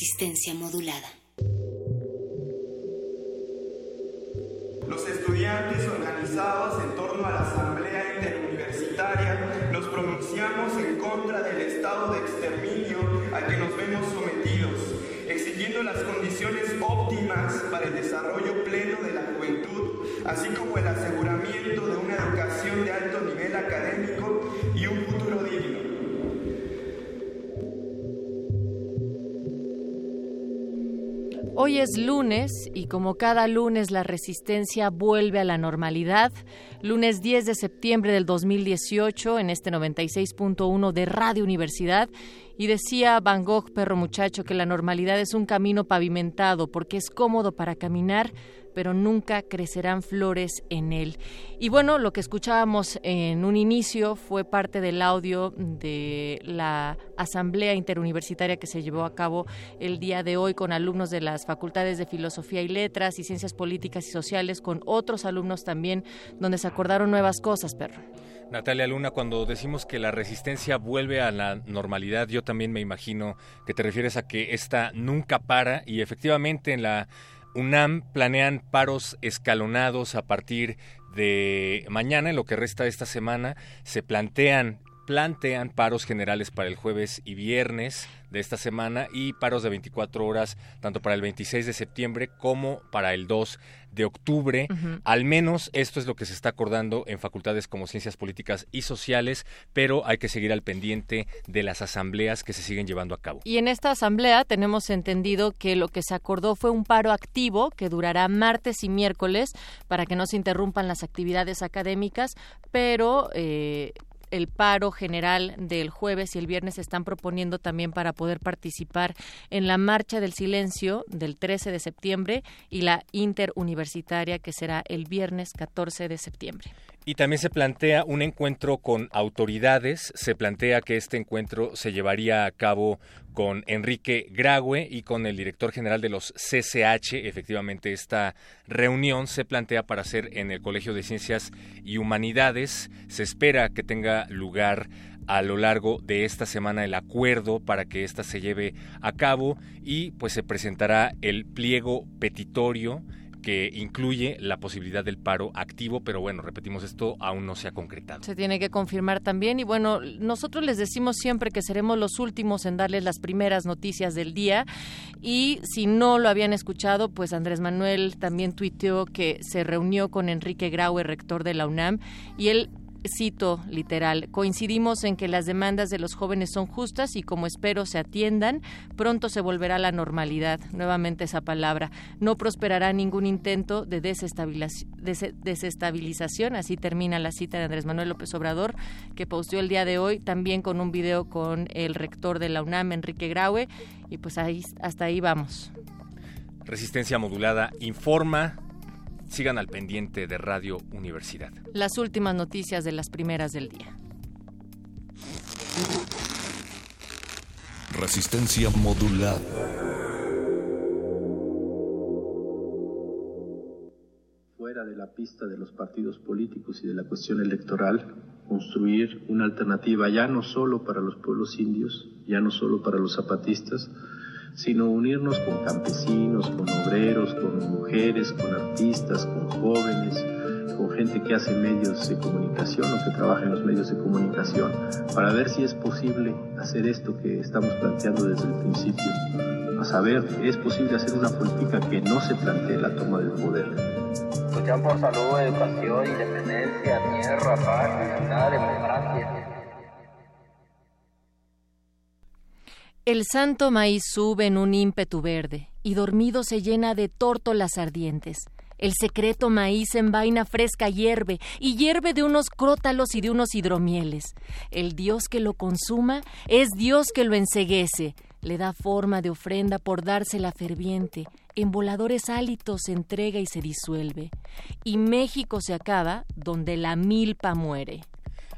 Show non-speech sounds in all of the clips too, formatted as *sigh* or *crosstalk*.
Resistencia modulada. Los estudiantes organizados en torno a la Asamblea Interuniversitaria nos pronunciamos en contra del estado de exterminio al que nos vemos sometidos, exigiendo las condiciones óptimas para el desarrollo pleno de la juventud, así como el aseguramiento de una educación de alto nivel académico Hoy es lunes y como cada lunes la resistencia vuelve a la normalidad. Lunes 10 de septiembre del 2018 en este 96.1 de Radio Universidad. Y decía Van Gogh, perro muchacho, que la normalidad es un camino pavimentado porque es cómodo para caminar, pero nunca crecerán flores en él. Y bueno, lo que escuchábamos en un inicio fue parte del audio de la asamblea interuniversitaria que se llevó a cabo el día de hoy con alumnos de las facultades de Filosofía y Letras y Ciencias Políticas y Sociales, con otros alumnos también, donde se acordaron nuevas cosas, perro. Natalia Luna, cuando decimos que la resistencia vuelve a la normalidad, yo también me imagino que te refieres a que esta nunca para y efectivamente en la UNAM planean paros escalonados a partir de mañana, en lo que resta de esta semana, se plantean plantean paros generales para el jueves y viernes de esta semana y paros de 24 horas tanto para el 26 de septiembre como para el 2 de octubre. Al menos esto es lo que se está acordando en facultades como Ciencias Políticas y Sociales, pero hay que seguir al pendiente de las asambleas que se siguen llevando a cabo. Y en esta asamblea tenemos entendido que lo que se acordó fue un paro activo que durará martes y miércoles para que no se interrumpan las actividades académicas, pero eh, el paro general del jueves y el viernes se están proponiendo también para poder participar en la Marcha del Silencio del 13 de septiembre y la interuniversitaria que será el viernes 14 de septiembre. Y también se plantea un encuentro con autoridades. Se plantea que este encuentro se llevaría a cabo con Enrique Graue y con el director general de los CCH. Efectivamente, esta reunión se plantea para hacer en el Colegio de Ciencias y Humanidades. Se espera que tenga lugar a lo largo de esta semana el acuerdo para que ésta se lleve a cabo y pues se presentará el pliego petitorio que incluye la posibilidad del paro activo, pero bueno, repetimos, esto aún no se ha concretado. Se tiene que confirmar también y bueno, nosotros les decimos siempre que seremos los últimos en darles las primeras noticias del día y si no lo habían escuchado, pues Andrés Manuel también tuiteó que se reunió con Enrique Graue, rector de la UNAM, y él cito literal, coincidimos en que las demandas de los jóvenes son justas y como espero se atiendan, pronto se volverá la normalidad, nuevamente esa palabra. No prosperará ningún intento de desestabilización, así termina la cita de Andrés Manuel López Obrador, que posteó el día de hoy, también con un video con el rector de la UNAM, Enrique Graue, y pues ahí, hasta ahí vamos. Resistencia modulada informa Sigan al pendiente de Radio Universidad. Las últimas noticias de las primeras del día. Resistencia modulada. Fuera de la pista de los partidos políticos y de la cuestión electoral, construir una alternativa ya no solo para los pueblos indios, ya no solo para los zapatistas, sino unirnos con campesinos, con obreros, con mujeres, con artistas, con jóvenes, con gente que hace medios de comunicación o que trabaja en los medios de comunicación para ver si es posible hacer esto que estamos planteando desde el principio. A saber, es posible hacer una política que no se plantee la toma del poder. Luchan por salud, educación, independencia, tierra, paz, democracia. El santo maíz sube en un ímpetu verde y dormido se llena de tórtolas ardientes. El secreto maíz en vaina fresca hierve, y hierve de unos crótalos y de unos hidromieles. El Dios que lo consuma es Dios que lo enseguece, le da forma de ofrenda por dársela ferviente, en voladores hálitos se entrega y se disuelve. Y México se acaba donde la milpa muere.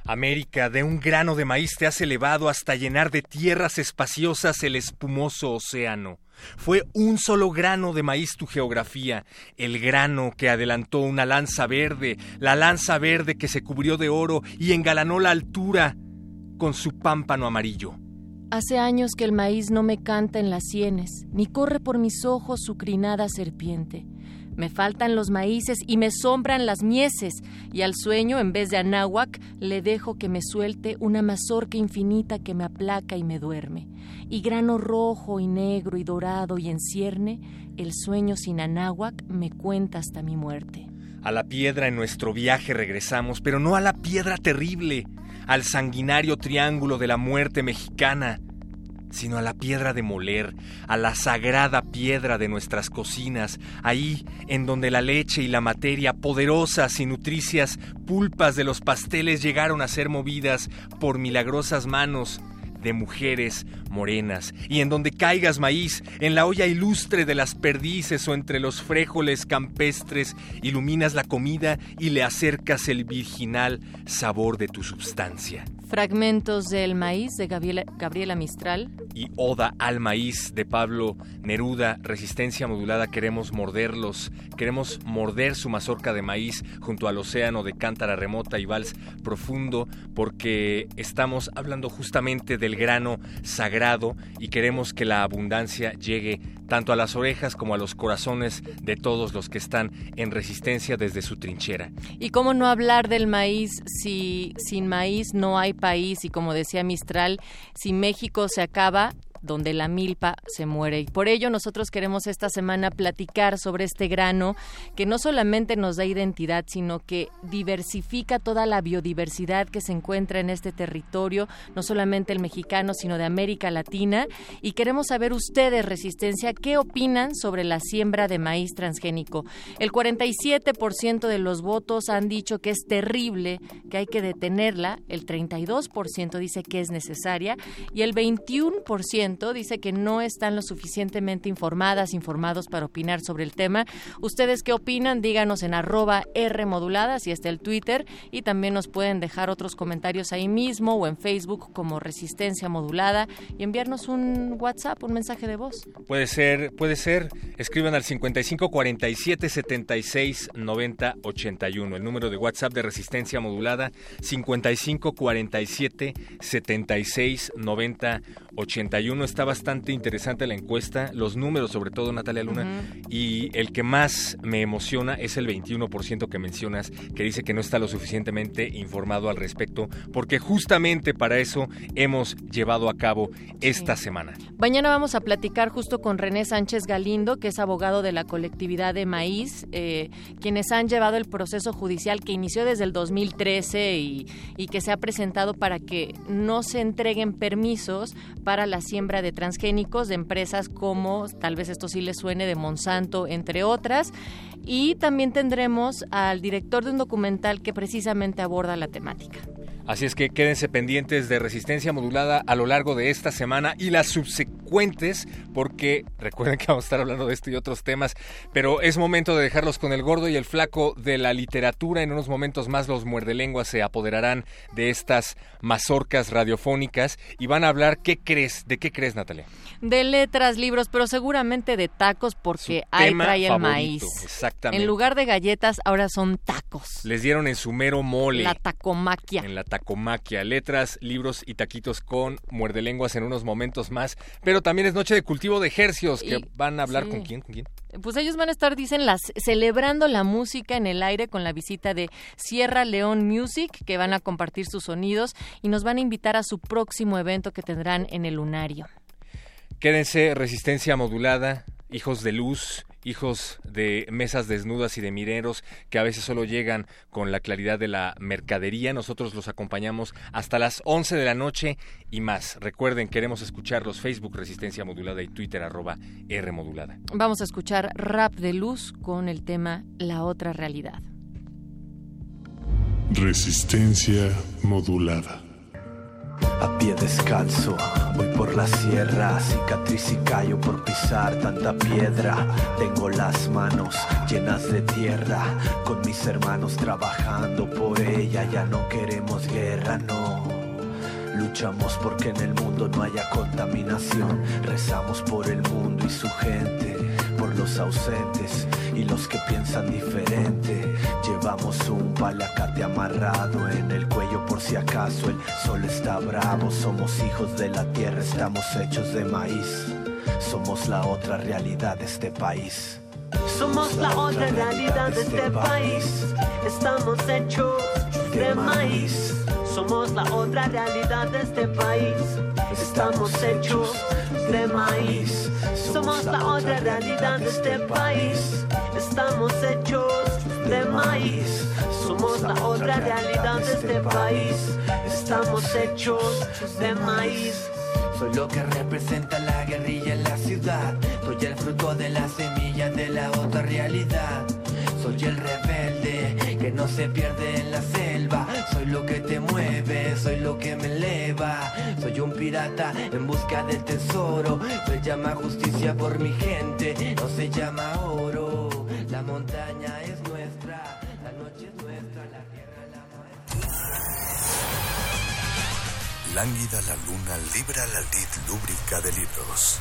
América, de un grano de maíz te has elevado hasta llenar de tierras espaciosas el espumoso océano. Fue un solo grano de maíz tu geografía, el grano que adelantó una lanza verde, la lanza verde que se cubrió de oro y engalanó la altura con su pámpano amarillo. Hace años que el maíz no me canta en las sienes, ni corre por mis ojos su crinada serpiente. Me faltan los maíces y me sombran las mieses, y al sueño, en vez de anáhuac, le dejo que me suelte una mazorca infinita que me aplaca y me duerme. Y grano rojo y negro y dorado y en cierne, el sueño sin anáhuac me cuenta hasta mi muerte. A la piedra en nuestro viaje regresamos, pero no a la piedra terrible, al sanguinario triángulo de la muerte mexicana sino a la piedra de moler, a la sagrada piedra de nuestras cocinas, ahí en donde la leche y la materia poderosas y nutricias pulpas de los pasteles llegaron a ser movidas por milagrosas manos de mujeres morenas, y en donde caigas maíz, en la olla ilustre de las perdices o entre los fréjoles campestres, iluminas la comida y le acercas el virginal sabor de tu substancia. Fragmentos del maíz de Gabriela, Gabriela, Mistral. Y Oda al maíz de Pablo Neruda, Resistencia Modulada, queremos morderlos, queremos morder su mazorca de maíz junto al océano de Cántara Remota y Vals Profundo, porque estamos hablando justamente del grano sagrado y queremos que la abundancia llegue tanto a las orejas como a los corazones de todos los que están en resistencia desde su trinchera. Y cómo no hablar del maíz si sin maíz no hay país y como decía Mistral, si México se acaba, donde la milpa se muere. Y por ello nosotros queremos esta semana platicar sobre este grano que no solamente nos da identidad, sino que diversifica toda la biodiversidad que se encuentra en este territorio, no solamente el mexicano, sino de América Latina. Y queremos saber ustedes, Resistencia, qué opinan sobre la siembra de maíz transgénico. El 47% de los votos han dicho que es terrible, que hay que detenerla, el 32% dice que es necesaria y el 21% dice que no están lo suficientemente informadas, informados para opinar sobre el tema. ¿Ustedes qué opinan? Díganos en arroba R modulada, si está el Twitter, y también nos pueden dejar otros comentarios ahí mismo o en Facebook como Resistencia Modulada y enviarnos un WhatsApp, un mensaje de voz. Puede ser, puede ser. Escriban al 55 47 76 90 81. El número de WhatsApp de Resistencia Modulada 55 47 76 90 81 está bastante interesante la encuesta, los números sobre todo Natalia Luna, y el que más me emociona es el 21% que mencionas, que dice que no está lo suficientemente informado al respecto, porque justamente para eso hemos llevado a cabo esta semana. Mañana vamos a platicar justo con René Sánchez Galindo, que es abogado de la colectividad de Maíz, eh, quienes han llevado el proceso judicial que inició desde el 2013 y, y que se ha presentado para que no se entreguen permisos para la siembra de transgénicos de empresas como, tal vez esto sí les suene, de Monsanto, entre otras. Y también tendremos al director de un documental que precisamente aborda la temática. Así es que quédense pendientes de resistencia modulada a lo largo de esta semana y las subsecuentes, porque recuerden que vamos a estar hablando de esto y otros temas, pero es momento de dejarlos con el gordo y el flaco de la literatura. En unos momentos más los muerdelenguas se apoderarán de estas mazorcas radiofónicas y van a hablar, ¿qué crees? ¿De qué crees, Natalia? De letras, libros, pero seguramente de tacos porque ahí trae el maíz. Exactamente. En lugar de galletas, ahora son tacos. Les dieron en su mero mole. La tacomaquia. En la tacomaquia. Letras, libros y taquitos con muerdelenguas en unos momentos más. Pero también es noche de cultivo de ejercios, que Y- van a hablar sí. con quién, con quién. Pues ellos van a estar, dicen, las, celebrando la música en el aire con la visita de Sierra León Music, que van a compartir sus sonidos y nos van a invitar a su próximo evento que tendrán en el Lunario. Quédense, resistencia modulada, hijos de luz, hijos de mesas desnudas y de mireros que a veces solo llegan con la claridad de la mercadería. Nosotros los acompañamos hasta las 11 de la noche y más. Recuerden, queremos escucharlos Facebook Resistencia Modulada y Twitter arroba R Modulada. Vamos a escuchar Rap de Luz con el tema La otra realidad. Resistencia modulada. A pie descalzo, voy por la sierra, cicatriz y callo por pisar tanta piedra. Tengo las manos llenas de tierra, con mis hermanos trabajando por ella. Ya no queremos guerra, no. Luchamos porque en el mundo no haya contaminación. Rezamos por el mundo y su gente, por los ausentes y los que piensan diferente. Llevamos un palacate amarrado en el cuello por si acaso el sol está bravo. Somos hijos de la tierra, estamos hechos de maíz. Somos la otra realidad de este país. Somos la otra realidad de este país. Estamos hechos de maíz. Somos la otra realidad de este país. Estamos hechos de maíz. Somos la otra realidad de este país. Estamos hechos de maíz. Somos la otra realidad de este país. Estamos hechos de maíz. Soy lo que representa la guerrilla en la ciudad. Soy el fruto de la semilla de la otra realidad. Soy el rebelde que no se pierde en la selva. Soy lo que te mueve, soy lo que me eleva. Soy un pirata en busca del tesoro. Se llama justicia por mi gente, no se llama oro. La montaña es nuestra, la noche es nuestra, la tierra la Lánguida la luna libra la lid lúbrica de libros.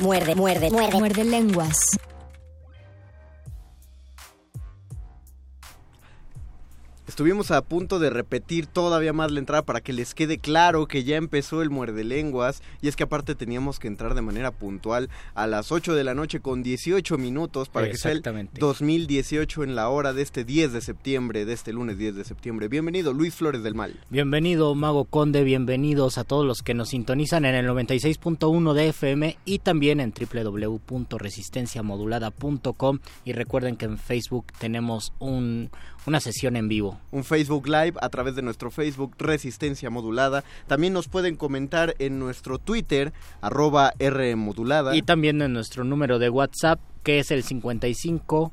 Muerde, muerde, muerde. Muerde lenguas. Estuvimos a punto de repetir todavía más la entrada para que les quede claro que ya empezó el muerde lenguas y es que aparte teníamos que entrar de manera puntual a las 8 de la noche con 18 minutos para que sea el Exactamente. 2018 en la hora de este 10 de septiembre, de este lunes 10 de septiembre. Bienvenido Luis Flores del Mal. Bienvenido Mago Conde, bienvenidos a todos los que nos sintonizan en el 96.1 de FM y también en www.resistenciamodulada.com y recuerden que en Facebook tenemos un, una sesión en vivo. Un Facebook Live a través de nuestro Facebook Resistencia Modulada. También nos pueden comentar en nuestro Twitter arroba R Modulada. Y también en nuestro número de WhatsApp que es el 55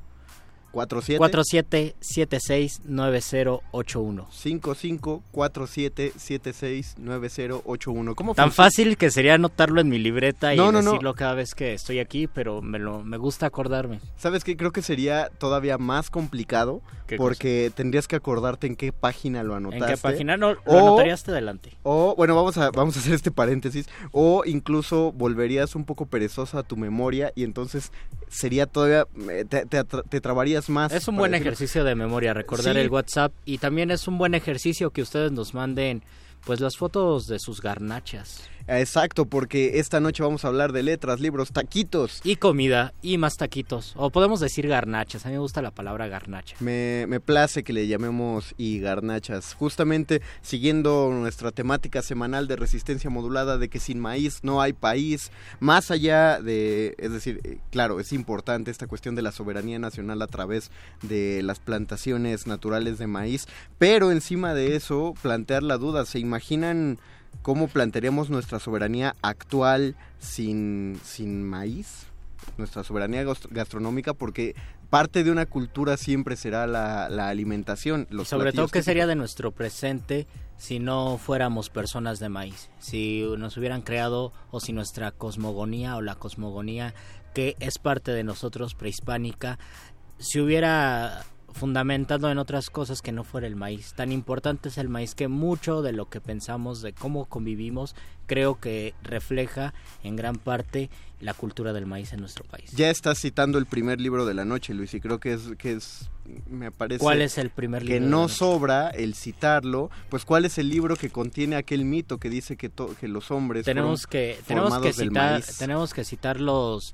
47 47 76 9081. 55 47 76 9081. ¿Cómo Tan funciona? fácil que sería anotarlo en mi libreta y No, no, no. decirlo cada vez que estoy aquí, pero me lo me gusta acordarme. ¿Sabes qué? Creo que sería todavía más complicado ¿Qué porque tendrías que acordarte en qué página lo anotaste. ¿En qué página? No, lo O- anotarías adelante. O, bueno, vamos a, vamos a hacer este paréntesis. O incluso volverías un poco perezosa a tu memoria y entonces sería todavía. Te, te atra- te trabarías más. Es un buen decirlo. ejercicio de memoria, recordar Sí. el WhatsApp y también es un buen ejercicio que ustedes nos manden pues las fotos de sus garnachas. Exacto, porque esta noche vamos a hablar de letras, libros, taquitos. Y comida y más taquitos. O podemos decir garnachas, a mí me gusta la palabra garnacha. Me, me place que le llamemos y garnachas. Justamente siguiendo nuestra temática semanal de resistencia modulada de que sin maíz no hay país. Más allá de, es decir, eh, claro, es importante esta cuestión de la soberanía nacional a través de las plantaciones naturales de maíz. Pero encima de eso, plantear la duda. ¿Se imaginan cómo plantearíamos nuestra soberanía actual sin, sin maíz? nuestra soberanía gastro- gastronómica porque parte de una cultura siempre será la, la alimentación. Los Sobre todo, ¿qué sería de nuestro presente si no fuéramos personas de maíz? Si nos hubieran creado o si nuestra cosmogonía o la cosmogonía que es parte de nosotros prehispánica se hubiera fundamentado en otras cosas que no fuera el maíz. Tan importante es el maíz que mucho de lo que pensamos de cómo convivimos creo que refleja en gran parte la cultura del maíz en nuestro país. Ya estás citando el primer libro de la noche, Luis, y creo que es, que es me parece... ¿Cuál es el primer libro Que no sobra el citarlo, pues ¿cuál es el libro que contiene aquel mito que dice que, to- que los hombres tenemos que tenemos que citar tenemos que citar los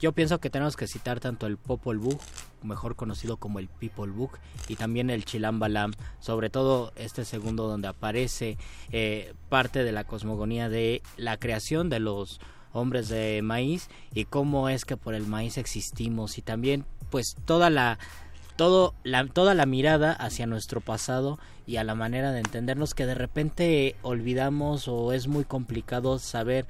yo pienso que tenemos que citar tanto el Popol Vuh mejor conocido como el People Book y también el Chilam Balam sobre todo este segundo donde aparece eh, parte de la cosmogonía de la creación de los hombres de maíz y cómo es que por el maíz existimos y también pues toda la todo la, toda la mirada hacia nuestro pasado y a la manera de entendernos que de repente olvidamos o es muy complicado saber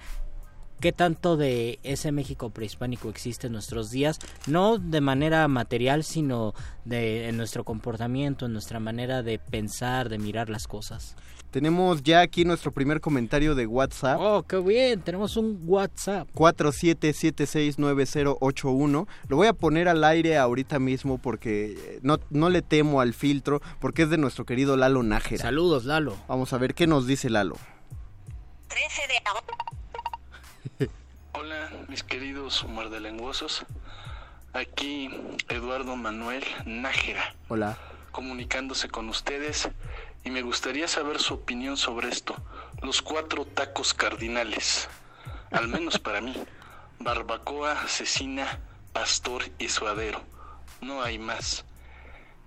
qué tanto de ese México prehispánico existe en nuestros días, no de manera material, sino de en nuestro comportamiento, en nuestra manera de pensar, de mirar las cosas. Tenemos ya aquí nuestro primer comentario de WhatsApp. Oh, qué bien, tenemos un WhatsApp. 47769081. Lo voy a poner al aire ahorita mismo porque eh, no, no le temo al filtro, porque es de nuestro querido Lalo Nájera. Saludos, Lalo. Vamos a ver qué nos dice Lalo. 13 de Hola, mis queridos muerdelenguosos. Aquí Eduardo Manuel Nájera, Hola. comunicándose con ustedes y me gustaría saber su opinión sobre esto. Los cuatro tacos cardinales, al menos para mí. Barbacoa, cecina, pastor y suadero. No hay más.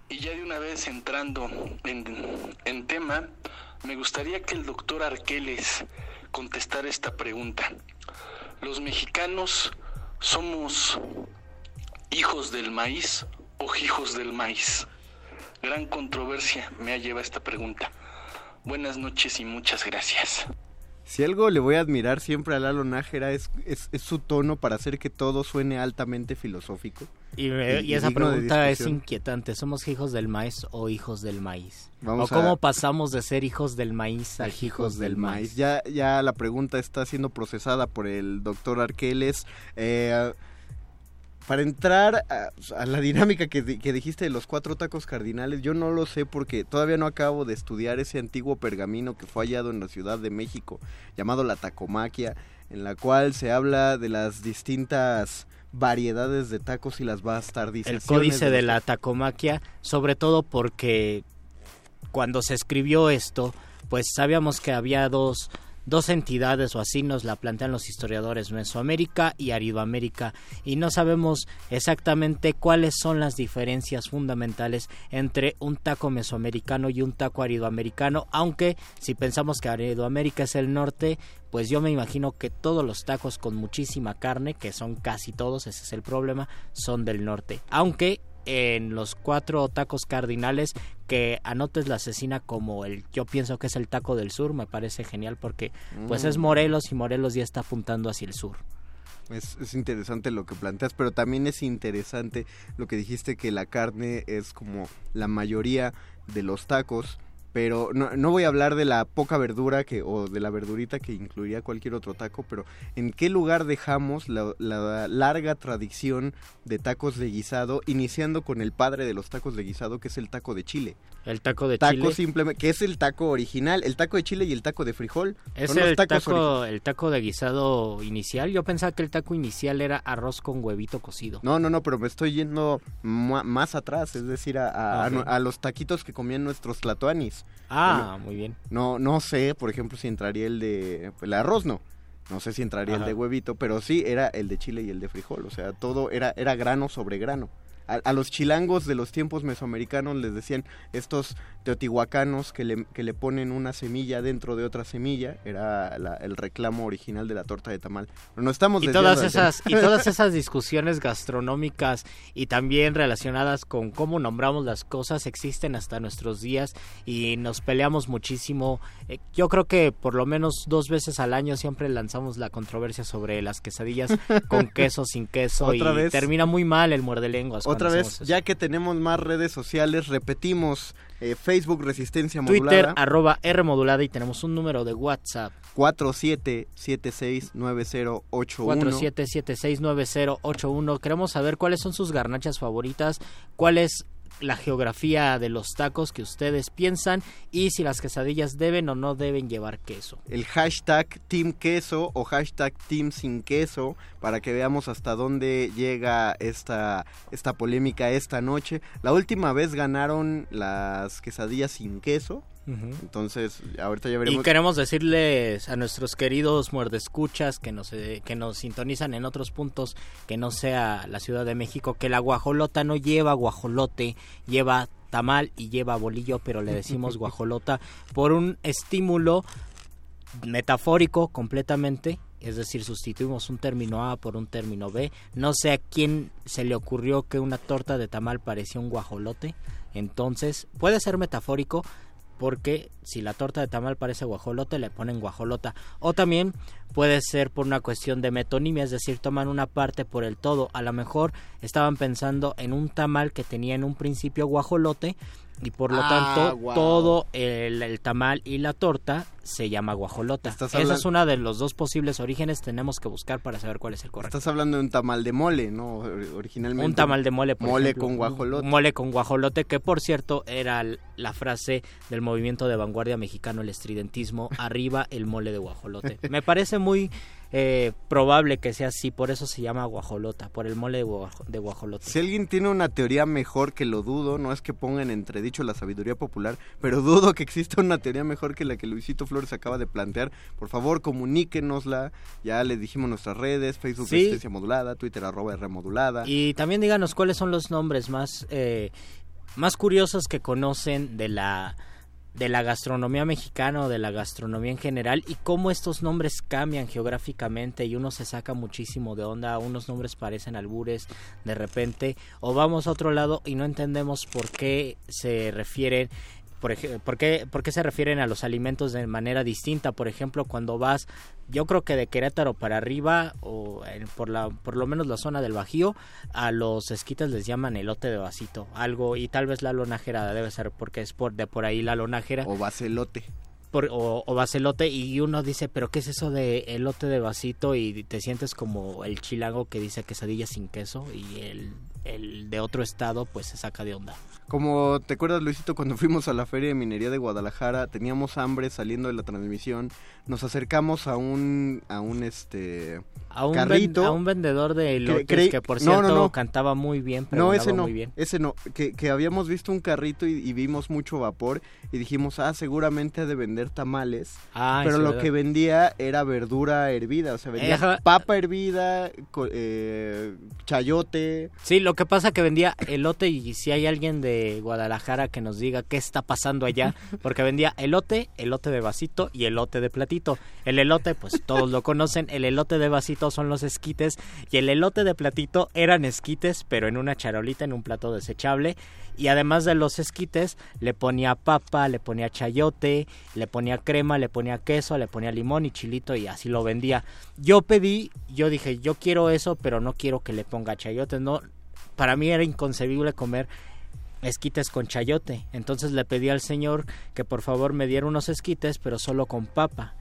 Y ya de una vez entrando en, en tema, me gustaría que el doctor Arqueles contestara esta pregunta. ¿Los mexicanos somos hijos del maíz o hijos del maíz? Gran controversia me lleva esta pregunta. Buenas noches y muchas gracias. Si algo le voy a admirar siempre a Lalo Nájera es, es, es su tono para hacer que todo suene altamente filosófico. Y, y esa pregunta es inquietante. ¿Somos hijos del maíz o hijos del maíz? Vamos ¿O cómo pasamos de ser hijos del maíz a hijos del maíz? Ya, ya la pregunta está siendo procesada por el doctor Arqueles. Eh, para entrar a, a la dinámica que, di- que dijiste de los cuatro tacos cardinales, yo no lo sé porque todavía no acabo de estudiar ese antiguo pergamino que fue hallado en la Ciudad de México, llamado la tacomaquia, en la cual se habla de las distintas variedades de tacos y las El bastardizaciones. códice de los la tacomaquia, sobre todo porque cuando se escribió esto, pues sabíamos que había dos, dos entidades, o así nos la plantean los historiadores, Mesoamérica y Aridoamérica, y no sabemos exactamente cuáles son las diferencias fundamentales entre un taco mesoamericano y un taco aridoamericano, aunque si pensamos que Aridoamérica es el norte, pues yo me imagino que todos los tacos con muchísima carne, que son casi todos, ese es el problema, son del norte. Aunque en los cuatro tacos cardinales que anotes la asesina como el yo pienso que es el taco del sur me parece genial porque pues es Mm. Morelos y Morelos ya está apuntando hacia el sur Es, es interesante lo que planteas, pero también es interesante lo que dijiste que la carne es como la mayoría de los tacos, pero no, no voy a hablar de la poca verdura que o de la verdurita que incluiría cualquier otro taco, pero ¿en qué lugar dejamos la, la larga tradición de tacos de guisado, iniciando con el padre de los tacos de guisado, que es el taco de chile? el taco de taco chile simplemente, que es el taco original, el taco de chile y el taco de frijol. es el tacos taco el taco de guisado inicial yo pensaba que el taco inicial era arroz con huevito cocido No, no, no, pero me estoy yendo más atrás, es decir, a, a- a los taquitos que comían nuestros tlatoanis. Ah Bueno, muy bien No, no sé, por ejemplo, si entraría el de el arroz, no. No sé si entraría Ajá. el de huevito, pero sí era el de chile y el de frijol. O sea, todo era, era grano sobre grano. A, a los chilangos de los tiempos mesoamericanos les decían estos teotihuacanos que le, que le ponen una semilla dentro de otra semilla. Era la- el reclamo original de la torta de tamal. Pero no estamos y todas esas y todas *laughs* esas discusiones gastronómicas y también relacionadas con cómo nombramos las cosas existen hasta nuestros días y nos peleamos muchísimo Eh, yo creo que por lo menos dos veces al año siempre lanzamos la controversia sobre las quesadillas con *laughs* queso sin queso Otra y vez. termina muy mal el muerde lenguas Otra vez, ya que tenemos más redes sociales, repetimos eh, Facebook Resistencia Modulada. Twitter, arroba R modulada y tenemos un número de WhatsApp. 47769081. 47769081. Queremos saber cuáles son sus garnachas favoritas, cuál es la geografía de los tacos que ustedes piensan y si las quesadillas deben o no deben llevar queso. el hashtag Team Queso o hashtag Team Sin Queso para que veamos hasta dónde llega esta, esta polémica esta noche. La última vez ganaron las quesadillas sin queso. Entonces, ahorita ya veremos. Y queremos decirles a nuestros queridos muerdescuchas que nos, eh, que nos sintonizan en otros puntos que no sea la Ciudad de México que la guajolota no lleva guajolote, lleva tamal y lleva bolillo, pero le decimos *laughs* guajolota por un estímulo metafórico completamente, es decir, sustituimos un término A por un término B. No sé a quién se le ocurrió que una torta de tamal parecía un guajolote, entonces puede ser metafórico porque si la torta de tamal parece guajolote le ponen guajolota o también puede ser por una cuestión de metonimia, es decir, toman una parte por el todo. A lo mejor estaban pensando en un tamal que tenía en un principio guajolote y por lo Ah, tanto guau. todo el, el tamal y la torta se llama guajolota. Esa es una de los dos posibles orígenes, tenemos que buscar para saber cuál es el correcto. Estás hablando de un tamal de mole, ¿no? Or- Originalmente. Un tamal de mole, por Mole ejemplo. con guajolote. Mole con guajolote, que por cierto era la frase del movimiento de vanguardia mexicano, el estridentismo, *laughs* arriba el mole de guajolote. Me parece muy eh, probable que sea así, por eso se llama guajolota, por el mole de, guajo- de guajolote. Si alguien tiene una teoría mejor que lo dudo, no es que ponga en entredicho la sabiduría popular, pero dudo que exista una teoría mejor que la que Luisito Flores acaba de plantear. Por favor, comuníquenosla. Ya les dijimos nuestras redes, Facebook Sí. Resistencia Modulada, Twitter arroba R Modulada. Y también díganos cuáles son los nombres más, eh, más curiosos que conocen de la de la gastronomía mexicana o de la gastronomía en general y cómo estos nombres cambian geográficamente y uno se saca muchísimo de onda, unos nombres parecen albures de repente o vamos a otro lado y no entendemos por qué se refieren por, ej- ¿por, qué, por qué se refieren a los alimentos de manera distinta? Por ejemplo, cuando vas, yo creo que de Querétaro para arriba, o en- por, la, por lo menos la zona del Bajío, a los esquites les llaman elote de vasito, algo, y tal vez la lonajera debe ser porque es por, de por ahí la lonajera. O bacelote. Por- o, o y uno dice, pero ¿qué es eso de elote de vasito? Y te sientes como el chilango que dice quesadilla sin queso y el, el de otro estado pues se saca de onda. Como te acuerdas, Luisito, cuando *laughs* fuimos a la Feria de Minería de Guadalajara, teníamos hambre saliendo de la transmisión, nos acercamos a un, a un este A un, carrito. ven- a un vendedor de elotes que por no, cierto no, no. cantaba muy bien, No, pregonaba ese no, muy bien. ese no, que, que habíamos visto un carrito y, y vimos mucho vapor y dijimos, ah, seguramente ha de vender tamales, Ah, pero lo ¿verdad? que vendía era verdura hervida, o sea, vendía papa hervida, eh, chayote, Sí, lo que pasa que vendía elote y si hay alguien de Guadalajara que nos diga qué está pasando allá, *laughs* porque vendía elote, elote de vasito y elote de platito. El elote, pues todos lo conocen, el elote de vasito son los esquites y el elote de platito eran esquites, pero en una charolita, en un plato desechable. Y además de los esquites, le ponía papa, le ponía chayote, le ponía crema, le ponía queso, le ponía limón y chilito y así lo vendía. Yo pedí, yo dije, yo quiero eso, pero no quiero que le ponga chayote, no. Para mí era inconcebible comer esquites con chayote. Entonces le pedí al señor que por favor me diera unos esquites, pero solo con papa.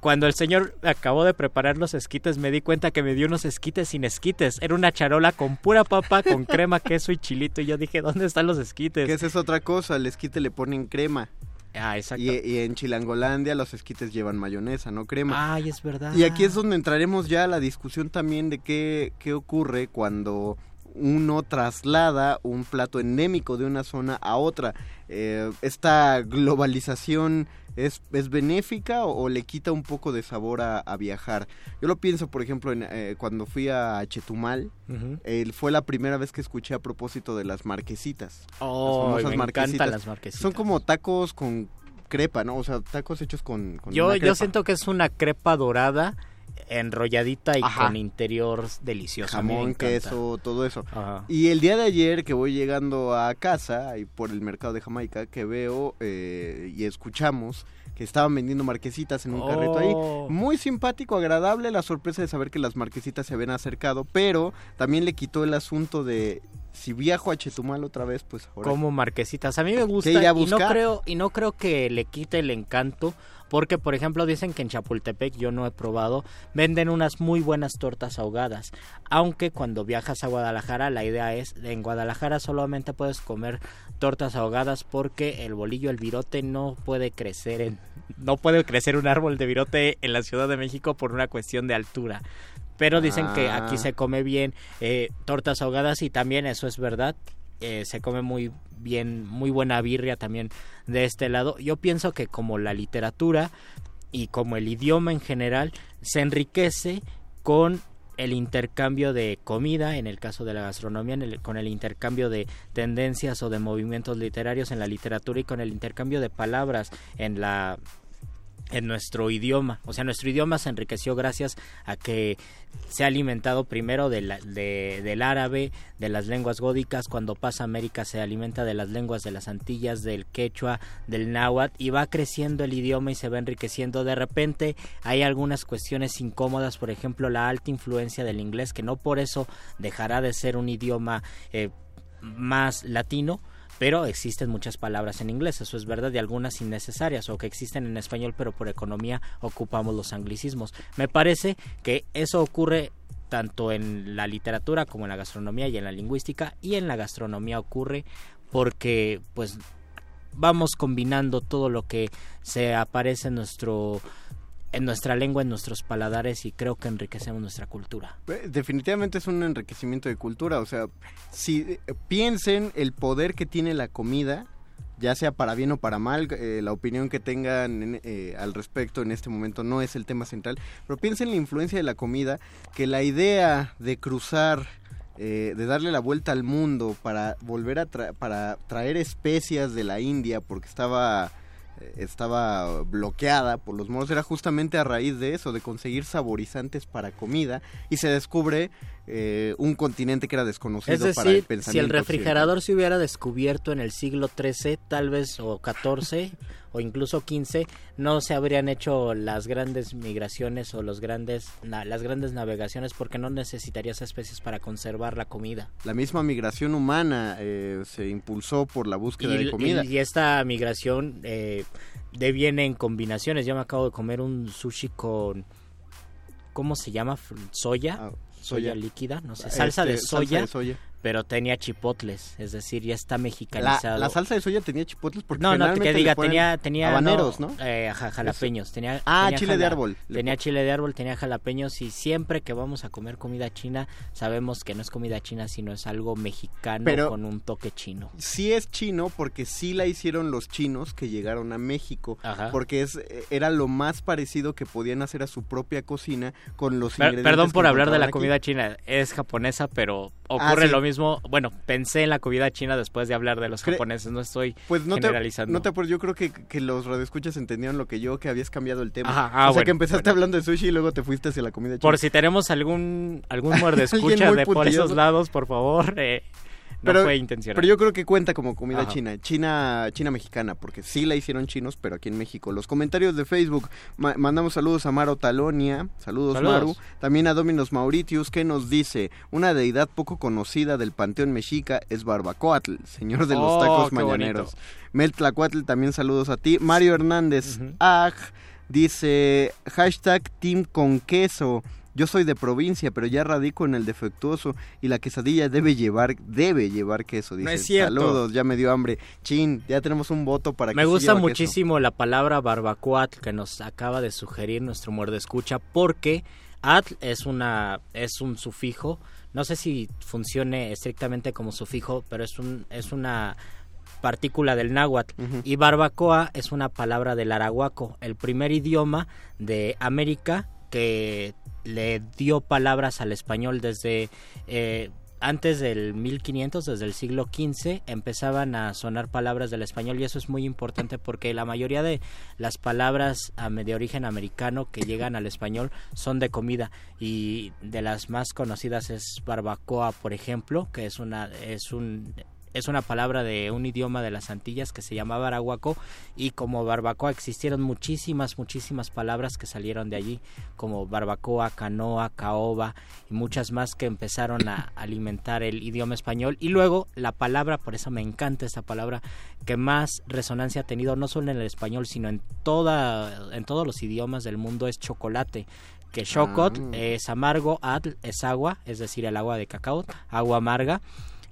Cuando el señor acabó de preparar los esquites, me di cuenta que me dio unos esquites sin esquites. Era una charola con pura papa, con crema, *laughs* queso y chilito. Y yo dije, ¿dónde están los esquites? que esa es otra cosa, al esquite le ponen crema. Ah, exacto. Y, y en Chilangolandia los esquites llevan mayonesa, no crema. Ay, es verdad. Y aquí es donde entraremos ya a la discusión también de qué, qué ocurre cuando uno traslada un plato endémico de una zona a otra. Eh, ¿Esta globalización es, es benéfica o, o le quita un poco de sabor a, a viajar? Yo lo pienso, por ejemplo, en, eh, cuando fui a Chetumal, eh, fue la primera vez que escuché a propósito de las marquesitas. Oh, Las me encantan las marquesitas. Son como tacos con crepa, ¿no? O sea, tacos hechos con, con Yo, una yo crepa. siento que es una crepa dorada, enrolladita y Ajá. con interior delicioso. Jamón, queso, todo eso. Ajá. Y el día de ayer que voy llegando a casa, ahí por el mercado de Jamaica, que veo eh, y escuchamos que estaban vendiendo marquesitas en un carrito ahí. Oh. Muy simpático, agradable, la sorpresa de saber que las marquesitas se habían acercado, pero también le quitó el asunto de si viajo a Chetumal otra vez, pues ahora... Como marquesitas. A mí me gusta ¿Qué iré a y no creo y no creo que le quite el encanto porque por ejemplo dicen que en Chapultepec yo no he probado venden unas muy buenas tortas ahogadas. Aunque cuando viajas a Guadalajara la idea es en Guadalajara solamente puedes comer tortas ahogadas porque el bolillo el virote no puede crecer en no puede crecer un árbol de virote en la Ciudad de México por una cuestión de altura. Pero dicen que Ah. aquí se come bien eh, tortas ahogadas y también eso es verdad eh, se come muy bien, muy buena birria también de este lado. Yo pienso que como la literatura y como el idioma en general se enriquece con el intercambio de comida, en el caso de la gastronomía, con el intercambio de tendencias o de movimientos literarios en la literatura y con el intercambio de palabras en la en nuestro idioma. O sea, nuestro idioma se enriqueció gracias a que se ha alimentado primero de la- de- del árabe, de las lenguas gódicas. Cuando pasa a América se alimenta de las lenguas de las Antillas, del quechua, del náhuatl y va creciendo el idioma y se va enriqueciendo. De repente hay algunas cuestiones incómodas, por ejemplo, la alta influencia del inglés, que no por eso dejará de ser un idioma eh, más latino, pero existen muchas palabras en inglés, eso es verdad, y algunas innecesarias o que existen en español, pero por economía ocupamos los anglicismos. Me parece que eso ocurre tanto en la literatura como en la gastronomía y en la lingüística, y en la gastronomía ocurre porque pues vamos combinando todo lo que se aparece en nuestro en nuestra lengua, en nuestros paladares y creo que enriquecemos nuestra cultura. Definitivamente es un enriquecimiento de cultura, o sea, si eh, piensen el poder que tiene la comida, ya sea para bien o para mal, eh, la opinión que tengan en- eh, al respecto en este momento no es el tema central, pero piensen la influencia de la comida, que la idea de cruzar, eh, de darle la vuelta al mundo para volver a tra- para traer especias de la India porque estaba estaba bloqueada por los moros era justamente a raíz de eso, de conseguir saborizantes para comida y se descubre eh, un continente que era desconocido Es decir, para el si el pensamiento refrigerador se hubiera descubierto en el siglo XIII, tal vez, o XIV, o incluso XV, no se habrían hecho las grandes migraciones o los grandes, na- las grandes navegaciones porque no necesitarías especies para conservar la comida. La misma migración humana eh, se impulsó por la búsqueda Y, de comida. y- y esta migración eh, deviene en combinaciones. Yo me acabo de comer un sushi con... ¿Cómo se llama? ¿Soya? soya. Soya líquida, no sé, salsa, Este, de salsa soya, de soya. Pero tenía chipotles, es decir, ya está La, mexicanizado. la salsa de soya tenía chipotles porque no, no, que diga, tenía, tenía habaneros, no, eh, ajá, jalapeños, tenía, Ah, tenía chile de árbol. Tenía chile de árbol, tenía jalapeños y siempre que vamos a comer comida china sabemos que no es comida china sino es algo mexicano Pero- con un toque chino. Sí es chino porque sí la hicieron los chinos que llegaron a México, Ajá. porque es era lo más parecido que podían hacer a su propia cocina con los Per- ingredientes perdón por hablar de la aquí. comida china, es japonesa, pero ocurre Ah, sí. lo mismo. Bueno, pensé en la comida china después de hablar de los japoneses, no estoy Pues no te, generalizando. no te yo creo que, que los radioescuchas entendieron lo que yo, que habías cambiado el tema. Ajá, ah, o sea bueno, que empezaste bueno. hablando de sushi y luego te fuiste hacia la comida china. Por si tenemos algún algún *laughs* muerde escucha de por esos lados, por favor, eh, no fue intencional. Pero yo creo que cuenta como comida Ajá. china, china, china mexicana, porque sí la hicieron chinos, pero aquí en México. Los comentarios de Facebook, ma- mandamos saludos a Maro Talonia, saludos, Saludos. Maru, también a Dominos Mauritius, que nos dice, una deidad poco conocida del panteón mexica es Barbacoatl, señor de los Oh, tacos mañaneros. bonito. Mel Tlacuatl, también saludos a ti. Mario Hernández, aj, dice, hashtag team con queso. Yo soy de provincia, pero ya radico en el defectuoso y la quesadilla debe llevar, debe llevar queso. Dice. es cierto. Saludos, ya me dio hambre. Chin, ya tenemos un voto para que Me sí gusta queso. muchísimo la palabra barbacoa que nos acaba de sugerir nuestro muerde escucha porque atl es una es un sufijo, no sé si funcione estrictamente como sufijo, pero es un es una partícula del náhuatl y barbacoa es una palabra del arahuaco, el primer idioma de América que le dio palabras al español desde eh, antes del 1500, desde el siglo XV, empezaban a sonar palabras del español y eso es muy importante porque la mayoría de las palabras am, de origen americano que llegan al español son de comida y de las más conocidas es barbacoa, por ejemplo, que es una es un es una palabra de un idioma de las Antillas que se llama baraguaco y como barbacoa existieron muchísimas, muchísimas palabras que salieron de allí, como barbacoa, canoa, caoba y muchas más que empezaron a *coughs* alimentar el idioma español. Y luego la palabra, por eso me encanta esta palabra, que más resonancia ha tenido no solo en el español, sino en, toda, en todos los idiomas del mundo, es chocolate que chocot Ah. es amargo, adl es agua, es decir, el agua de cacao, agua amarga,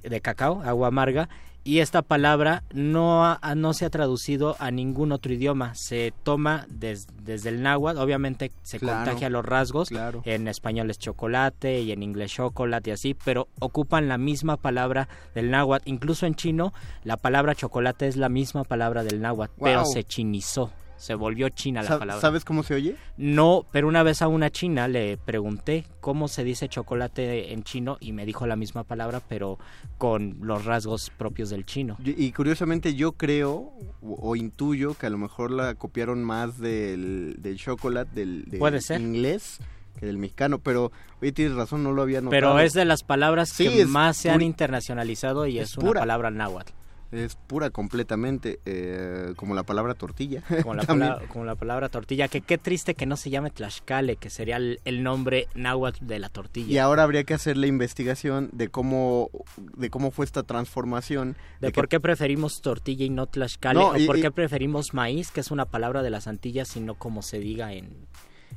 de cacao, agua amarga, y esta palabra no, ha- no se ha traducido a ningún otro idioma, se toma des- desde el náhuatl, obviamente se Claro, contagia los rasgos, claro. en español es chocolate y en inglés chocolate y así, pero ocupan la misma palabra del náhuatl, incluso en chino la palabra chocolate es la misma palabra del náhuatl, pero se chinizó. Se volvió china la palabra. ¿Sabes cómo se oye? No, pero una vez a una china le pregunté cómo se dice chocolate en chino y me dijo la misma palabra, pero con los rasgos propios del chino. Y curiosamente yo creo o, o intuyo que a lo mejor la copiaron más del, del chocolate, del, del Puede ser. inglés que del mexicano, pero oye, tienes razón, no lo había notado. Pero es de las palabras Sí, que más se han internacionalizado y es, es una palabra náhuatl. Es pura completamente, eh, como la palabra tortilla. Como la, *laughs* palabra, como la palabra tortilla, que qué triste que no se llame Tlaxcale, que sería el, el nombre náhuatl de la tortilla. Y ahora habría que hacer la investigación de cómo, de cómo fue esta transformación. de por qué preferimos tortilla y no Tlaxcale, No, o y- por y- qué preferimos maíz, que es una palabra de las Antillas, y no como se diga en,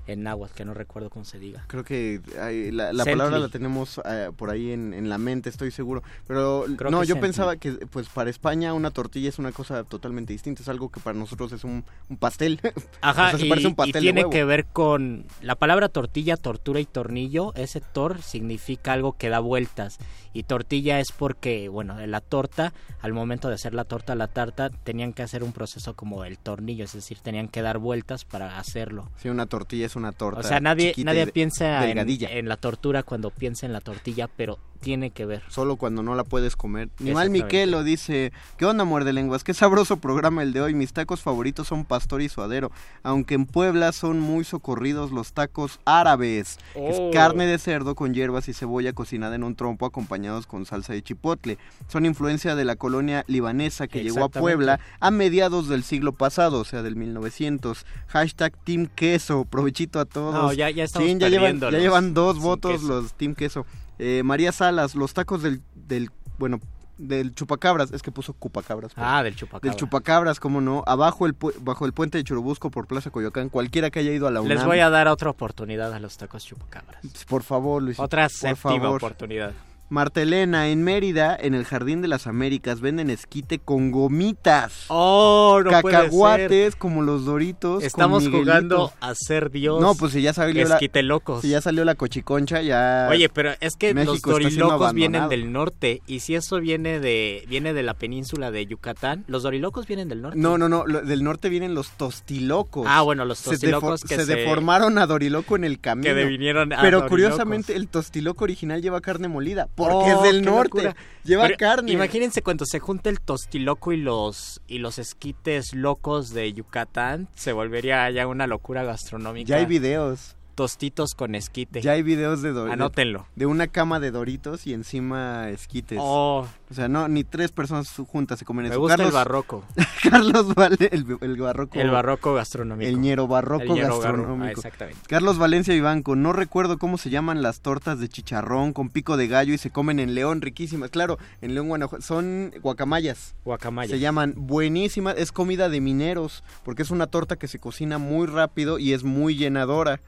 en náhuatl, que no recuerdo cómo se diga. Creo que ay, la, palabra la tenemos eh, por ahí en, en la mente, estoy seguro. Pero Creo no, yo pensaba que pues para España una tortilla es una cosa totalmente distinta, es algo que para nosotros es un, un pastel. *laughs* Ajá, O sea, se y, parece un y pastel de tiene huevo. que ver con la palabra tortilla, tortura y tornillo. Ese tor significa algo que da vueltas. Y tortilla es porque, bueno, en la torta, al momento de hacer la torta, la tarta, tenían que hacer un proceso como el tornillo, es decir, tenían que dar vueltas para hacerlo. Sí, una tortilla es una torta. O sea, nadie, chiquita nadie piensa en la tortura cuando piensa en la tortilla, pero tiene que ver. Solo cuando no la puedes comer. Ni mal Exactamente. Miquelo dice, ¿qué onda muerde lenguas? Qué sabroso programa el de hoy. Mis tacos favoritos son pastor y suadero. Aunque en Puebla son muy socorridos los tacos árabes. que Oh. Es carne de cerdo con hierbas y cebolla cocinada en un trompo acompañados con salsa de chipotle. Son influencia de la colonia libanesa que llegó a. Puebla a mediados del siglo pasado, o sea, del 1900. Hashtag Team Queso. Provechito a todos. No, ya- ya estamos Sí, ya llevan, ya llevan dos sin votos queso. los Team Queso. Eh, María Salas, los tacos del, del, bueno, del chupacabras, es que puso cupacabras. pero- Ah, del chupacabra. Del chupacabras, cómo no, abajo el pu- bajo el puente de Churubusco por Plaza Coyoacán, cualquiera que haya ido a la UNAM. Les voy a dar otra oportunidad a los tacos chupacabras. Por favor, Luis. Otra por séptima favor. oportunidad. Marta Elena, en Mérida, en el Jardín de las Américas, venden esquite con gomitas. ¡Oh, no puede Cacahuates como los Doritos. Estamos jugando a ser Dios. No, pues si ya salió la, Esquite locos. si ya salió la cochiconcha, ya... Oye, pero es que México los dorilocos vienen del norte y si eso viene de viene de la península de Yucatán, los dorilocos vienen del norte. No, no, no, lo- del norte vienen los tostilocos. Ah, bueno, los Se tostilocos defo- que se, se- deformaron a Doriloco en el camino. Que devinieron a Pero curiosamente el tostiloco original lleva carne molida, porque Oh, es del qué norte. locura. Lleva Pero carne. Imagínense cuando se junta el tostiloco y los y los esquites locos de Yucatán, se volvería ya una locura gastronómica. Ya hay videos. Tostitos con esquite. Ya hay videos de Doritos. Anótenlo. De una cama de Doritos y encima esquites. Oh. O sea, no, ni tres personas juntas se comen Me eso. gusta el Carlos- barroco. *laughs* Carlos Vale, el, el barroco. El barroco gastronómico. El ñero barroco El ñero garro- gastronómico. ah, exactamente. Carlos Valencia Vivanco, no recuerdo cómo se llaman las tortas de chicharrón con pico de gallo y se comen en León, riquísimas. Claro, en León, Guanajuato. Son guacamayas. Guacamayas. Se llaman buenísimas. Es comida de mineros, porque es una torta que se cocina muy rápido y es muy llenadora.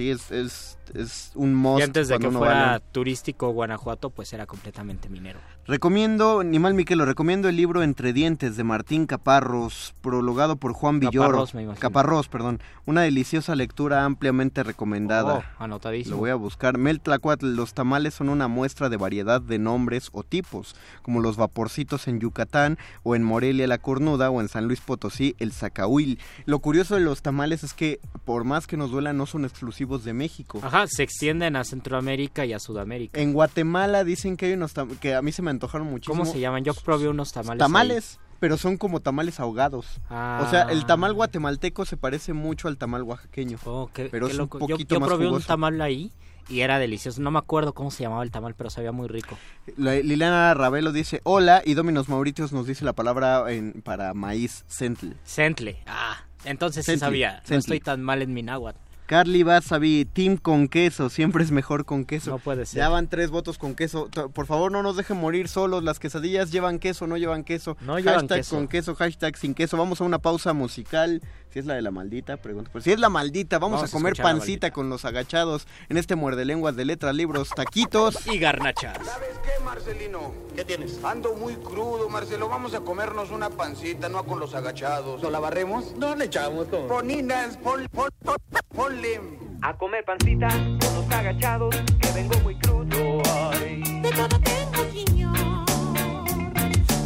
Sí, es, es, es un must Y antes de que fuera turístico Guanajuato, pues era completamente minero. Recomiendo, ni mal Miquel, lo recomiendo el libro Entre Dientes de Martín Caparros, prologado por Juan Villoro. Caparrós. Caparrós, perdón. Una deliciosa lectura ampliamente recomendada. Oh, anotadísimo. Lo voy a buscar. Mel Tlacuatl, los tamales son una muestra de variedad de nombres o tipos, como los vaporcitos en Yucatán, o en Morelia la cornuda, o en San Luis Potosí el zacahuil. Lo curioso de los tamales es que, por más que nos duela, no son exclusivos de México. Ajá, se extienden a Centroamérica y a Sudamérica. En Guatemala dicen que hay unos que a mí se me antojaron muchísimo. ¿Cómo se llaman? Yo probé unos tamales. Tamales, pero son como tamales ahogados. Ah. O sea, el tamal guatemalteco se parece mucho al tamal oaxaqueño. Oh, qué- pero qué es loco. un Yo- poquito yo, más probé un tamal ahí y era delicioso. No me acuerdo cómo se llamaba el tamal, pero sabía muy rico. Liliana Ravelo dice hola y Dominos Mauritius nos dice la palabra en- para maíz centle. Centle. Ah, entonces sí Centle, sabía. centle. No estoy tan mal en mi náhuatl. Carly Basavi, team con queso, siempre es mejor con queso. No puede ser. Ya van tres votos con queso. Por favor, no nos dejen morir solos. Las quesadillas llevan queso, no llevan queso. No llevan hashtag queso. con queso, hashtag sin queso. Vamos a una pausa musical. Si es la de la maldita, pregunto. Pero si es la maldita, vamos, Vamos a comer pancita con los agachados en este muerde lenguas de letras, libros, taquitos. Y garnachas. ¿Sabes qué, Marcelino? ¿Qué tienes? Ando muy crudo, Marcelo. Vamos a comernos una pancita, no con los agachados. ¿No la barremos? No le echamos con. Poninas, pon, pon, pon, ponle. A comer pancita con los agachados, que vengo muy crudo. Ay. De todo tengo señor.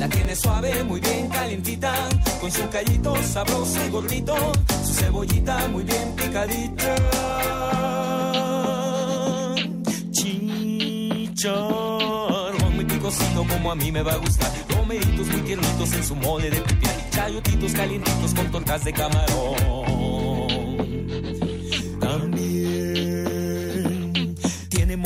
La tiene suave, muy bien calientita, con su callito sabroso y gordito, su cebollita muy bien picadita. Chicharrón muy picosito como a mí me va a gustar, romeritos muy tiernitos en su mole de pipián, chayotitos calientitos con tortas de camarón. También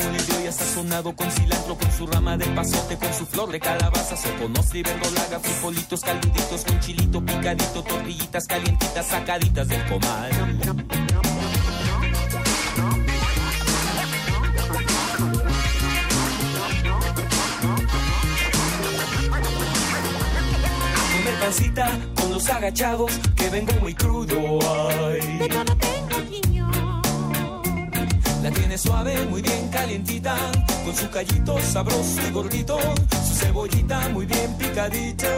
de olla sazonado con cilantro, con su rama de pasote, con su flor de calabaza, soponostre y verdolaga, frijolitos caluditos con chilito picadito, tortillitas calientitas sacaditas del comal. Comer pancita con los agachados, que vengo muy crudo. Ay. De todo tengo. La tiene suave, muy bien calientita, con su callito sabroso y gordito, su cebollita muy bien picadita.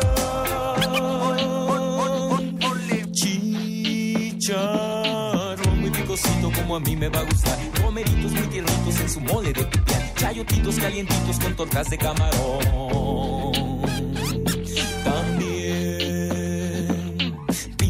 Chicharrón muy picosito como a mí me va a gustar, romeritos muy tiernitos en su mole de pipián, chayotitos calientitos con tortas de camarón.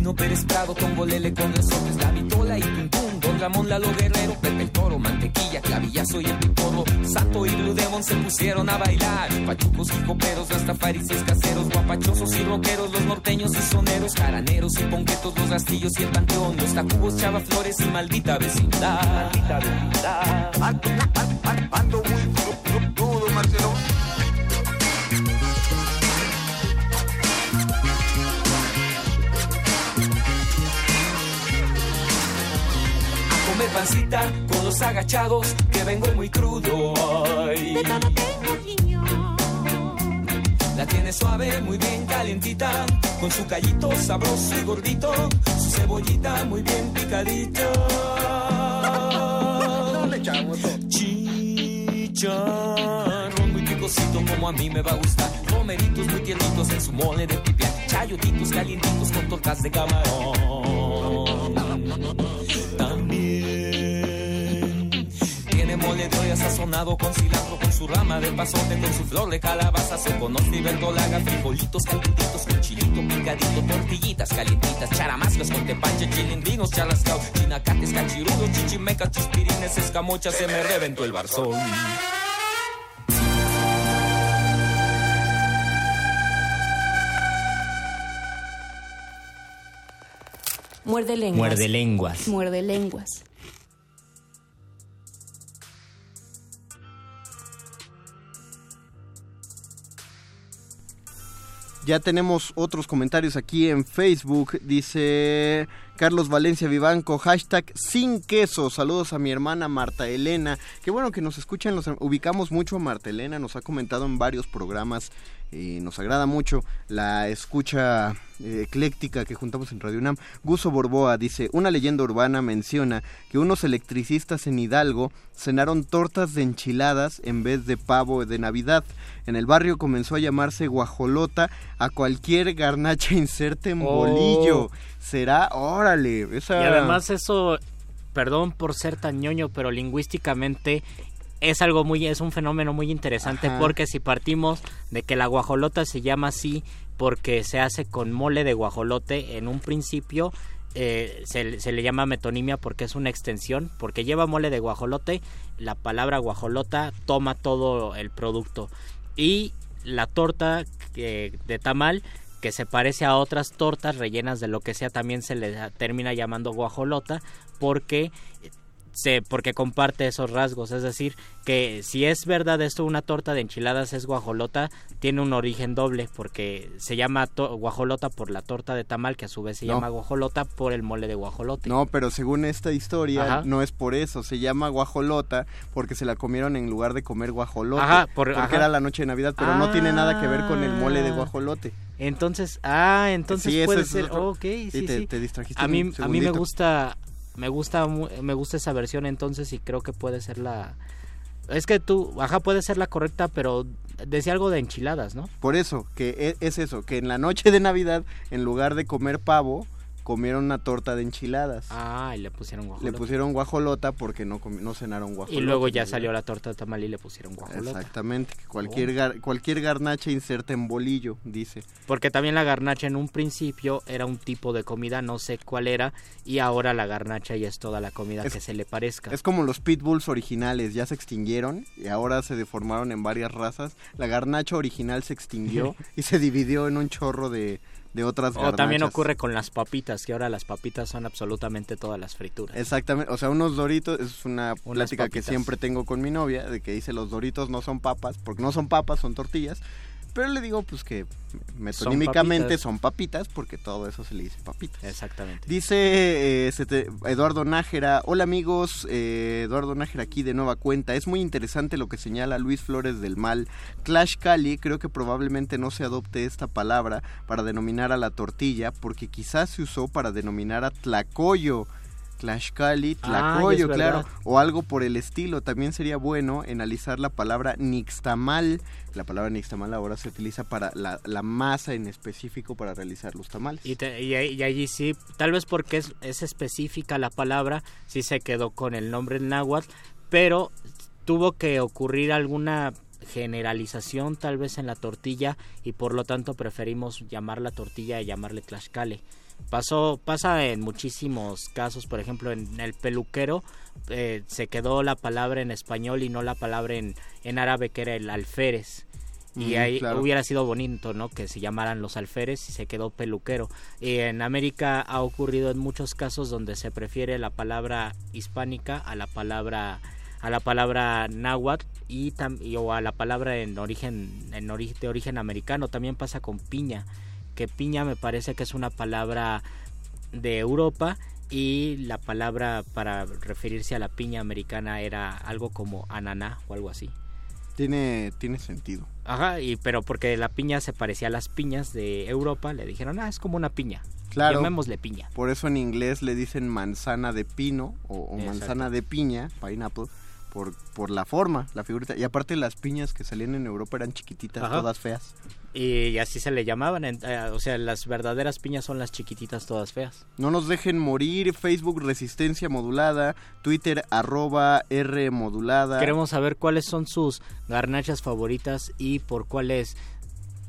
Pino Pérez Prado, Tongolele con resortes, la vitola y tuntún, Don Ramón Lalo Guerrero, Pepe el Toro, Mantequilla, Clavillazo y el Piporro, Sato y Blue Demon se pusieron a bailar, pachucos y coperos, rastafaris caseros, guapachosos y rockeros, los norteños y soneros, jaraneros y ponquetos, los rastillos y el panteón, los tacubos, chava flores y maldita vecindad. Maldita vecindad. Ando, ando, ando muy cru- cru- crudo, Marcelo. Pancita con los agachados, que vengo muy crudo. Ay. De todo tengo señor. La tiene suave, muy bien calientita, con su callito sabroso y gordito, su cebollita muy bien picadita. No le echamos. Chicharrón muy picosito como a mí me va a gustar, romeritos muy tiernitos en su mole de pipián, chayotitos calientitos con tortas de camarón. De olla sazonado con cilantro, con su rama de pasote, con su flor de calabaza, soconostre y verdolaga, frijolitos calientitos con chilito picadito, tortillitas calientitas, charamascas con tepache, chilindrinos, charrascao, chinacates, cachirudos, chichimecas, chispirines, escamochas, se me reventó el barzón. Muerde lenguas. Muerde lenguas. Muerde lenguas. Ya tenemos otros comentarios aquí en Facebook. Dice Carlos Valencia Vivanco, hashtag sin queso. Saludos a mi hermana Marta Elena. Qué bueno que nos escuchan, nos ubicamos mucho a Marta Elena, nos ha comentado en varios programas y nos agrada mucho la escucha eh, ecléctica que juntamos en Radio UNAM. Guso Borboa dice, una leyenda urbana menciona que unos electricistas en Hidalgo cenaron tortas de enchiladas en vez de pavo de Navidad. En el barrio comenzó a llamarse guajolota a cualquier garnacha *laughs* inserte en Oh. Será, órale, esa... Y además eso, perdón por ser tan ñoño, pero lingüísticamente es algo muy, es un fenómeno muy interesante Ajá. porque si partimos de que la guajolota se llama así porque se hace con mole de guajolote en un principio eh, se, se le llama metonimia porque es una extensión, porque lleva mole de guajolote, la palabra guajolota toma todo el producto. Y la torta eh, de tamal, que se parece a otras tortas rellenas de lo que sea, también se le termina llamando guajolota, porque se, porque comparte esos rasgos, es decir, que si es verdad esto una torta de enchiladas es guajolota, tiene un origen doble porque se llama to- guajolota por la torta de tamal que a su vez se No. llama guajolota por el mole de guajolote. No, pero según esta historia Ajá. no es por eso, se llama guajolota porque se la comieron en lugar de comer guajolote, Ajá, por- porque ajá. era la noche de Navidad, pero no tiene nada que ver con el mole de Ah. guajolote. Entonces, ah, entonces Sí, puede es ser, otro- ok, Sí, sí, te- sí. te distrajiste A un mí, a mí me gusta, me gusta, me gusta esa versión entonces y creo que puede ser la, es que tú, ajá, puede ser la correcta, pero decía algo de enchiladas, ¿no? Por eso, que e- es eso, que en la noche de Navidad, en lugar de comer pavo, comieron una torta de enchiladas. Ah, y le pusieron guajolota. Le pusieron guajolota porque no, no cenaron guajolota. Y luego ya salió la torta de tamal y le pusieron guajolota. Exactamente, cualquier, Oh. gar- cualquier garnacha inserta en bolillo, dice. Porque también la garnacha en un principio era un tipo de comida, no sé cuál era, y ahora la garnacha ya es toda la comida Es- que se le parezca. Es como los pitbulls originales, ya se extinguieron y ahora se deformaron en varias razas. La garnacha original se extinguió *laughs* y se dividió en un chorro de, de otras O garnachas. también ocurre con las papitas, que ahora las papitas son absolutamente todas las frituras. Exactamente, o sea, unos doritos, es una Unas plática que siempre tengo con mi novia, de que dice los doritos no son papas, porque no son papas, son tortillas. Pero le digo pues que metonímicamente papitas. son papitas, porque todo eso se le dice papitas. Exactamente. Dice eh, te- Eduardo Nájera, hola amigos, eh, Eduardo Nájera aquí de nueva cuenta. Es muy interesante lo que señala Luis Flores del Mal. Clash Cali, creo que probablemente no se adopte esta palabra para denominar a la tortilla, porque quizás se usó para denominar a tlacoyo. Clash Cali, Ah, tlacoyo, claro, o algo por el estilo. También sería bueno analizar la palabra nixtamal. La palabra nixtamal ahora se utiliza para la, la masa en específico para realizar los tamales. Y, te- y y allí sí, tal vez porque es, es específica la palabra, sí se quedó con el nombre en náhuatl, pero tuvo que ocurrir alguna generalización tal vez en la tortilla y por lo tanto preferimos llamar la tortilla y llamarle tlaxcale. Pasó, pasa en muchísimos casos, por ejemplo en el peluquero eh, se quedó la palabra en español y no la palabra en, en árabe que era el alférez. Y Mm, ahí claro. hubiera sido bonito, ¿no? Que se llamaran los alférez y se quedó peluquero. Y en América ha ocurrido en muchos casos donde se prefiere la palabra hispánica a la palabra a la palabra náhuatl y, tam- y- o a la palabra en origen en ori- de origen americano. También pasa con piña, que piña me parece que es una palabra de Europa y la palabra para referirse a la piña americana era algo como ananá o algo así. Tiene, tiene sentido. Ajá, y pero porque la piña se parecía a las piñas de Europa, le dijeron, ah, es como una piña. Claro. Llamémosle piña. Por eso en inglés le dicen manzana de pino o, o manzana de piña, pineapple, por, por la forma, la figurita. Y aparte las piñas que salían en Europa eran chiquititas, Ajá. todas feas. Y así se le llamaban, eh, o sea, las verdaderas piñas son las chiquititas todas feas. No nos dejen morir, Facebook Resistencia Modulada, Twitter arroba R Modulada. Queremos saber cuáles son sus garnachas favoritas y por cuáles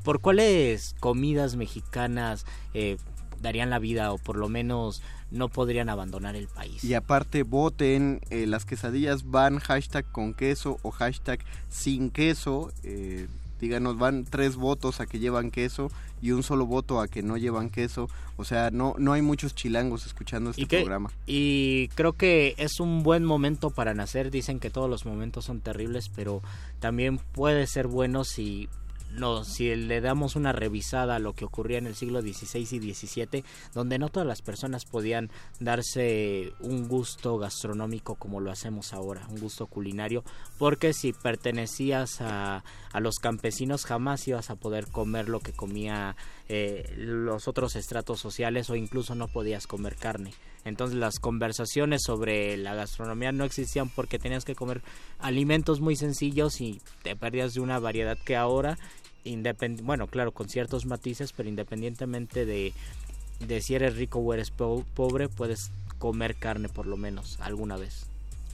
por cuáles comidas mexicanas eh, darían la vida o por lo menos no podrían abandonar el país. Y aparte voten, eh, las quesadillas van hashtag con queso o hashtag sin queso. eh, díganos, van tres votos a que llevan queso y un solo voto a que no llevan queso. O sea, no, no hay muchos chilangos escuchando este programa. Y creo que es un buen momento para nacer. Dicen que todos los momentos son terribles, pero también puede ser bueno si no, si le damos una revisada a lo que ocurría en el siglo XVI y XVII, donde no todas las personas podían darse un gusto gastronómico como lo hacemos ahora, un gusto culinario, porque si pertenecías a, a los campesinos jamás ibas a poder comer lo que comía eh, los otros estratos sociales o incluso no podías comer carne. Entonces las conversaciones sobre la gastronomía no existían porque tenías que comer alimentos muy sencillos y te perdías de una variedad que ahora, bueno, claro, con ciertos matices, pero independientemente de, de si eres rico o eres po- pobre, puedes comer carne por lo menos alguna vez.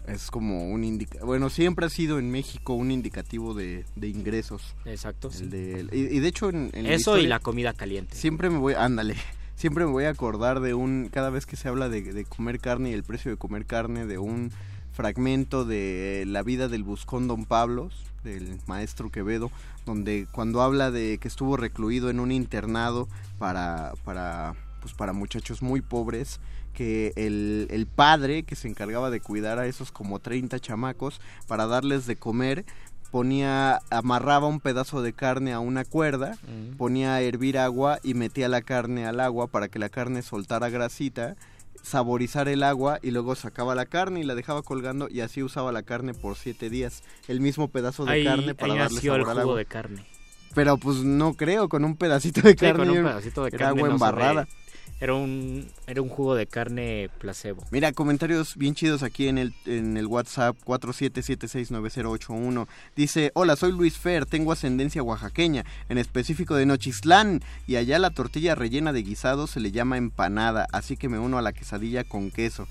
Es como un indica bueno, siempre ha sido en México un indicativo de, de ingresos. Exacto. El sí. de- y, y de hecho en, en Eso y historia- la comida caliente. Siempre me voy, ándale, *laughs* siempre me voy a acordar de un, cada vez que se habla de, de comer carne y el precio de comer carne, de un fragmento de la vida del buscón Don Pablos, del maestro Quevedo, donde cuando habla de que estuvo recluido en un internado para, para pues para muchachos muy pobres que el, el padre que se encargaba de cuidar a esos como 30 chamacos para darles de comer ponía amarraba un pedazo de carne a una cuerda, Mm. ponía a hervir agua y metía la carne al agua para que la carne soltara grasita, saborizar el agua y luego sacaba la carne y la dejaba colgando y así usaba la carne por siete días, el mismo pedazo de Ahí, carne para ahí darle nació el sabor al jugo agua. de carne. Pero pues no creo, con un pedacito de Sí, carne con un pedacito de era carne. agua no embarrada. Era un, era un jugo de carne placebo. Mira, comentarios bien chidos aquí en el, en el WhatsApp 47769081. Dice, hola, soy Luis Fer, tengo ascendencia oaxaqueña, en específico de Nochistlán, y allá la tortilla rellena de guisado se le llama empanada, así que me uno a la quesadilla con queso.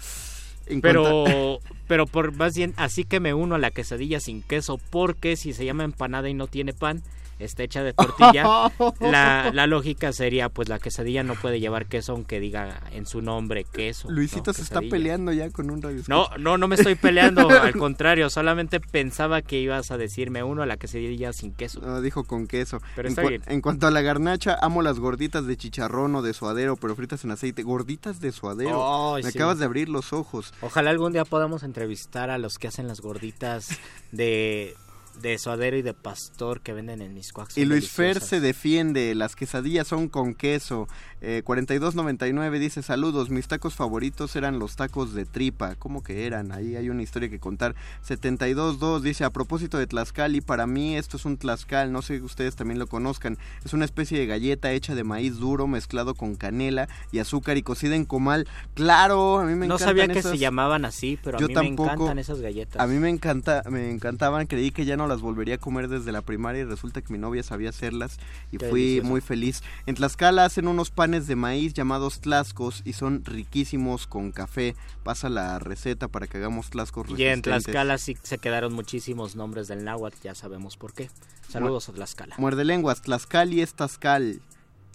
En Pero, *laughs* pero por más bien, así que me uno a la quesadilla sin queso, porque si se llama empanada y no tiene pan, está hecha de tortilla, *laughs* la, la lógica sería, pues la quesadilla no puede llevar queso aunque diga en su nombre queso. Luisito ¿no? se está peleando ya con un radio. No, no, no me estoy peleando, *laughs* al contrario, solamente pensaba que ibas a decirme uno a la quesadilla sin queso. No, dijo con queso. Pero en, está bien. en cuanto a la garnacha, amo las gorditas de chicharrón o de suadero, pero fritas en aceite. Gorditas de suadero. Me sí. acabas de abrir los ojos. Ojalá algún día podamos entrevistar a los que hacen las gorditas de, de suadero y de pastor que venden en Miscuac. Y Luis Fer se defiende, las quesadillas son con queso. Eh, 4299 dice, saludos, mis tacos favoritos eran los tacos de tripa. ¿Cómo que eran? Ahí hay una historia que contar. 722 dice, a propósito de Tlaxcali, para mí esto es un Tlaxcal, no sé si ustedes también lo conozcan. Es una especie de galleta hecha de maíz duro mezclado con canela y azúcar y cocida en comal. Claro, a mí me No encantan sabía que esas- se llamaban así, pero a Yo mí tampoco. me encantan esas galletas. A mí me encanta, me encantaban, creí que ya no las volvería a comer desde la primaria y resulta que mi novia sabía hacerlas y Qué fui delicioso. muy feliz. En Tlaxcala hacen unos panes de maíz llamados tlascos y son riquísimos con café. Pasa la receta para que hagamos tlascos Y en resistentes. Tlaxcala sí se quedaron muchísimos nombres del náhuatl, ya sabemos por qué. Saludos a Tlaxcala. Muerde lenguas, Tlaxcali es Tlaxcal,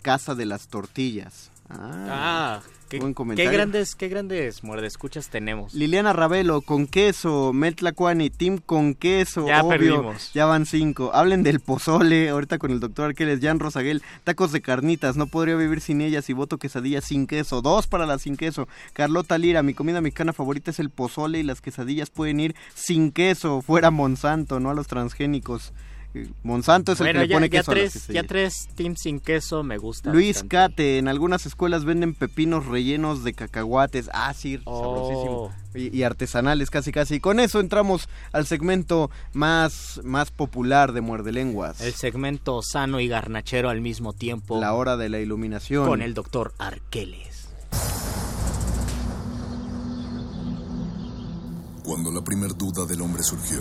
casa de las tortillas. Ah, Ah, qué, buen qué comentario. grandes, qué grandes muerdescuchas tenemos. Liliana Ravelo, con queso, Metlacuani, Team con queso, Ya obvio, perdimos. ya van cinco. Hablen del pozole, ahorita con el doctor Arqueles, Jan Rosaguel, tacos de carnitas, no podría vivir sin ellas y voto quesadillas sin queso, dos para las sin queso. Carlota Lira, mi comida mexicana favorita es el pozole y las quesadillas pueden ir sin queso, fuera Monsanto, no a los transgénicos. Monsanto es el Bueno, que le ya, pone ya queso a las tres, ya tres teams sin queso me gusta. Luis bastante. Cate, en algunas escuelas venden pepinos rellenos de cacahuates. Ah, sí, Oh. sabrosísimo. Y, y artesanales casi casi. Y con eso entramos al segmento más, más popular de Muerde Lenguas. El segmento sano y garnachero al mismo tiempo. La hora de la iluminación. Con el doctor Arqueles. Cuando la primer duda del hombre surgió,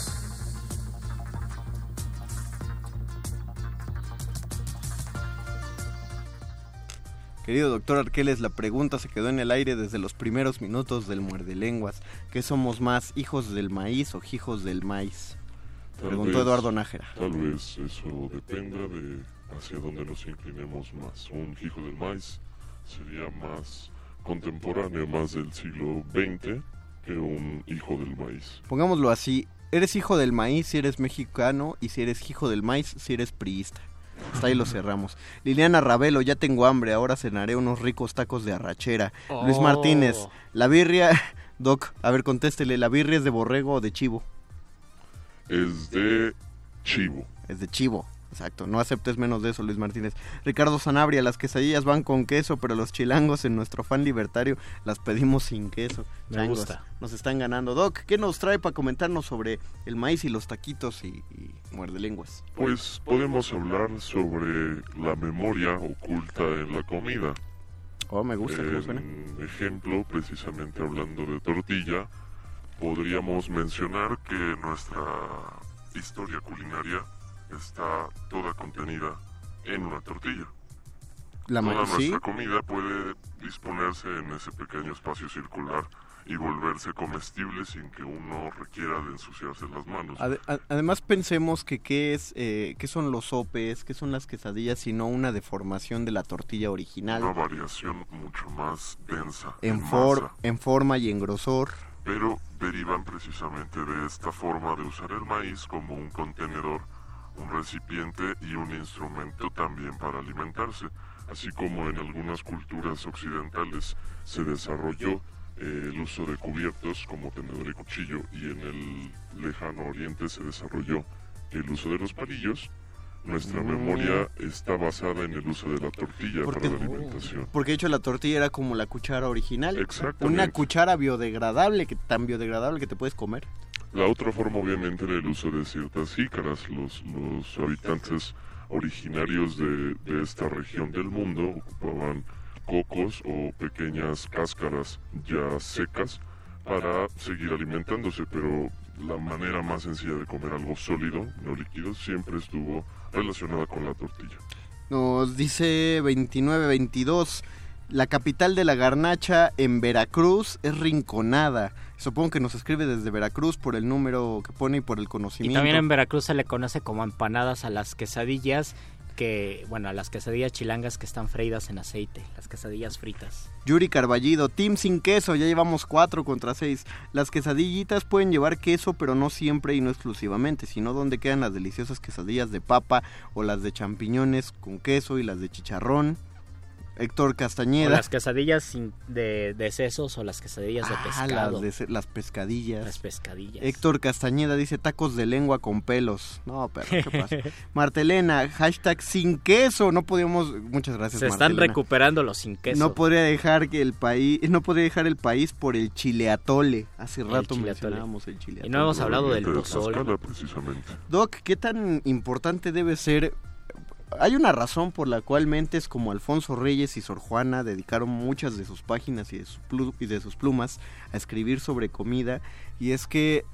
Querido doctor Arqueles, la pregunta se quedó en el aire desde los primeros minutos del Muerde Lenguas. ¿Qué somos más, hijos del maíz o hijos del maíz? Preguntó vez- Eduardo Nájera. Tal vez eso dependa de hacia dónde nos inclinemos más. Un hijo del maíz sería más contemporáneo, más del siglo XX que un hijo del maíz. Pongámoslo así, eres hijo del maíz si eres mexicano y si eres hijo del maíz si eres priista. Hasta ahí lo cerramos. Liliana Ravelo, ya tengo hambre, ahora cenaré unos ricos tacos de arrachera. Luis Oh. Martínez, la birria... *laughs* Doc, a ver, contéstele, ¿la birria es de borrego o de chivo? Es de chivo. Es de chivo, exacto. No aceptes menos de eso, Luis Martínez. Ricardo Sanabria, las quesadillas van con queso, pero los chilangos en nuestro fan libertario las pedimos sin queso. Me Changos, gusta. Nos están ganando. Doc, ¿qué nos trae para comentarnos sobre el maíz y los taquitos y, y muerde lenguas? Pues podemos hablar sobre la memoria oculta en la comida. Oh, me gusta cómo suena. En ejemplo, precisamente hablando de tortilla, podríamos mencionar que nuestra historia culinaria está toda contenida en una tortilla. La Toda maíz, sí. nuestra comida puede disponerse en ese pequeño espacio circular y volverse comestible sin que uno requiera de ensuciarse las manos. Además pensemos que qué es eh, qué son los sopes, qué son las quesadillas, sino una deformación de la tortilla original Una variación mucho más densa en, en for- masa, en forma y en grosor. pero derivan precisamente de esta forma de usar el maíz como un contenedor, un recipiente y un instrumento también para alimentarse, así como en algunas culturas occidentales se desarrolló eh, el uso de cubiertos como tenedor y cuchillo y en el lejano oriente se desarrolló el uso de los palillos. Nuestra Mm. memoria está basada en el uso de la tortilla Porque- para la alimentación. Porque de hecho la tortilla era como la cuchara original. Una cuchara biodegradable, que tan biodegradable que te puedes comer. La otra forma obviamente era el uso de ciertas jícaras. Los, los habitantes originarios de, de esta región del mundo ocupaban cocos o pequeñas cáscaras ya secas para seguir alimentándose, pero la manera más sencilla de comer algo sólido, no líquido, siempre estuvo relacionada con la tortilla. Nos dice 2922. La capital de la garnacha en Veracruz es Rinconada. Supongo que nos escribe desde Veracruz por el número que pone y por el Y conocimiento. también en Veracruz se le conoce como empanadas a las quesadillas que, bueno, a las quesadillas chilangas que están freídas en aceite, las quesadillas fritas. Yuri Carballido, Team sin queso, ya llevamos 4 contra 6. Las quesadillitas pueden llevar queso, pero no siempre y no exclusivamente, sino donde quedan las deliciosas quesadillas de papa o las de champiñones con queso y las de chicharrón. Héctor O Castañeda. las quesadillas sin- de, de sesos o las quesadillas de Ah, pescado. las, de las pescadillas. Las pescadillas. Héctor Castañeda dice tacos de lengua con pelos. No, pero ¿qué *laughs* pasa? Martelena, hashtag sin queso. No podíamos. Muchas gracias, Se están Martelena. recuperando los sin queso. No podría dejar que el país, no podría dejar el país por el chileatole. Hace El rato mencionábamos el chileatole. Y no hemos hablado del Probablemente de pozol. Tlaxcala, precisamente. Doc, ¿qué tan importante debe ser? Hay una razón por la cual mentes como Alfonso Reyes y Sor Juana dedicaron muchas de sus páginas y de, su y de sus plumas a escribir sobre comida y es que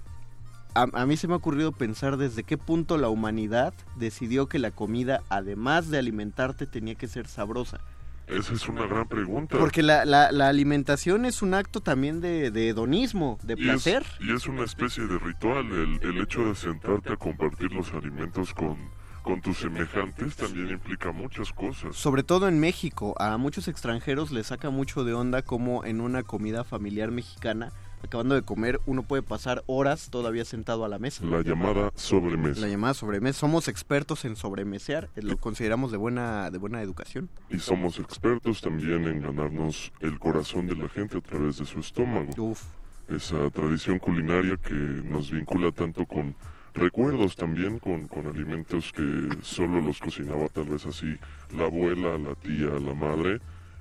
a, a mí se me ha ocurrido pensar desde qué punto la humanidad decidió que la comida, además de alimentarte, tenía que ser sabrosa. Esa es una gran pregunta. Porque la, la- la alimentación es un acto también de, de hedonismo, de Y es- placer. Y es, una especie de ritual, el, el hecho de sentarte a compartir los alimentos con, con tus semejantes también implica muchas cosas. Sobre todo en México, a muchos extranjeros les saca mucho de onda como en una comida familiar mexicana, acabando de comer, uno puede pasar horas todavía sentado a la mesa. La llamada sobremesa. La llamada sobremesa. Somos expertos en sobremesear, eh, lo consideramos de buena, de buena educación. Y somos expertos también en ganarnos el corazón de la gente a través de su estómago. Esa tradición culinaria que nos vincula tanto con recuerdos también, con, con alimentos que solo los cocinaba tal vez así la abuela, la tía, la madre,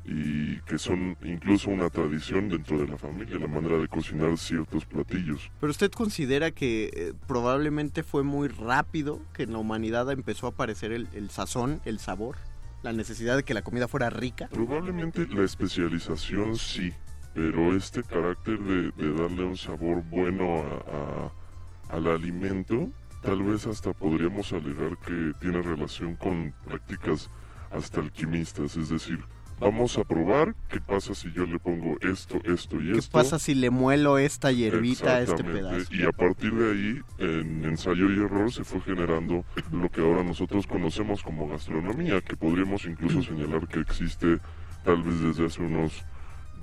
y que son incluso una tradición dentro de la familia, la manera de cocinar ciertos platillos. Pero usted considera que eh, probablemente fue muy rápido que en la humanidad empezó a aparecer el, el sazón, el sabor, la necesidad de que la comida fuera rica. Probablemente la especialización sí, pero este carácter de, de darle un sabor bueno a- a- al alimento, tal vez hasta podríamos alegar que tiene relación con prácticas hasta alquimistas, es decir, vamos a probar qué pasa si yo le pongo esto, esto y ¿Qué esto. pasa si le muelo esta hierbita a este pedazo? Y a partir de ahí, en ensayo y error, se fue generando lo que ahora nosotros conocemos como gastronomía, que podríamos incluso señalar que existe tal vez desde hace unos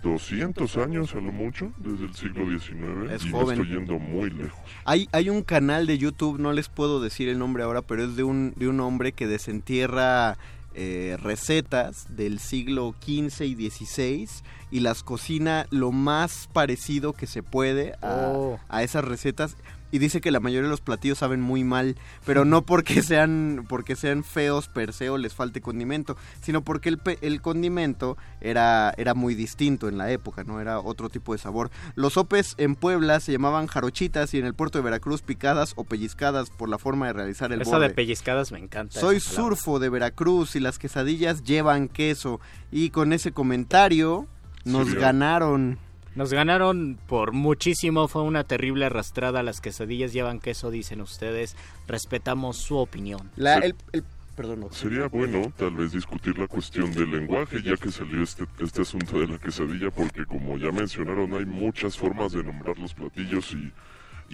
200 años a lo mucho, desde el siglo XIX, Es y joven. me estoy yendo muy lejos. Hay, hay un canal de YouTube, no les puedo decir el nombre ahora, pero es de un, de un hombre que desentierra eh, recetas del siglo XV y XVI y las cocina lo más parecido que se puede a, Oh. a esas recetas. Y dice que la mayoría de los platillos saben muy mal, pero no porque *laughs* sean, porque sean feos per se o les falte condimento, sino porque el, pe- el condimento era, era muy distinto en la época, ¿no? Era otro tipo de sabor. Los sopes en Puebla se llamaban jarochitas y en el puerto de Veracruz picadas o pellizcadas por la forma de realizar el Eso borde. de pellizcadas me encanta. Soy esa surfo de Veracruz y las quesadillas llevan queso. Y con ese comentario nos Serio. ganaron. Nos ganaron por muchísimo, fue una terrible arrastrada. Las quesadillas llevan queso, dicen ustedes. Respetamos su opinión. La- el, el Perdón. no. Sería bueno tal vez discutir la cuestión del lenguaje, ya que salió este, este asunto de la quesadilla, porque como ya mencionaron, hay muchas formas de nombrar los platillos y,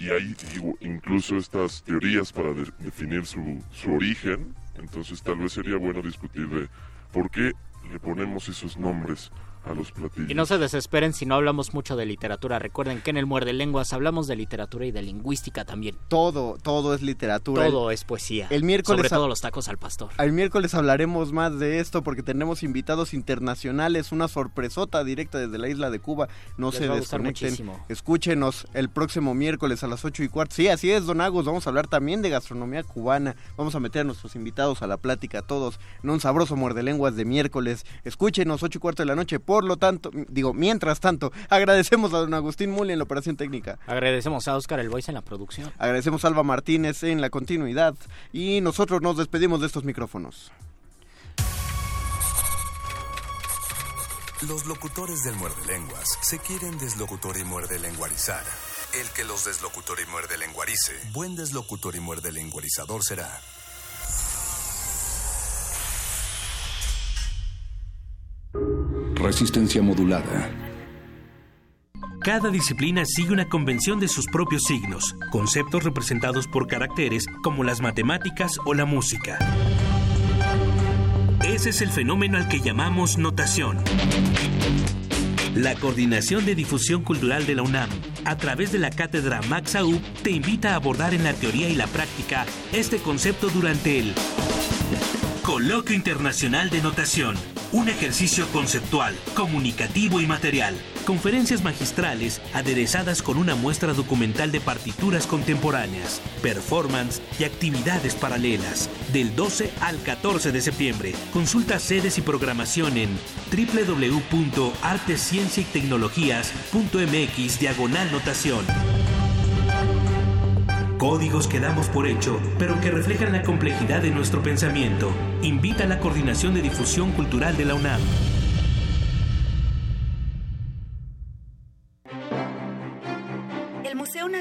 y hay incluso estas teorías para de- definir su, su origen. Entonces tal vez sería bueno discutir de por qué le ponemos esos nombres a los platillos. Y no se desesperen si no hablamos mucho de literatura. Recuerden que en el Muerde Lenguas hablamos de literatura y de lingüística también. Todo, todo es literatura. Todo El- es poesía. El miércoles Sobre todo los tacos al pastor. El miércoles hablaremos más de esto porque tenemos invitados internacionales, una sorpresota directa desde la isla de Cuba. No Les se desconecten. Escúchenos el próximo miércoles a las 8 y cuarto. Sí, así es, Don Agus. Vamos a hablar también de gastronomía cubana. Vamos a meter a nuestros invitados a la plática todos en un sabroso muerde lenguas de miércoles. Escúchenos 8 y cuarto de la noche. Por lo tanto, digo, mientras tanto, *laughs* agradecemos a Don Agustín Muli en la operación técnica. Agradecemos a Oscar el Voice en la producción. Agradecemos a Alba Martínez en la continuidad y nosotros nos despedimos de estos micrófonos. Los locutores del muerde lenguas se quieren deslocutor y muerde lenguarizar. El que los deslocutor y muerde lenguarice, buen deslocutor y muerde lenguarizador será. Resistencia modulada. Cada disciplina sigue una convención de sus propios signos, conceptos representados por caracteres como las matemáticas o la música. Ese es el fenómeno al que llamamos notación. La Coordinación de Difusión Cultural de la UNAM, a través de la cátedra Max Aub, te invita a abordar en la teoría y la práctica este concepto durante el Coloquio Internacional de Notación, un ejercicio conceptual, comunicativo y material. Conferencias magistrales aderezadas con una muestra documental de partituras contemporáneas, performance y actividades paralelas. Del 12 al 14 de septiembre. Consulta sedes y programación en www.artescienciaytecnologías.mx diagonal notación. Códigos que damos por hecho, pero que reflejan la complejidad de nuestro pensamiento. Invita a la Coordinación de Difusión Cultural de la UNAM.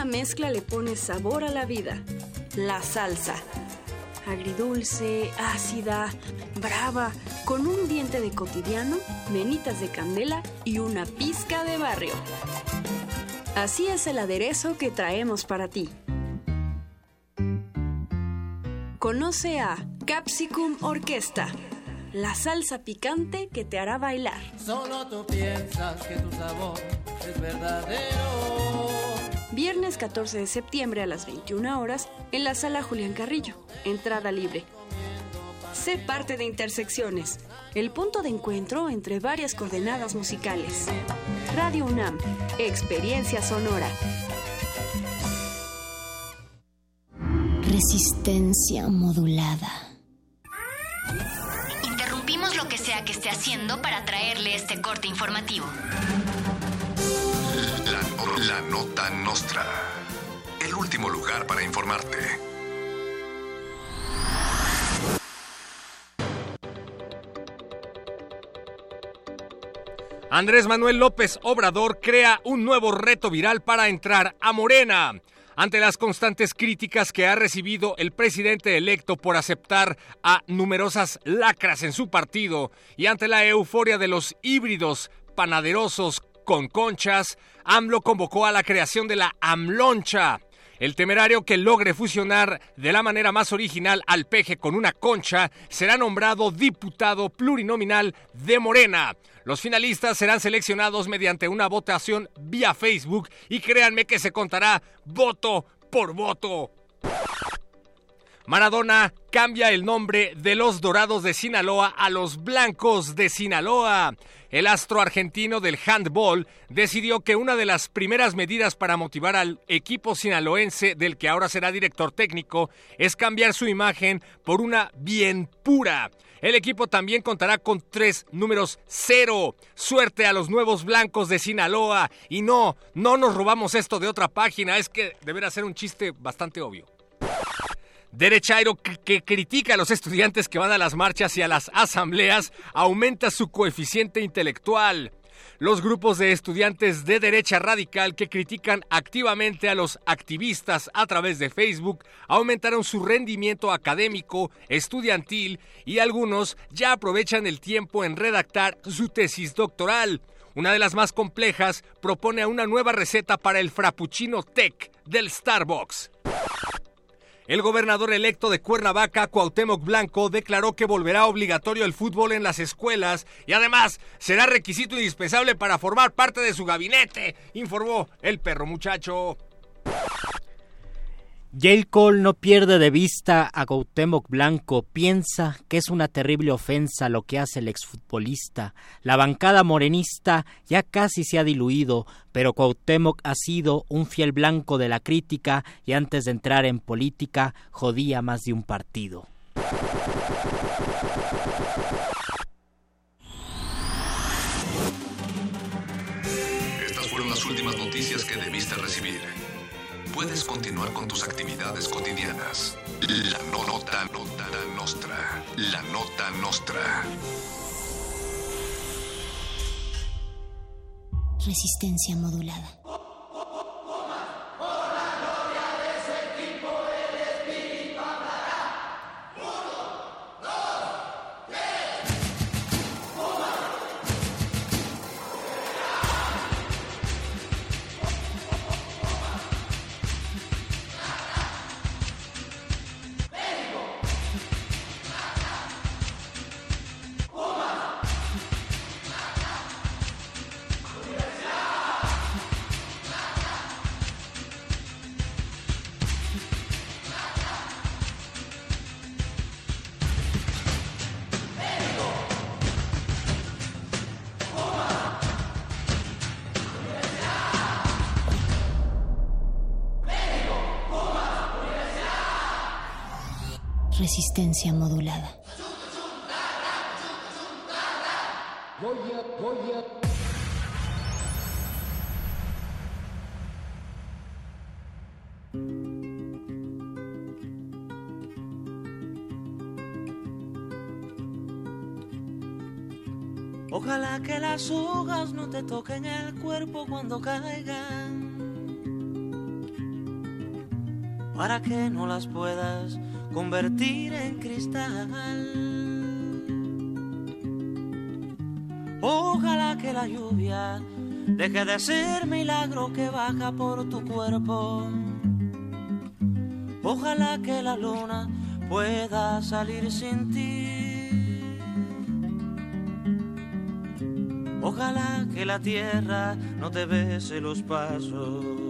Una mezcla le pone sabor a la vida. La salsa. Agridulce, ácida, brava, con un diente de cotidiano, menitas de candela y una pizca de barrio. Así es el aderezo que traemos para ti. Conoce a Capsicum Orquesta, la salsa picante que te hará bailar. Solo tú piensas que tu sabor es verdadero. Viernes 14 de septiembre a las 21 horas en la sala Julián Carrillo. Entrada libre. Sé parte de Intersecciones, el punto de encuentro entre varias coordenadas musicales. Radio UNAM, experiencia sonora. Resistencia modulada. Que esté haciendo para traerle este corte informativo. La, la nota nostra. El último lugar para informarte. Andrés Manuel López Obrador crea un nuevo reto viral para entrar a Morena. Ante las constantes críticas que ha recibido el presidente electo por aceptar a numerosas lacras en su partido y ante la euforia de los híbridos panaderosos con conchas, AMLO convocó a la creación de la AMLoncha. El temerario que logre fusionar de la manera más original al peje con una concha será nombrado diputado plurinominal de Morena. Los finalistas serán seleccionados mediante una votación vía Facebook y créanme que se contará voto por voto. Maradona cambia el nombre de los Dorados de Sinaloa a los Blancos de Sinaloa. El astro argentino del handball decidió que una de las primeras medidas para motivar al equipo sinaloense del que ahora será director técnico es cambiar su imagen por una bien pura. El equipo también contará con tres números cero. Suerte a los nuevos blancos de Sinaloa. Y no, no nos robamos esto de otra página. Es que deberá ser un chiste bastante obvio. Derechairo que, critica a los estudiantes que van a las marchas y a las asambleas aumenta su coeficiente intelectual. Los grupos de estudiantes de derecha radical que critican activamente a los activistas a través de Facebook aumentaron su rendimiento académico, estudiantil y algunos ya aprovechan el tiempo en redactar su tesis doctoral. Una de las más complejas propone una nueva receta para el frappuccino tech del Starbucks. El gobernador electo de Cuernavaca, Cuauhtémoc Blanco, declaró que volverá obligatorio el fútbol en las escuelas y además será requisito indispensable para formar parte de su gabinete, informó el perro muchacho. J. Cole no pierde de vista a Cuauhtémoc Blanco, piensa que es una terrible ofensa lo que hace el exfutbolista. La bancada morenista ya casi se ha diluido, pero Cuauhtémoc ha sido un fiel blanco de la crítica y antes de entrar en política jodía más de un partido. Estas fueron las últimas noticias que debiste recibir. Puedes continuar con tus actividades cotidianas. La no- nota nota nostra. La nota nostra. Resistencia modulada. Resistencia modulada. Ojalá que las hojas no te toquen el cuerpo cuando caigan. Para que no las puedas convertir en cristal. Ojalá que la lluvia deje de ser milagro que baja por tu cuerpo. Ojalá que la luna pueda salir sin ti. Ojalá que la tierra no te bese los pasos.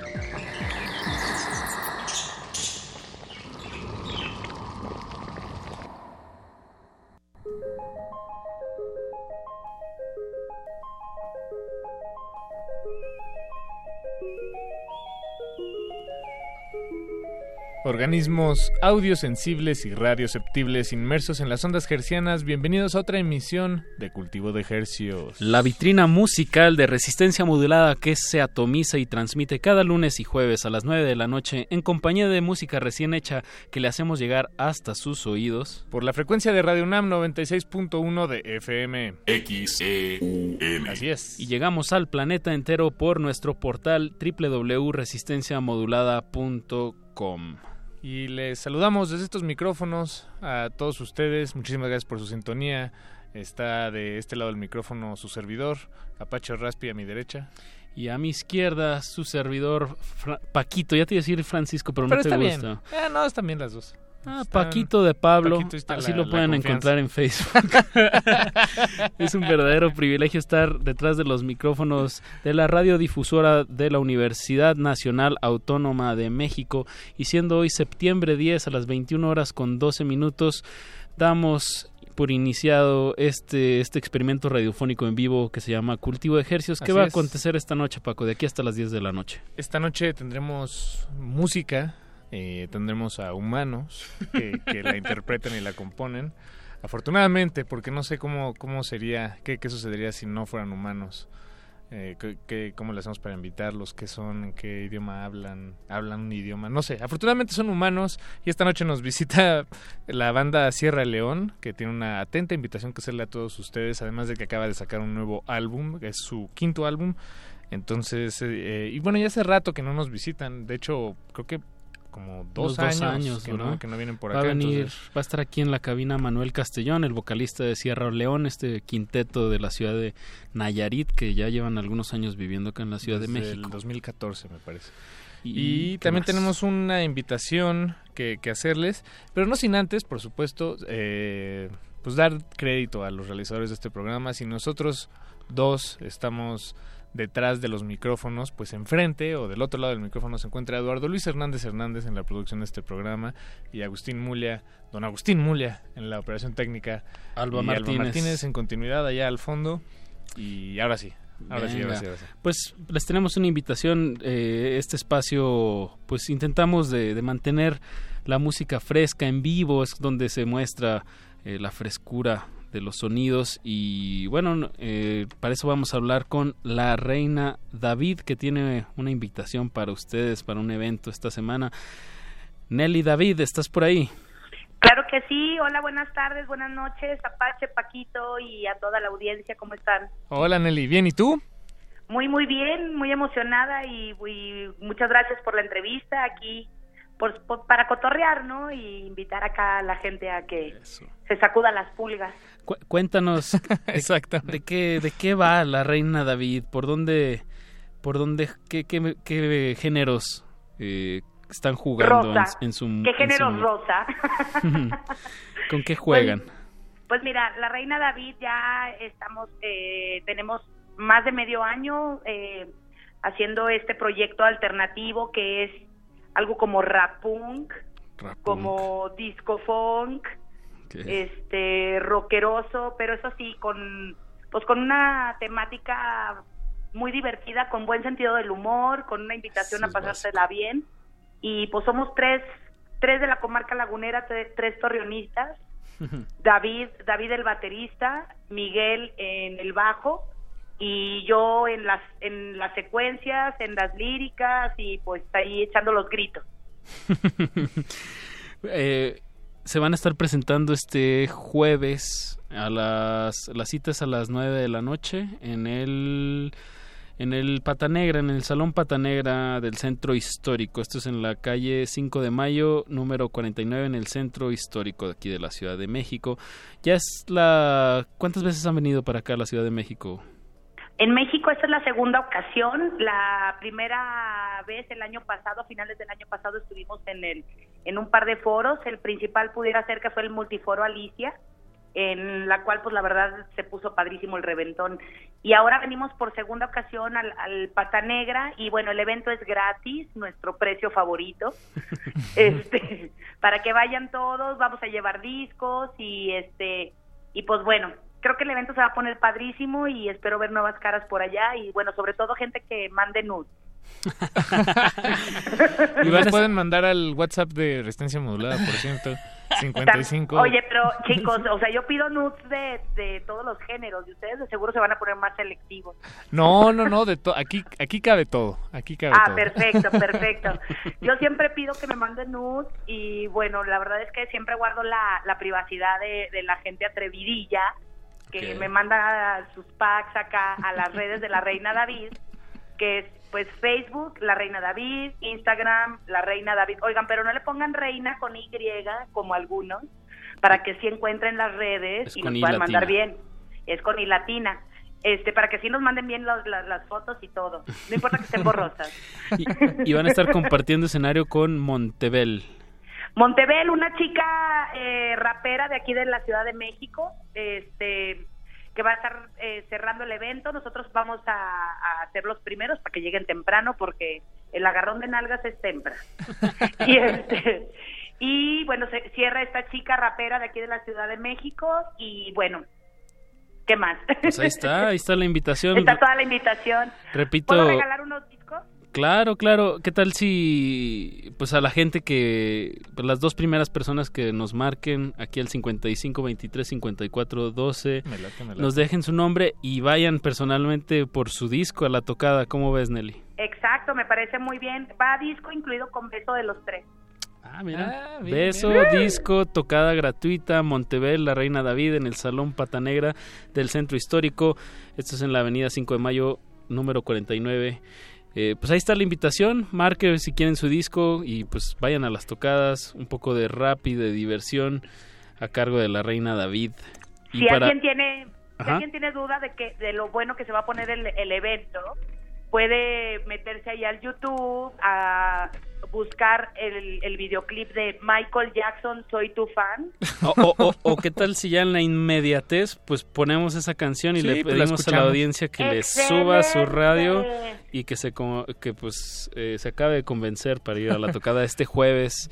Organismos audiosensibles y radioceptibles inmersos en las ondas hercianas, bienvenidos a otra emisión de Cultivo de Hercios. La vitrina musical de resistencia modulada que se atomiza y transmite cada lunes y jueves a las 9 de la noche en compañía de música recién hecha que le hacemos llegar hasta sus oídos. Por la frecuencia de Radio UNAM 96.1 de FM. XEUN. Así es. Y llegamos al planeta entero por nuestro portal www.resistenciamodulada.com. Y les saludamos desde estos micrófonos a todos ustedes. Muchísimas gracias por su sintonía. Está de este lado del micrófono su servidor, Apache Raspi a mi derecha. Y a mi izquierda su servidor Fra- Paquito. Ya te iba a decir Francisco, pero, Pero no te está gusta. bien. Eh, no, están bien las dos. Ah, Están- Paquito de Pablo, Paquito, así la- lo pueden encontrar en Facebook. *laughs* es un verdadero privilegio estar detrás de los micrófonos de la radiodifusora de la Universidad Nacional Autónoma de México y siendo hoy septiembre 10 a las 21 horas con 12 minutos, damos por iniciado este, este experimento radiofónico en vivo que se llama Cultivo de Ejercicios. ¿Qué Así va a es. acontecer esta noche, Paco? De aquí hasta las 10 de la noche. Esta noche tendremos música, eh, tendremos a humanos que, la interpreten y la componen. Afortunadamente, porque no sé cómo, cómo sería, qué, qué sucedería si no fueran humanos. Eh, ¿Cómo le hacemos para invitarlos? ¿Qué son? ¿En qué idioma hablan? ¿Hablan un idioma? No sé. Afortunadamente son humanos y esta noche nos *laughs* visita la banda Sierra León, que tiene una atenta invitación que hacerle a todos ustedes, además de que acaba de sacar un nuevo álbum, es su quinto álbum. Entonces, eh, y bueno, ya hace rato que no nos visitan. De hecho, creo que como dos, años, que, ¿no? no, que no vienen por va acá. a venir, entonces- va a estar aquí en la cabina Manuel Castellón, el vocalista de Sierra León, este quinteto de la ciudad de Nayarit, que ya llevan algunos años viviendo acá en la Ciudad de México. el 2014, me parece. ¿Y también más? tenemos una invitación que, que hacerles, pero no sin antes, por supuesto, eh, pues dar crédito a los realizadores de este programa. Si nosotros dos estamos detrás de los micrófonos, pues enfrente o del otro lado del micrófono se encuentra Eduardo Luis Hernández Hernández en la producción de este programa y Agustín Mulia, don Agustín Mulia en la operación técnica Alba y Martínez. Martínez en continuidad allá al fondo y ahora sí, ahora sí, ahora sí, ahora sí. Pues les tenemos una invitación, eh, este espacio, pues intentamos de, de mantener la música fresca en vivo, es donde se muestra eh, la frescura de los sonidos y bueno, no- eh, para eso vamos a hablar con la reina David que tiene una invitación para ustedes para un evento esta semana. Nelly David, ¿estás por ahí? Claro que sí. Hola, buenas tardes, buenas noches, Apache, Paquito y a toda la audiencia, ¿cómo están? Hola Nelly, ¿bien y tú? Muy, muy bien, muy emocionada y, y muchas gracias por la entrevista aquí por, por- para cotorrear, ¿no? Y invitar acá a la gente a que se sacuda las pulgas. Cu- cuéntanos *laughs* de, de qué de qué va la reina David, por dónde por dónde qué, qué, qué géneros eh, están jugando en, Rosa. en su ¿Qué en género su- rosa? *laughs* ¿Con qué juegan? Pues mira, la Reina David ya estamos, eh, tenemos más de medio año eh, haciendo este proyecto alternativo que es algo como rap punk, como disco funk, este rockeroso, pero eso sí con pues con una temática muy divertida, con buen sentido del humor, con una invitación a pasársela bien. Y pues somos tres tres de la comarca lagunera, tre- tres torreonistas. *laughs* David, David el baterista, Miguel en el bajo y yo en las en las secuencias, en las líricas y pues ahí echando los gritos. *laughs* Eh, se van a estar presentando este jueves a las las citas a las 9 de la noche en el en el Pata Negra, en el Salón Pata Negra del Centro Histórico. Esto es en la calle 5 de Mayo, número 49, en el Centro Histórico de aquí de la Ciudad de México. Ya es la... ¿Cuántas veces han venido para acá a la Ciudad de México? En México esta es la segunda ocasión. La primera vez el año pasado, a finales del año pasado, estuvimos en el en un par de foros. El principal pudiera ser que fue el multiforo Alicia, en la cual pues la verdad se puso padrísimo el reventón. Y ahora venimos por segunda ocasión al, al Pata Negra y bueno, el evento es gratis, nuestro precio favorito. *laughs* este, para que vayan todos, vamos a llevar discos y este y pues bueno, creo que el evento se va a poner padrísimo y espero ver nuevas caras por allá y bueno, sobre todo gente que mande nudes. *laughs* Y nos pueden mandar al WhatsApp de Resistencia Modulada, por cierto, 55. Oye, pero chicos, o sea, yo pido nudes de, de todos los géneros y ustedes de seguro se van a poner más selectivos. No, no, no, de to- aquí aquí cabe todo, aquí cabe Ah, todo. perfecto, *laughs* perfecto. Yo siempre pido que me manden nudes y bueno, la verdad es que siempre guardo la, la privacidad de, de la gente atrevidilla que me manda sus packs acá a las redes de la Reina David, que es pues Facebook, la Reina David, Instagram, la Reina David. Oigan, pero no le pongan reina con Y como algunos, para que sí encuentren las redes Es y nos puedan mandar bien. Es con I latina. Este, para que sí nos manden bien los- las, las fotos y todo. No importa que estén borrosas. *laughs* Y van a estar compartiendo escenario con Montebel. Montebel, una chica eh, rapera de aquí de la Ciudad de México, este que va a estar eh, cerrando el evento. Nosotros vamos a, a ser los primeros para que lleguen temprano porque el agarrón de nalgas es temprano. *laughs* y, este, y bueno, se cierra esta chica rapera de aquí de la Ciudad de México y bueno, ¿qué más? Pues ahí está, ahí está la invitación. Está toda la invitación. Repito, ¿Puedo regalar unos discos? Claro, claro. ¿Qué tal si, pues a la gente que, pues, las dos primeras personas que nos marquen aquí al 55 23 54 12, Me late, me late. nos dejen su nombre y vayan personalmente por su disco a la tocada? ¿Cómo ves, Nelly? Exacto, me parece muy bien. Va disco incluido con beso de los tres. Ah, mira. bien, Beso, bien. disco, tocada gratuita, Montebel, La Reina David, en el Salón Pata Negra del Centro Histórico. Esto es en la Avenida 5 de Mayo, número 49. Eh, pues ahí está la invitación, marque si quieren su disco y pues vayan a las tocadas, un poco de rap y de diversión a cargo de la Reina David. Y si para- alguien tiene si alguien tiene duda de que de lo bueno que se va a poner el, el evento puede meterse ahí al YouTube a buscar el, el videoclip de Michael Jackson Soy tu fan. *laughs* O, o- o- o qué tal si ya en la inmediatez pues ponemos esa canción y Sí, le pues la pedimos a la audiencia que le suba a su radio y que se que pues eh, se acabe de convencer para ir a la tocada este jueves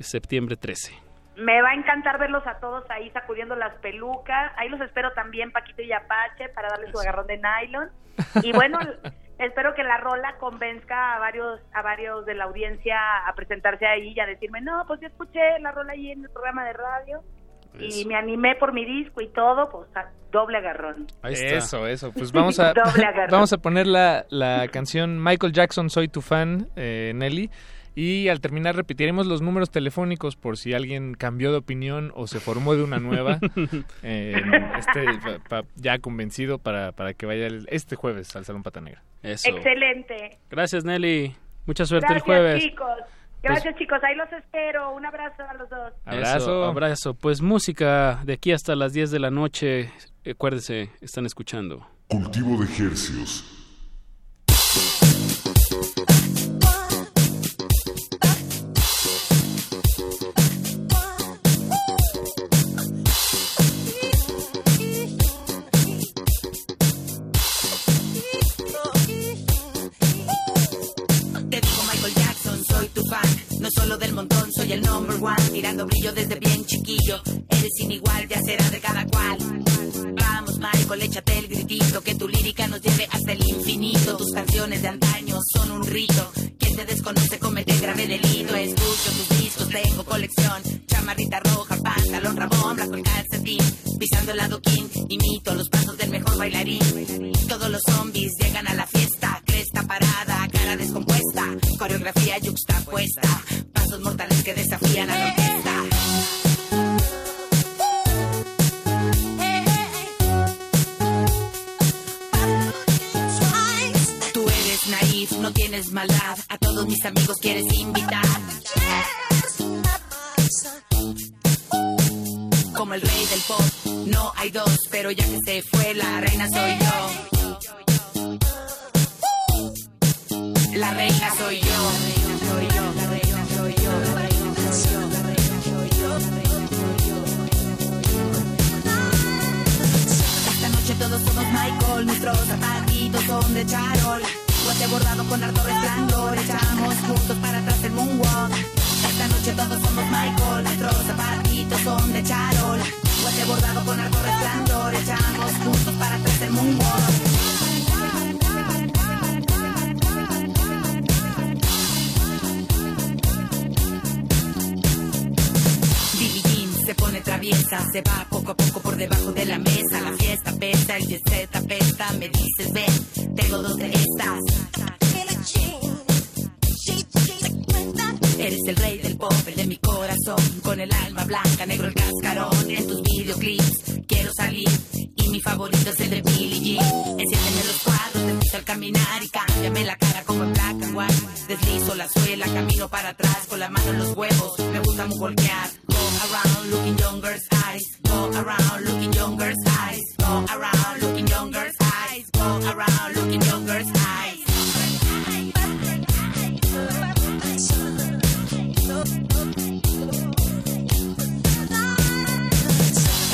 septiembre 13. me va a encantar verlos a todos ahí sacudiendo las pelucas. Ahí los espero también Paquito y Apache para darles su agarrón de nylon. Y bueno *laughs* espero que la rola convenzca a varios a varios de la audiencia a presentarse ahí y a decirme no pues yo escuché la rola ahí en el programa de radio y me animé por mi disco y todo pues a- doble agarrón Eso, eso. Pues *laughs* vamos a Doble vamos a poner la, la canción Michael Jackson Soy tu fan, eh, Nelly. Y al terminar repetiremos los números telefónicos por si alguien cambió de opinión o se formó de una nueva. *laughs* eh, este, pa- pa- ya convencido para, para que vaya el- este jueves al Salón Pata Negra. Eso. Excelente. Gracias, Nelly. Mucha suerte Gracias, el jueves. chicos. Gracias, chicos. Ahí los espero. Un abrazo a los dos. Eso, abrazo. Pues música de aquí hasta las 10 de la noche. Acuérdese, están escuchando. Cultivo de hercios. No solo del montón, soy el number one. Tirando brillo desde bien chiquillo. Eres inigual, ya será de cada cual. Vamos, Michael, échate el gritito. Que tu lírica nos lleve hasta el infinito. Tus canciones de antaño son un rito. Quien te desconoce comete grave delito. Escucho tus discos, tengo colección. Chamarrita roja, pantalón rabón, blanco el calcetín. Pisando el adoquín, imito los pasos del mejor bailarín. Todos los zombies llegan a la fiesta. Cresta parada, cara descompuesta. Coreografía yuxtapuesta. Pasos mortales que desafían a la orquesta. Naif, no tienes maldad. A todos mis amigos quieres invitar. Como el rey del pop, no hay dos, pero ya que se fue la reina soy yo. La reina soy yo. Soy yo, la reina soy yo. Soy yo. La soy yo. Soy yo. Esta noche todos somos Michael, nuestros zapatitos son de charol. Guante bordado con harto resplandor, echamos juntos para atrás el moonwalk. Esta noche todos somos Michael, nuestros zapatitos son de charol. Guante bordado con harto resplandor, echamos juntos para atrás el moonwalk. Se pone traviesa, se va poco a poco por debajo de la mesa. La fiesta pesa, el jet set. Me dices, ven, tengo dos de estas. Eres el rey del pop, el de mi corazón. Con el alma blanca, negro el cascarón. En tus videoclips quiero salir. Y mi favorito es el de Billie Jean. Enciéndeme los cuadros, te piso al caminar y cámbiame la cara como en black. Deslizo la suela, camino para atrás con la mano en los huevos. Me gusta voltear. Go around looking younger's eyes. Go around looking younger's eyes. Go around looking younger's eyes. Go around looking younger's eyes.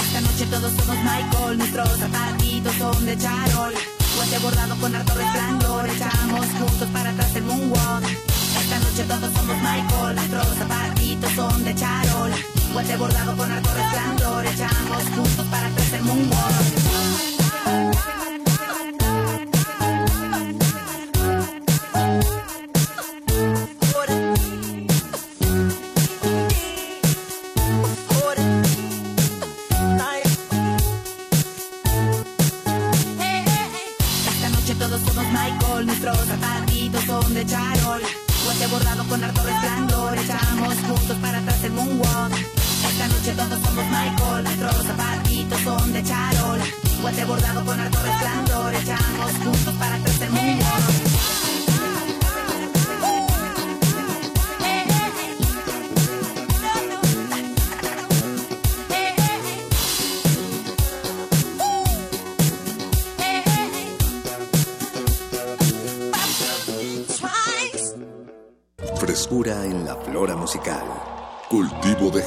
Esta noche todos somos Michael, nuestros zapatitos son de charol. Guante bordado con harto resplandor, echamos juntos para atrás el moonwalk. Esta noche todos somos Michael, nuestros zapatitos son de charol. Guante bordado con harto resplandor, echamos juntos para atrás el moonwalk.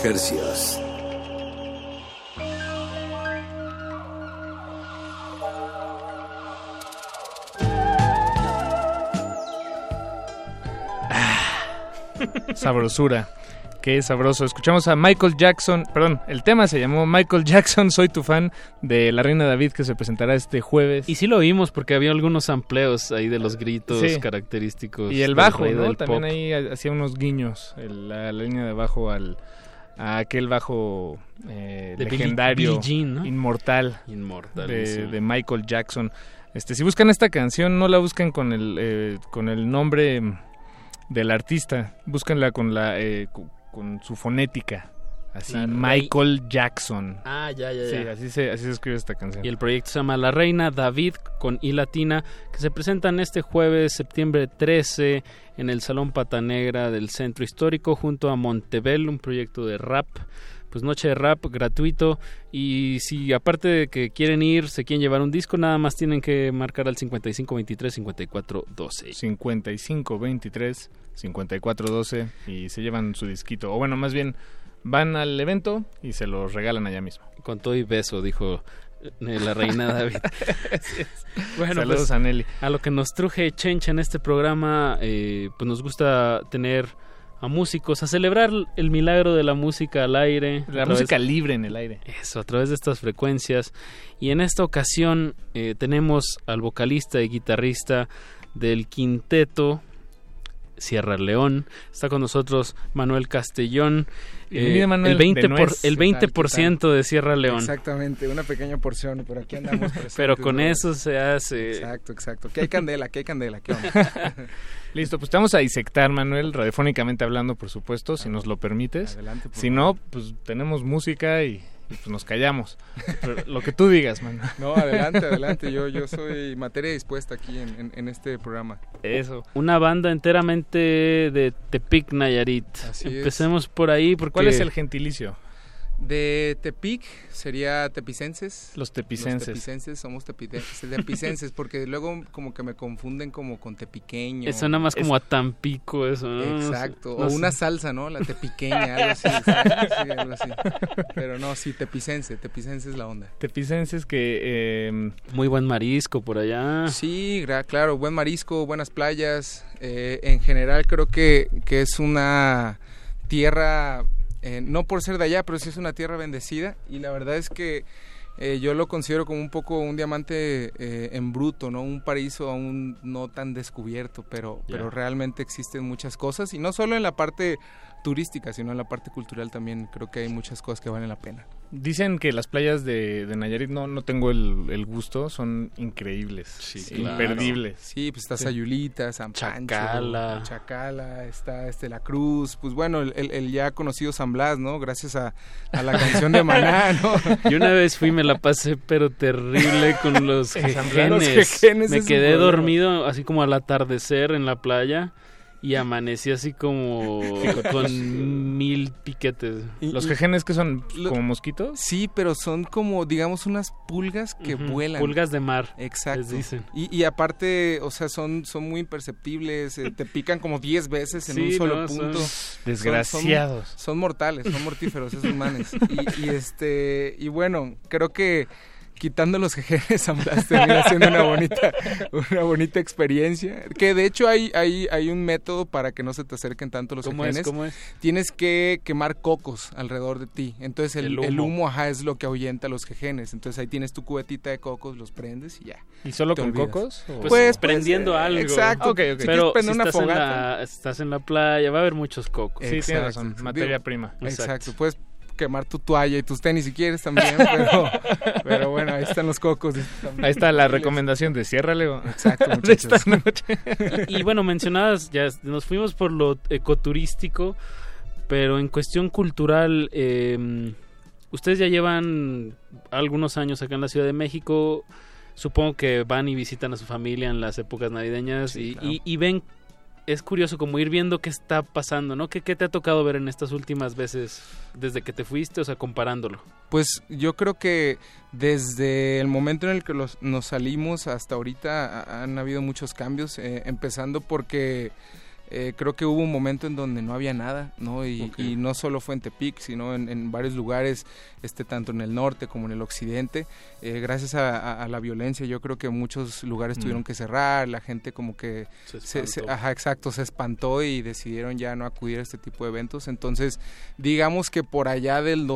Hercios. Sabrosura. Qué sabroso. Escuchamos a Michael Jackson, perdón, el tema se llamó Michael Jackson, soy tu fan, de La Reina David que se presentará este jueves. Y sí lo vimos porque había algunos amplios ahí de los gritos Sí. característicos. Y el del bajo, rey ¿no? del También pop. ahí ha- hacía unos guiños, el- la, la línea de bajo al a aquel bajo eh, Billie- legendario, Billie Jean, ¿no? inmortal, Inmortal, de, Michael Jackson. Este, si buscan esta canción, no la buscan con el eh, con el nombre del artista. Búsquenla con la eh, con su fonética. Así, La Michael Jackson. Ah, ya, ya, Sí, ya. así se, así se escribe esta canción. Y el proyecto se llama La Reina David con I latina, que se presentan este jueves, septiembre 13, en el Salón Pata Negra del Centro Histórico, junto a Montebel, un proyecto de rap. Pues noche de rap gratuito. Y si aparte de que quieren ir, se quieren llevar un disco, nada más tienen que marcar al 5523-5412. 5523 5412 y se llevan su disquito. O bueno, más bien van al evento y se los regalan allá mismo. Con todo y beso, dijo eh, la reina *laughs* David. Bueno, Saludos pues, a Nelly. a lo que nos truje Chencha en este programa, eh, pues nos gusta tener a músicos, a celebrar el milagro de la música al aire. La música través- libre en el aire. Eso, a través de estas frecuencias. Y en esta ocasión eh, tenemos al vocalista y guitarrista del quinteto Sierra León. Está con nosotros Manuel Castellón. Eh, Bienvenido, Manuel, el 20%, de nuez. el ¿Qué tal, 20 de Sierra León. Exactamente, una pequeña porción, pero aquí andamos. *laughs* Pero con ¿no? eso se hace. Exacto, exacto. Que hay candela, que hay candela, ¿qué onda? *laughs* Listo, pues te vamos a disectar, Manuel, radiofónicamente hablando, por supuesto, si nos lo permites. Adelante, por si no, pues tenemos música y, y, pues nos callamos. Pero lo que tú digas, Manuel. No, adelante, adelante. Yo, yo soy materia dispuesta aquí en, en- en este programa. Eso. Una banda enteramente de Tepic Nayarit. Así es. Empecemos por ahí porque ¿Cuál es el gentilicio? De Tepic sería tepicenses. Los tepicenses. Los tepicenses somos tepicenses *laughs* porque luego como que me confunden como con tepiqueño. Eso nada más como a Tampico eso, ¿no? Exacto, no o una salsa, ¿no? La tepiqueña, algo así, exacto, sí, algo así. Pero no, sí, tepicense, tepicense es la onda. Tepicenses que... eh, Muy buen marisco por allá. Sí, claro, buen marisco, buenas playas. eh, en general creo que, que es una tierra, eh, no por ser de allá, pero sí es una tierra bendecida. Y la verdad es que eh, yo lo considero como un poco un diamante eh, en bruto, ¿no? Un paraíso aún no tan descubierto, pero, pero realmente existen muchas cosas. Y no solo en la parte turística, sino en la parte cultural también creo que hay muchas cosas que valen la pena. Dicen que las playas de, de Nayarit, no, no tengo el, el gusto, son increíbles, claro. imperdibles. Sí, pues está. Sayulita, San Pancho, Chacala. Chacala, está este La Cruz, pues bueno, el, el- el ya conocido San Blas, ¿no? Gracias a, a la canción de Maná, *laughs* ¿no? Yo una vez fui y me la pasé pero terrible con los *laughs* jejenes. Los jejenes me quedé dormido así como al atardecer en la playa y amanecí así como *laughs* con mil piquetes. Y- ¿Los jejenes que son Lo- como mosquitos? Sí, pero son como, digamos, unas pulgas que vuelan. Pulgas de mar. Exacto. les dicen. Y, y aparte, o sea, son, son muy imperceptibles, eh, te pican como 10 veces en Sí, un solo no, son punto. desgraciados. Son, son mortales, son mortíferos esos manes. Y, y este, y bueno, creo que quitando los jejenes San Blas termina siendo una bonita, *laughs* una bonita experiencia. Que de hecho hay, hay, hay un método para que no se te acerquen tanto los ¿Cómo es? ¿Cómo es? Tienes que quemar cocos alrededor de ti. Entonces el, El el humo. ajá, es lo que ahuyenta a los jejenes. Entonces ahí tienes tu cubetita de cocos, los prendes y ya. ¿Y solo con olvidas. cocos? o- Pues, Pues, prendiendo pues, eh, algo. exacto. Ok, ok. Si Pero si una estás, en la, estás en la playa, va a haber muchos cocos. Sí, tienes Exacto. razón, Digo, materia prima. Exacto. Puedes quemar tu toalla y tus tenis si quieres también, *laughs* pero, pero bueno, ahí están los cocos. Ahí está la recomendación de Sierra León. Exacto, *laughs* de esta noche. Y, *laughs* y bueno, mencionadas, ya nos fuimos por lo ecoturístico, pero en cuestión cultural, eh, ustedes ya llevan algunos años acá en la Ciudad de México. Supongo que van y visitan a su familia en las épocas navideñas Sí, y, claro. y- y ven, es curioso como ir viendo qué está pasando, ¿no? ¿Qué, ¿Qué te ha tocado ver en estas últimas veces desde que te fuiste, o sea, comparándolo? Pues yo creo que desde el momento en el que nos salimos hasta ahorita ha- han habido muchos cambios, eh, empezando porque eh, creo que hubo un momento en donde no había nada, ¿no? Y, y no solo fue en Tepic, sino en, en varios lugares, este, tanto en el norte como en el occidente. Eh, gracias a, a- a la violencia, yo creo que muchos lugares Mm. tuvieron que cerrar, la gente como que Se se, ajá, exacto, se espantó y decidieron ya no acudir a este tipo de eventos. Entonces, digamos que por allá del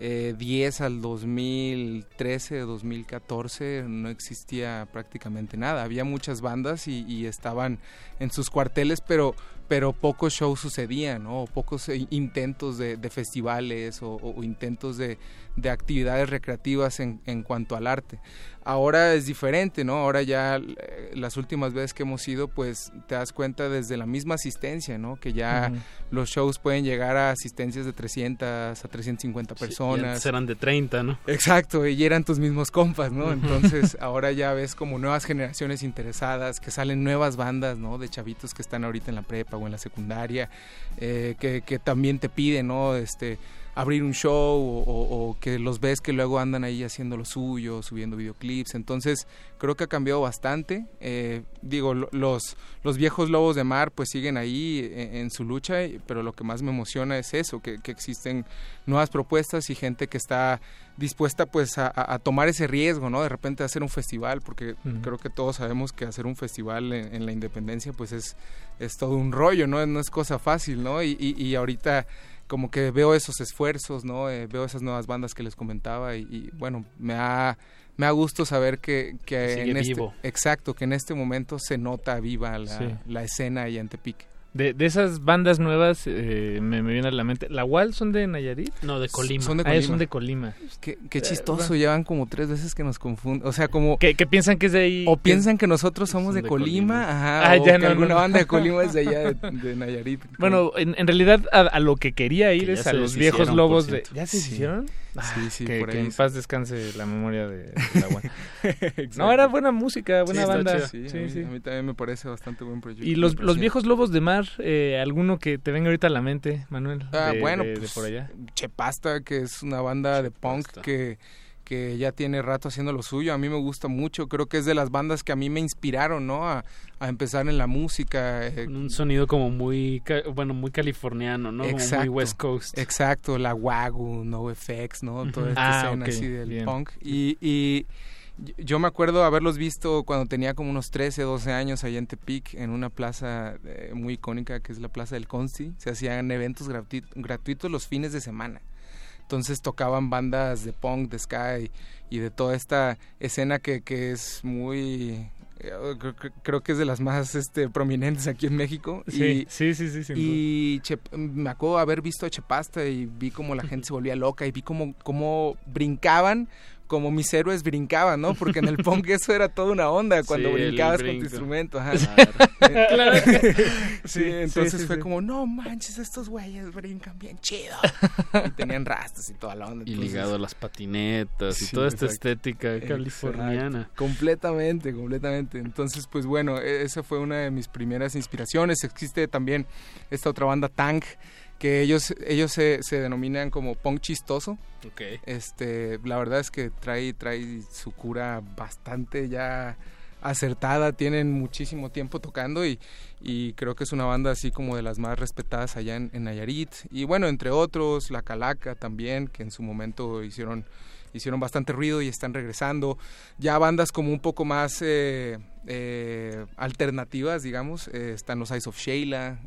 2010 al 2013, 2014 no existía prácticamente nada. Había muchas bandas y, estaban en sus cuarteles, pero pero pocos shows sucedían, ¿no? O pocos eh, intentos de, festivales o intentos de, de actividades recreativas en, en cuanto al arte. Ahora es diferente, ¿no? Ahora ya eh, las últimas veces que hemos ido, pues te das cuenta desde la misma asistencia, ¿no? Que ya los shows pueden llegar a asistencias de 300 a 350 personas. Serán de 30, ¿no? Exacto, y eran tus mismos compas, ¿no? Entonces *laughs* ahora ya ves como nuevas generaciones interesadas, que salen nuevas bandas, ¿no? De chavitos que están ahorita en la prepa o en la secundaria, eh, que, que también te piden, ¿no? Este, abrir un show o, o- o que los ves que luego andan ahí haciendo lo suyo, subiendo videoclips. Entonces creo que ha cambiado bastante. Eh, digo, lo- los, los viejos lobos de mar pues siguen ahí en, en su lucha, pero lo que más me emociona es eso, que, que existen nuevas propuestas y gente que está dispuesta pues a, a- tomar ese riesgo, ¿no? De repente hacer un festival, porque creo que todos sabemos que hacer un festival en, en la independencia pues es, es todo un rollo, ¿no? No es cosa fácil, ¿no? Y, y, y ahorita como que veo esos esfuerzos, ¿no? Eh, veo esas nuevas bandas que les comentaba y, y, bueno, me ha, me ha gusto saber que, que en este, vivo. exacto, que en este momento se nota viva la, Sí. la escena en Tepic. De, de esas bandas nuevas eh, me, me viene a la mente. ¿La WAL son de Nayarit? No, de Colima. Son de Ah, son de Colima. Qué, qué Eh, chistoso, bueno. llevan como tres veces que nos confunden, o sea, como... Que, que piensan que es de ahí. O que- piensan que nosotros somos de, de Colima, Colima. ajá, Ah, o ya, que no, no, alguna no. banda de Colima es de allá, de, *laughs* de Nayarit. Bueno, en, en realidad a, a lo que quería ir Que es a los viejos lobos de... ¿Ya se Sí. hicieron? Sí, sí, que, por que ahí en paz descanse la memoria de, de la *laughs* no, era buena música, buena Sí, banda. chido. Sí, Sí, a mí- sí. a mí también me parece bastante buen proyecto. Y los, los viejos lobos de mar, eh, ¿alguno que te venga ahorita a la mente, Manuel? Ah, de, bueno, de- pues, por allá. Chepasta, que es una banda de punk que, que ya tiene rato haciendo lo suyo. A mí me gusta mucho. Creo que es de las bandas que a mí me inspiraron, ¿no? A, a empezar en la música. eh, Con un sonido como muy, bueno, muy californiano, ¿no? Como muy. West Coast. Exacto, la Wagyu, No Effects, ¿no? Toda esta Ah, escena así del bien. punk. Y, y yo me acuerdo haberlos visto cuando tenía como unos 13, 12 años allá en Tepic, en una plaza eh, muy icónica que es la Plaza del Consti. Se hacían eventos gratuit- gratuitos los fines de semana. Entonces tocaban bandas de punk, de ska y de toda esta escena que, que es muy... eh, Creo, que es de las más este, prominentes aquí en México. Sí, y, sí, sí, sí, sin y Chep- me acuerdo de haber visto a Chepasta y vi como la *laughs* gente se volvía loca y vi como, como brincaban como mis héroes brincaban, ¿no? Porque en el punk *laughs* eso era toda una onda cuando Sí, brincabas con tu instrumento. Ajá. *laughs* Claro. Sí, Sí, entonces sí, fue sí. como, no manches, estos güeyes brincan bien chido. *laughs* y tenían rastas y toda la onda. Y ligado a las patinetas y toda esta exacto. estética Exacto. californiana. Completamente, completamente. Entonces, pues bueno, e- esa fue una de mis primeras inspiraciones. Existe también esta otra banda Tank, que ellos, ellos se, se denominan como punk chistoso. Ok. Este, la verdad es que trae, trae su cura bastante ya acertada, tienen muchísimo tiempo tocando y, y creo que es una banda así como de las más respetadas allá en, en Nayarit. Y bueno, entre otros, La Calaca también, que en su momento hicieron, hicieron bastante ruido y están regresando. Ya bandas como un poco más eh, eh, alternativas, digamos, eh, están los Eyes of Sheila,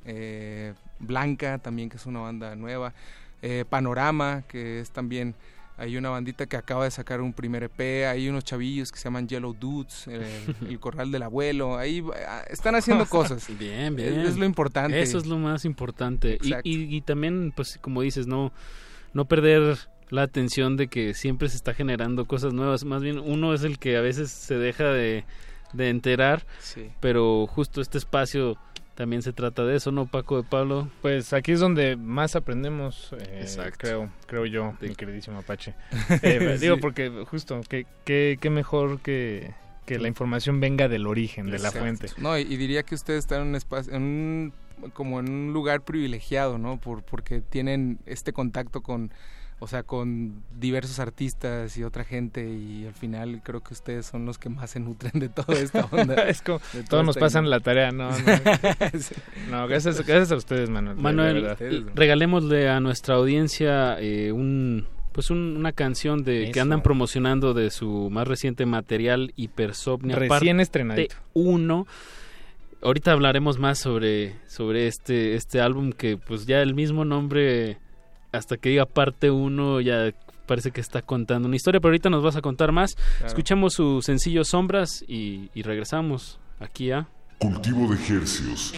Blanca también, que es una banda nueva, eh, Panorama, que es también hay una bandita que acaba de sacar un primer EP, hay unos chavillos que se llaman Yellow Dudes, el *laughs* Corral del Abuelo, ahí ah, están haciendo cosas. *laughs* Bien, Es- bien. Es, lo importante. Eso es lo más importante. Y, y, y también, pues, como dices, no, no perder la atención de que siempre se está generando cosas nuevas. Más bien, uno es el que a veces se deja de, de enterar, Sí. pero justo este espacio también se trata de eso, ¿no, Paco de Pablo? Pues aquí es donde más aprendemos, eh, Exacto. creo, creo yo, mi queridísimo Apache. *laughs* Eh, Sí. Digo, porque justo, que, que, que mejor que, que la información venga del origen, de la fuente. No, y, y diría que ustedes están en un espacio, en un, como en un lugar privilegiado, ¿no? Por, porque tienen este contacto con, o sea, con diversos artistas y otra gente y al final creo que ustedes son los que más se nutren de toda esta *laughs* onda. es como, de toda todos nos pasan la tarea, no, no. *laughs* Sí. No, gracias, gracias a ustedes, Manuel. de- de Manuel, l- regalémosle a nuestra audiencia eh, un pues un- una canción de que andan promocionando de su más reciente material Hipersomnia Recién estrenadito. uno. Ahorita hablaremos más sobre sobre este este álbum que pues ya el mismo nombre hasta que diga parte 1 ya parece que está contando una historia, pero ahorita nos vas a contar más. Claro. Escuchamos su sencillo Sombras y, y regresamos aquí a Cultivo de ejercios.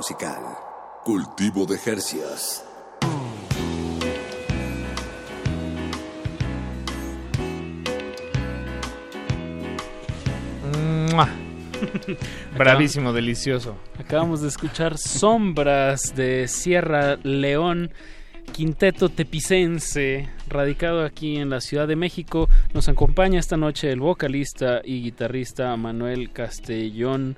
Musical. Cultivo de Jercias. ¡Mua! *laughs* Bravísimo, delicioso. Acabamos de escuchar Sombras de Sierra León, quinteto tepicense, radicado aquí en la Ciudad de México. Nos acompaña esta noche el vocalista y guitarrista Manuel Castellón.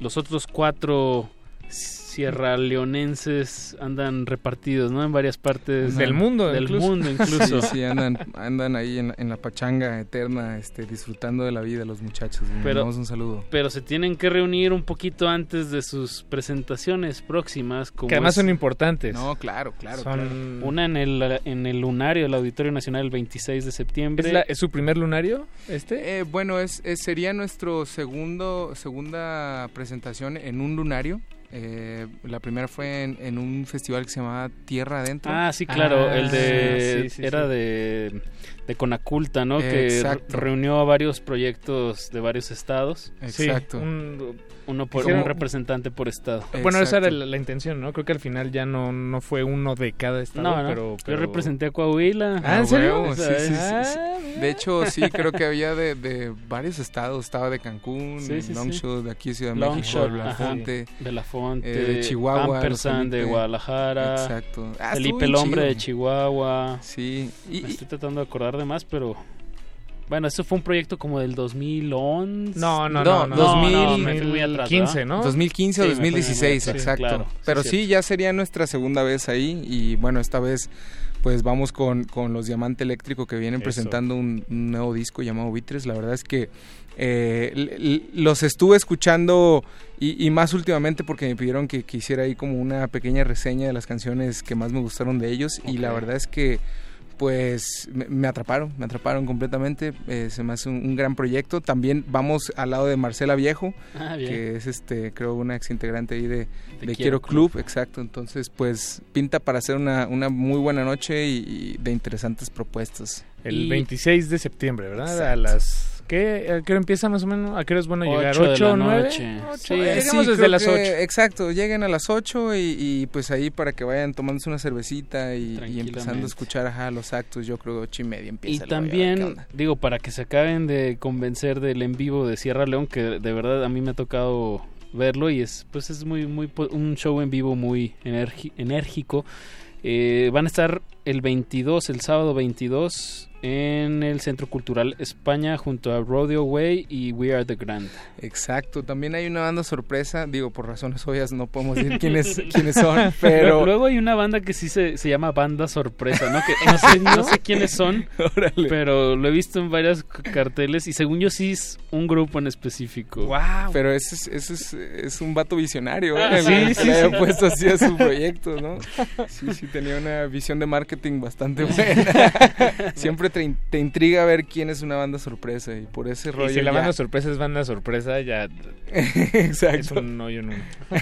Los otros cuatro sierra leonenses andan repartidos, ¿no? En varias partes Del mundo, del incluso. mundo incluso. Sí, sí, andan, andan ahí en, en la pachanga eterna, este, disfrutando de la vida los muchachos. Pero- un saludo. Pero se tienen que reunir un poquito antes de sus presentaciones próximas. Como Que además es- son importantes. No, claro, claro. Son- claro. Una en el, en el lunario del Auditorio Nacional el 26 de septiembre. ¿Es, la- es su primer lunario este? Eh, bueno, es, es- sería nuestro segundo segunda presentación en un lunario. Eh, la primera fue en, en un festival que se llamaba Tierra Adentro. Ah, sí, claro, Ah, el de sí, sí, era sí. de de Conaculta, ¿no? Que Exacto. reunió a varios proyectos de varios estados. Exacto. Sí, un- Uno por un representante por estado. Bueno, esa era la, la intención, ¿no? Creo que al final ya no, no fue uno de cada estado, No, no, pero, yo representé a Coahuila. Ah, ¿en serio? huevo, sí, sí, sí, sí. Ah, De hecho, sí, creo que había de, de varios estados. Estaba de Cancún, Sí, sí, Longshot, de aquí Ciudad de México. Belafonte. Belafonte, eh, de Chihuahua, Ampersand de. Guadalajara, Exacto. Ah, Felipe el Hombre chido. de Chihuahua. Sí. Y, Me estoy tratando de acordar de más, pero... Bueno, eso fue un proyecto como del 2011. No, no, No, no, no, 2000, no, me fui muy atrás, 15, ¿verdad? ¿no? 2015 o Sí, me fue muy 2016, bien, sí, exacto. claro, sí, Pero cierto. sí, ya sería nuestra segunda vez ahí y bueno, esta vez pues vamos con, con los Diamante Eléctrico que vienen Eso. presentando un, un nuevo disco llamado Vitres. La verdad es que eh, los estuve escuchando y, y más últimamente porque me pidieron que, que hiciera ahí como una pequeña reseña de las canciones que más me gustaron de ellos y la verdad es que pues me, me atraparon, me atraparon completamente, eh, se me hace un, un gran proyecto. También vamos al lado de Marcela Viejo, Ah, que es este creo una ex integrante ahí de, De de Quiero Quiero Club, exacto. Entonces, pues pinta para hacer una, una muy buena noche y, y de interesantes propuestas. El Y- 26 de septiembre, ¿verdad? A las... ¿Qué? ¿A qué hora empieza más o menos? ¿A qué hora es bueno llegar? Ocho de ¿8 la o 9? noche. Sí. Eh, Llegamos sí, desde creo las que- 8. Exacto, lleguen a las 8 y, y, pues ahí para que vayan tomándose una cervecita y, y empezando a escuchar ajá, los actos, yo creo 8 y media Y empieza. qué también, digo, para que se acaben de convencer del en vivo de Sierra León, que de verdad a mí me ha tocado verlo y es pues es muy muy po- un show en vivo muy enérgico. Eh, van a estar el 22, el sábado 22 en el Centro Cultural España junto a Rodeo Way y We Are the Grand. Exacto, también hay una banda sorpresa, digo por razones obvias no podemos decir *laughs* quiénes, quiénes son, pero... Luego hay una banda que sí se, se llama Banda Sorpresa, ¿no? Que no sé, no sé quiénes son, *laughs* pero lo he visto en varios carteles y según yo sí es un grupo en específico. Wow. Pero ese es, ese es, es un vato visionario, ¿eh? Ah, sí, que sí, le sí. puesto así a su proyecto, ¿no? *laughs* Sí, sí, tenía una visión de marketing bastante buena. Siempre te, in- te intriga ver quién es una banda sorpresa y por ese rollo Y si la ya- banda sorpresa es banda sorpresa, ya *laughs* Exacto. es un hoyo en un... *laughs*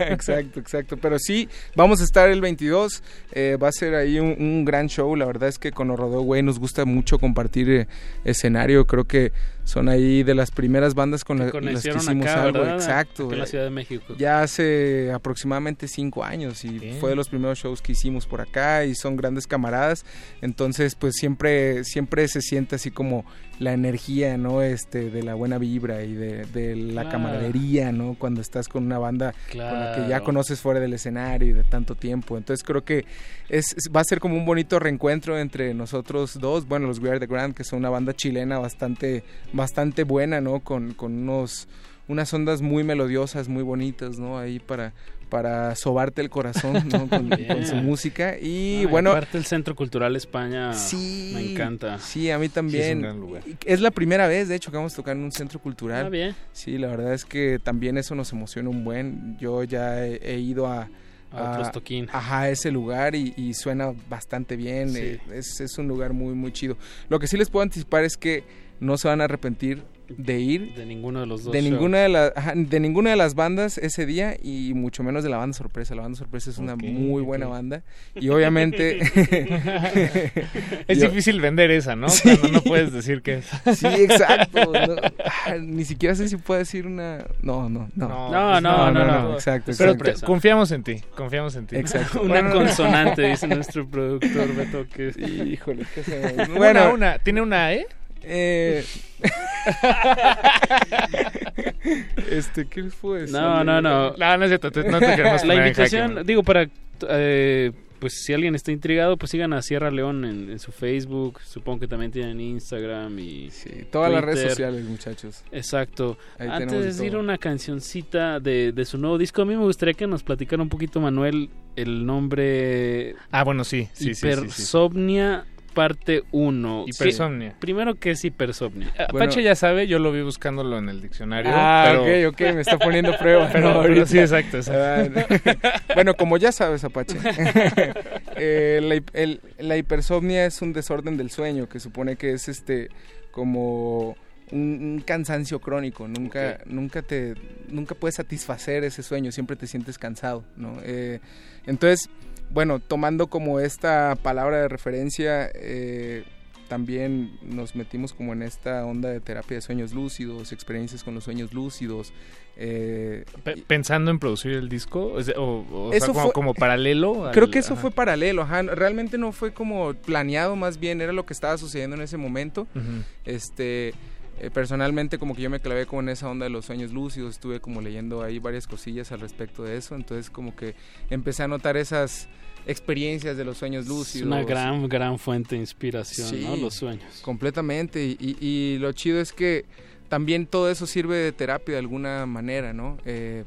exacto, exacto. Pero sí, vamos a estar el 22. eh, va a ser ahí un, un gran show. La verdad es que con Rodeo Güey nos gusta mucho compartir eh, escenario. Creo que son ahí de las primeras bandas con la- las que hicimos acá, algo. ¿verdad? Exacto. Aquí en la eh, Ciudad de México. Ya hace aproximadamente cinco años y Bien. fue de los primeros shows que hicimos por acá y son grandes camaradas. Entonces, pues siempre, siempre se siente así como la energía, ¿no? Este, de la buena vibra y de, de la Claro. camaradería, ¿no? Cuando estás con una banda con la que ya conoces fuera del escenario y de tanto tiempo. Entonces creo que es, es- va a ser como un bonito reencuentro entre nosotros dos. Bueno, los We Are The Grand, que son una banda chilena bastante, bastante buena, ¿no? Con, con unos unas ondas muy melodiosas, muy bonitas, ¿no? Ahí para, para sobarte el corazón, ¿no? *laughs* Con, con su música. Y bueno, aparte el Centro Cultural España Sí. me encanta. Sí, a mí también. gran lugar. Y Es la primera vez, de hecho, que vamos a tocar en un centro cultural. Ah, bien. Sí, la verdad es que también eso nos emociona un buen. Yo ya he, he ido a... A otros toquín. Ajá, a ese lugar y, y suena bastante bien. Sí. eh, Es, es un lugar muy, muy chido. Lo que sí les puedo anticipar es que no se van a arrepentir de ir De ninguno de los dos. de shows. ninguna de las ajá, de ninguna de las bandas ese día y mucho menos de la banda sorpresa la banda sorpresa es una muy buena banda y obviamente *laughs* *laughs* Es Yo- difícil vender esa, ¿no? Sí. Cuando no puedes decir que es. sí exacto *laughs* no, ah, ni siquiera sé si puedo decir una no no no No, no, no, no. exacto, Pero exacto. te- confiamos en ti, confiamos en ti. Exacto. Una Bueno, consonante, dice nuestro productor Beto, que híjole qué hacemos? Una, bueno una, ¿tiene una E? Eh, *laughs* este qué puedo decir No, no, no. No, no es cierto, te- no te *laughs* queremos La invitación, digo, para... eh, pues si alguien está intrigado, pues sigan a Sierra León en, en su Facebook. Supongo que también tienen Instagram y... todas las redes sociales muchachos Exacto. Ahí Antes de ir a todo. una cancioncita de, de su nuevo disco, a mí me gustaría que nos platicara un poquito, Manuel, el nombre... Ah, bueno, sí, sí, sí, sí, sí. Parte 1. Hipersomnia. Primero, ¿qué es hipersomnia? Apache ya sabe, yo lo vi buscándolo en el diccionario. Ah, pero... ok, ok, me está poniendo prueba. *laughs* Pero- ¿no? pero Ahorita. sí, *laughs* exacto, exacto. Ah, bueno, como ya sabes, Apache, *laughs* eh, la, hip- el- la hipersomnia es un desorden del sueño que supone que es este como un, un cansancio crónico. Nunca, nunca te, nunca puedes satisfacer ese sueño. Siempre te sientes cansado, ¿no? Eh, entonces, bueno, tomando como esta palabra de referencia. eh, también nos metimos como en esta onda de terapia de sueños lúcidos, experiencias con los sueños lúcidos. eh, Pe- Pensando en producir el disco, o, sea, o- o sea, Eso como, fue- como paralelo. *laughs* al- Creo que eso ajá. fue paralelo, ajá. Realmente no fue como planeado, más bien era lo que estaba sucediendo en ese momento. Este, eh, personalmente como que yo me clavé como en esa onda de los sueños lúcidos, estuve como leyendo ahí varias cosillas al respecto de eso, entonces como que empecé a notar esas experiencias de los sueños Es lúcidos. una gran, gran fuente de inspiración, Sí, ¿no? Los sueños. Completamente. Y, y- y lo chido es que también todo eso sirve de terapia de alguna manera, ¿no? Eh,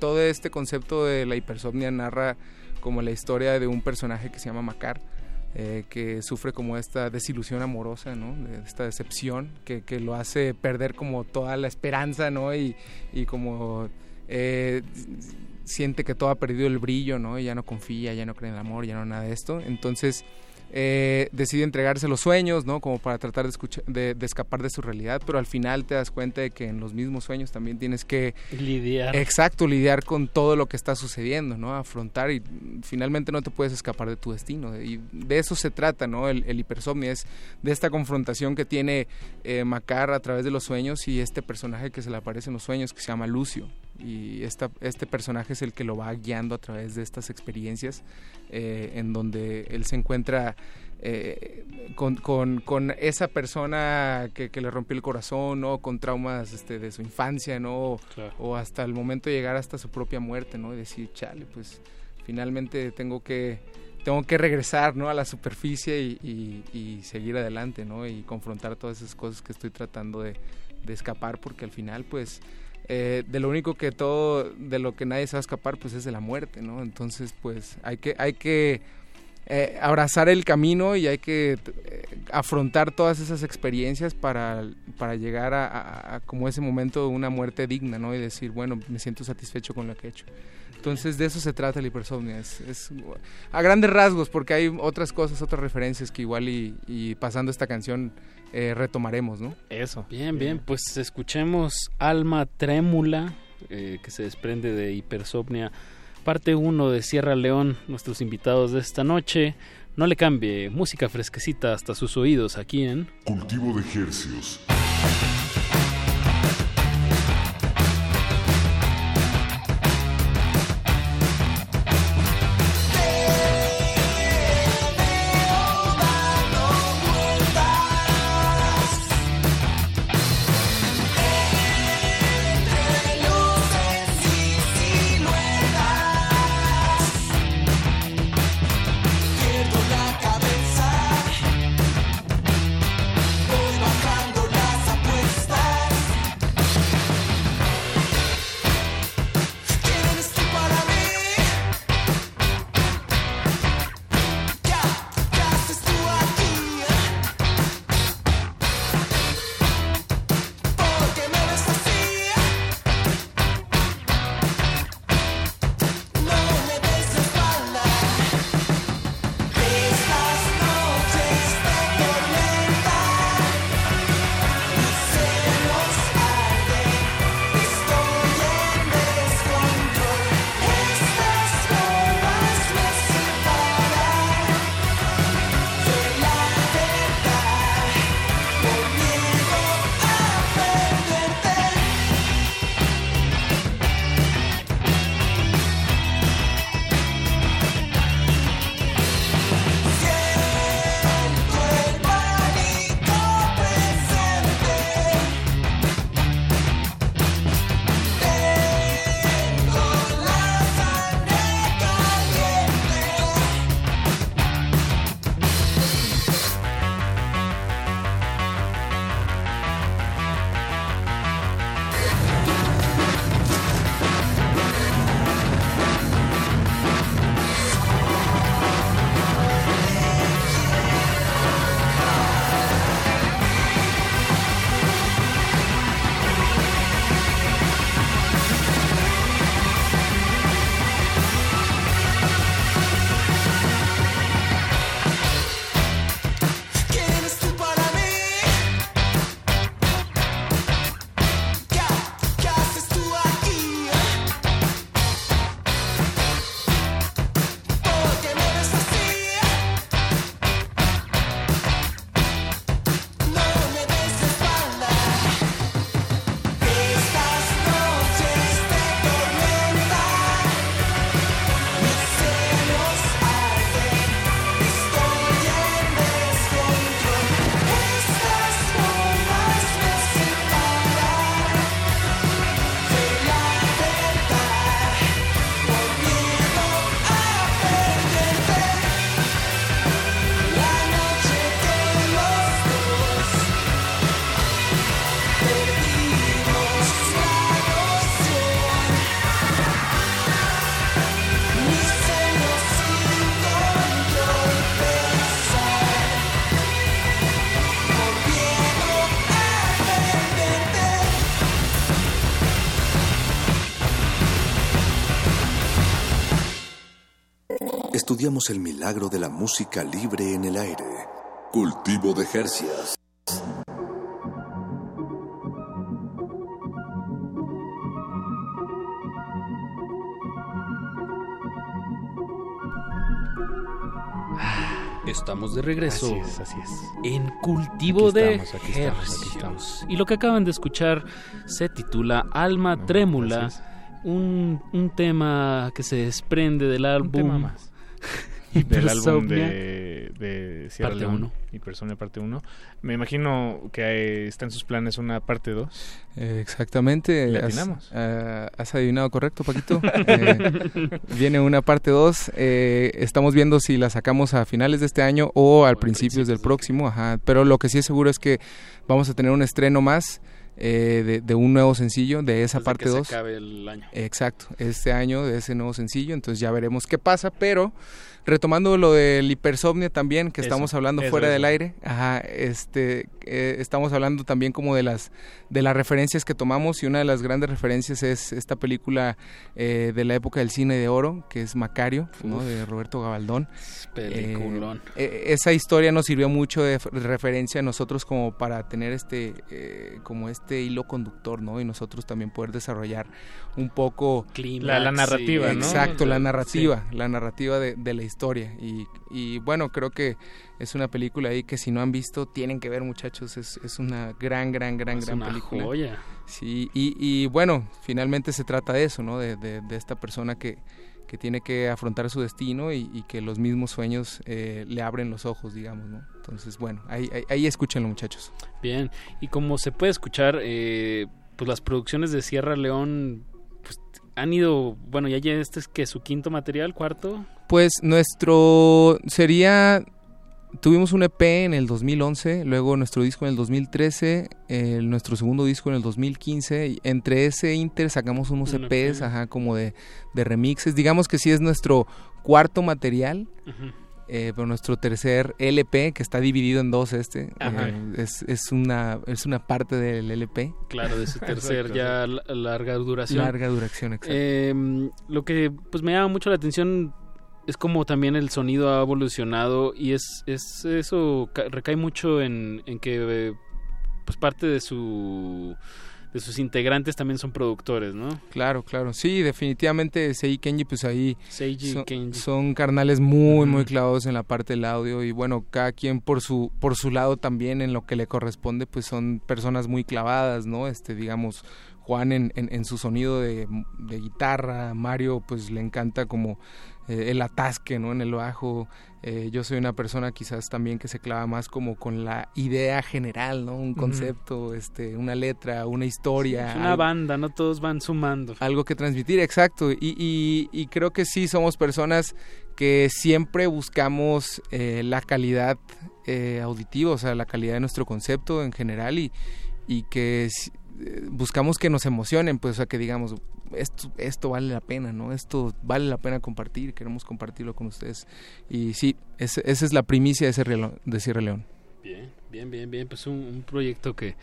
todo este concepto de la hipersomnia narra como la historia de un personaje que se llama Macar. Eh, que sufre como esta desilusión amorosa, ¿no? Esta decepción que, que lo hace perder como toda la esperanza, ¿no? Y, y como eh, siente que todo ha perdido el brillo, ¿no? Y ya no confía, ya no cree en el amor, ya no nada de esto. Entonces, eh, decide entregarse los sueños, ¿no? Como para tratar de, escuchar, de, de, escapar de su realidad, pero al final te das cuenta de que en los mismos sueños también tienes que... Lidiar. Exacto, lidiar con todo lo que está sucediendo, ¿no? Afrontar y finalmente no te puedes escapar de tu destino. Y de eso se trata, ¿no? El, el hipersomnia es de esta confrontación que tiene eh, Macar a través de los sueños y este personaje que se le aparece en los sueños que se llama Lucio. Y esta, este personaje es el que lo va guiando a través de estas experiencias eh, en donde él se encuentra eh, con, con, con, esa persona que, que, le rompió el corazón, ¿no? Con traumas este, de su infancia, ¿no? Claro. O hasta el momento de llegar hasta su propia muerte, ¿no? Y decir, chale, pues finalmente tengo que tengo que regresar ¿no? a la superficie y, y, y, seguir adelante ¿no? y confrontar todas esas cosas que estoy tratando de, de escapar porque al final pues eh, de lo único que todo de lo que nadie se va a escapar pues es de la muerte no entonces pues hay que hay que eh, abrazar el camino y hay que eh, afrontar todas esas experiencias para, para llegar a, a, a, como ese momento de una muerte digna no y decir bueno me siento satisfecho con lo que he hecho entonces de eso se trata la hipersomnia, es, a grandes rasgos, porque hay otras cosas, otras referencias que igual y pasando esta canción eh, retomaremos, ¿no? Eso. Bien, bien, pues escuchemos Alma Trémula, eh, que se desprende de hipersomnia, parte 1 de Sierra León, nuestros invitados de esta noche. No le cambie, música fresquecita hasta sus oídos aquí en Cultivo de Ejercios. Estudiamos el milagro de la música libre en el aire. Cultivo de Jercias. Estamos de regreso. Así es, así es. En cultivo Aquí de estamos, aquí estamos, aquí Hercios. estamos. Y lo que acaban de escuchar se titula Alma Trémula, un, un tema que se desprende del álbum. tema más. *laughs* del álbum de, de Sierra Parte León uno. y Persona parte 1. Me imagino que eh, está en sus planes una parte 2. Eh, exactamente. Le has, ah, has adivinado correcto, Paquito. Eh, viene una parte 2. estamos viendo si la sacamos a finales de este año o al principios del próximo. Ajá. Pero lo que sí es seguro es que vamos a tener un estreno más eh, de, de un nuevo sencillo de esa Antes de parte que se 2. acabe el año. Exacto, este año de ese nuevo sencillo, entonces ya veremos qué pasa, pero retomando lo del hipersomnia también que Eso, estamos hablando eso, fuera eso. del aire, ajá, este eh, estamos hablando también como de las de las referencias que tomamos y una de las grandes referencias es esta película eh, de la época del cine de oro que es Macario, ¿no? De Roberto Gabaldón. Peliculón. Eh, esa historia nos sirvió mucho de referencia a nosotros como para tener este eh, como este hilo conductor, ¿no? Y nosotros también poder desarrollar un poco La- la narrativa, ¿no? Exacto, la Sí. narrativa, la narrativa de, de la historia y, y bueno, creo que es una película ahí que si no han visto tienen que ver, muchachos, es, es una gran, gran, gran, Es gran una película. joya. Sí, y, y bueno, finalmente se trata de eso, ¿no? De, de- de esta persona que, que tiene que afrontar su destino y, y que los mismos sueños eh, le abren los ojos, digamos, ¿no? Entonces, bueno, ahí, ahí, ahí escúchenlo, muchachos. Bien, y como se puede escuchar, eh, pues las producciones de Sierra León pues, han ido, bueno, ya, ya este es que su quinto material, cuarto. Pues nuestro sería tuvimos un EP en el 2011, luego nuestro disco en el 2013, el- nuestro segundo disco en el 2015, y entre ese inter sacamos unos Un EPs, EP. ajá, como de, de remixes, digamos que sí es nuestro cuarto material. Eh, pero nuestro tercer LP que está dividido en dos este eh, es, es una es una parte del LP Claro, de su *laughs* tercer ya la- larga duración. Larga duración, exacto. Eh, lo que pues me llama mucho la atención es como también el sonido ha evolucionado y es, es eso ca- recae mucho en, en que pues parte de su de sus integrantes también son productores, ¿no? Claro, claro. Sí, definitivamente Sei Kenji, pues ahí Seiji son, Kenji. son carnales muy, muy clavados en la parte del audio y bueno, cada quien por su por su lado también en lo que le corresponde, pues son personas muy clavadas, ¿no? Este, digamos, Juan en, en, en su sonido de, de guitarra, Mario pues le encanta como eh, el atasque, ¿no? En el bajo. Eh, yo soy una persona quizás también que se clava más como con la idea general, ¿no? Un concepto, este, una letra, una historia. Es una algo- banda, no todos van sumando. algo que transmitir, exacto. Y, y- y creo que sí somos personas que siempre buscamos eh, la calidad auditiva, o sea, la calidad de nuestro concepto en general y, y que buscamos que nos emocionen, pues, o sea, que digamos, esto, esto vale la pena, ¿no? Esto vale la pena compartir, queremos compartirlo con ustedes. Y sí, esa es la primicia de, Sierra León- de Sierra León. Bien, bien, bien, bien. Pues un, un proyecto que,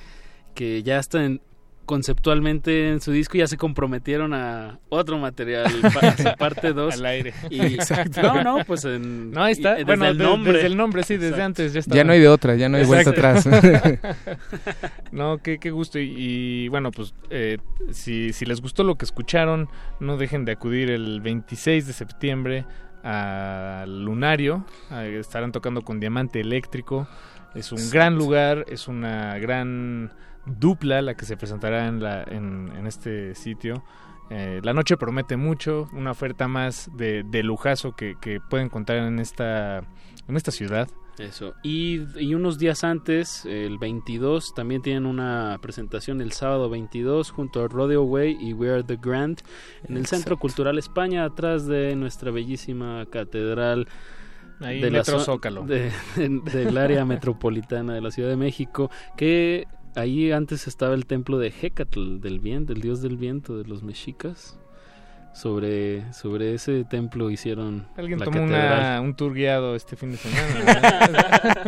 que ya está en- conceptualmente en su disco ya se comprometieron a otro material, *laughs* pa- su parte 2. Al aire. Y, *laughs* Exacto. No, no, pues en, No, ahí está. y- desde bueno, el nombre. desde el nombre, sí, desde Exacto. antes ya estaba. Ya no hay de otra, ya no hay vuelta atrás. *laughs* no, qué, qué gusto. Y, y, bueno, pues eh, si, si les gustó lo que escucharon, no dejen de acudir el 26 de septiembre al Lunario. Estarán tocando con Diamante Eléctrico. Es un gran lugar, es una gran dupla la que se presentará en, la, en, en este sitio. Eh, la noche promete mucho, una oferta más de, de lujazo que, que pueden contar en esta, en esta ciudad. Eso. Y, y unos días antes, el 22, también tienen una presentación el sábado 22 junto a Rodeo Way y We Are the Grand en el Centro Cultural España, atrás de nuestra bellísima catedral. Ahí, de Metro zo- Zócalo. de- *laughs* de- del área metropolitana de la Ciudad de México, que ahí antes estaba el templo de Hecatl, del viento, del dios del viento de los mexicas. Sobre, sobre ese templo hicieron Alguien la tomó una, un tour guiado este fin de semana.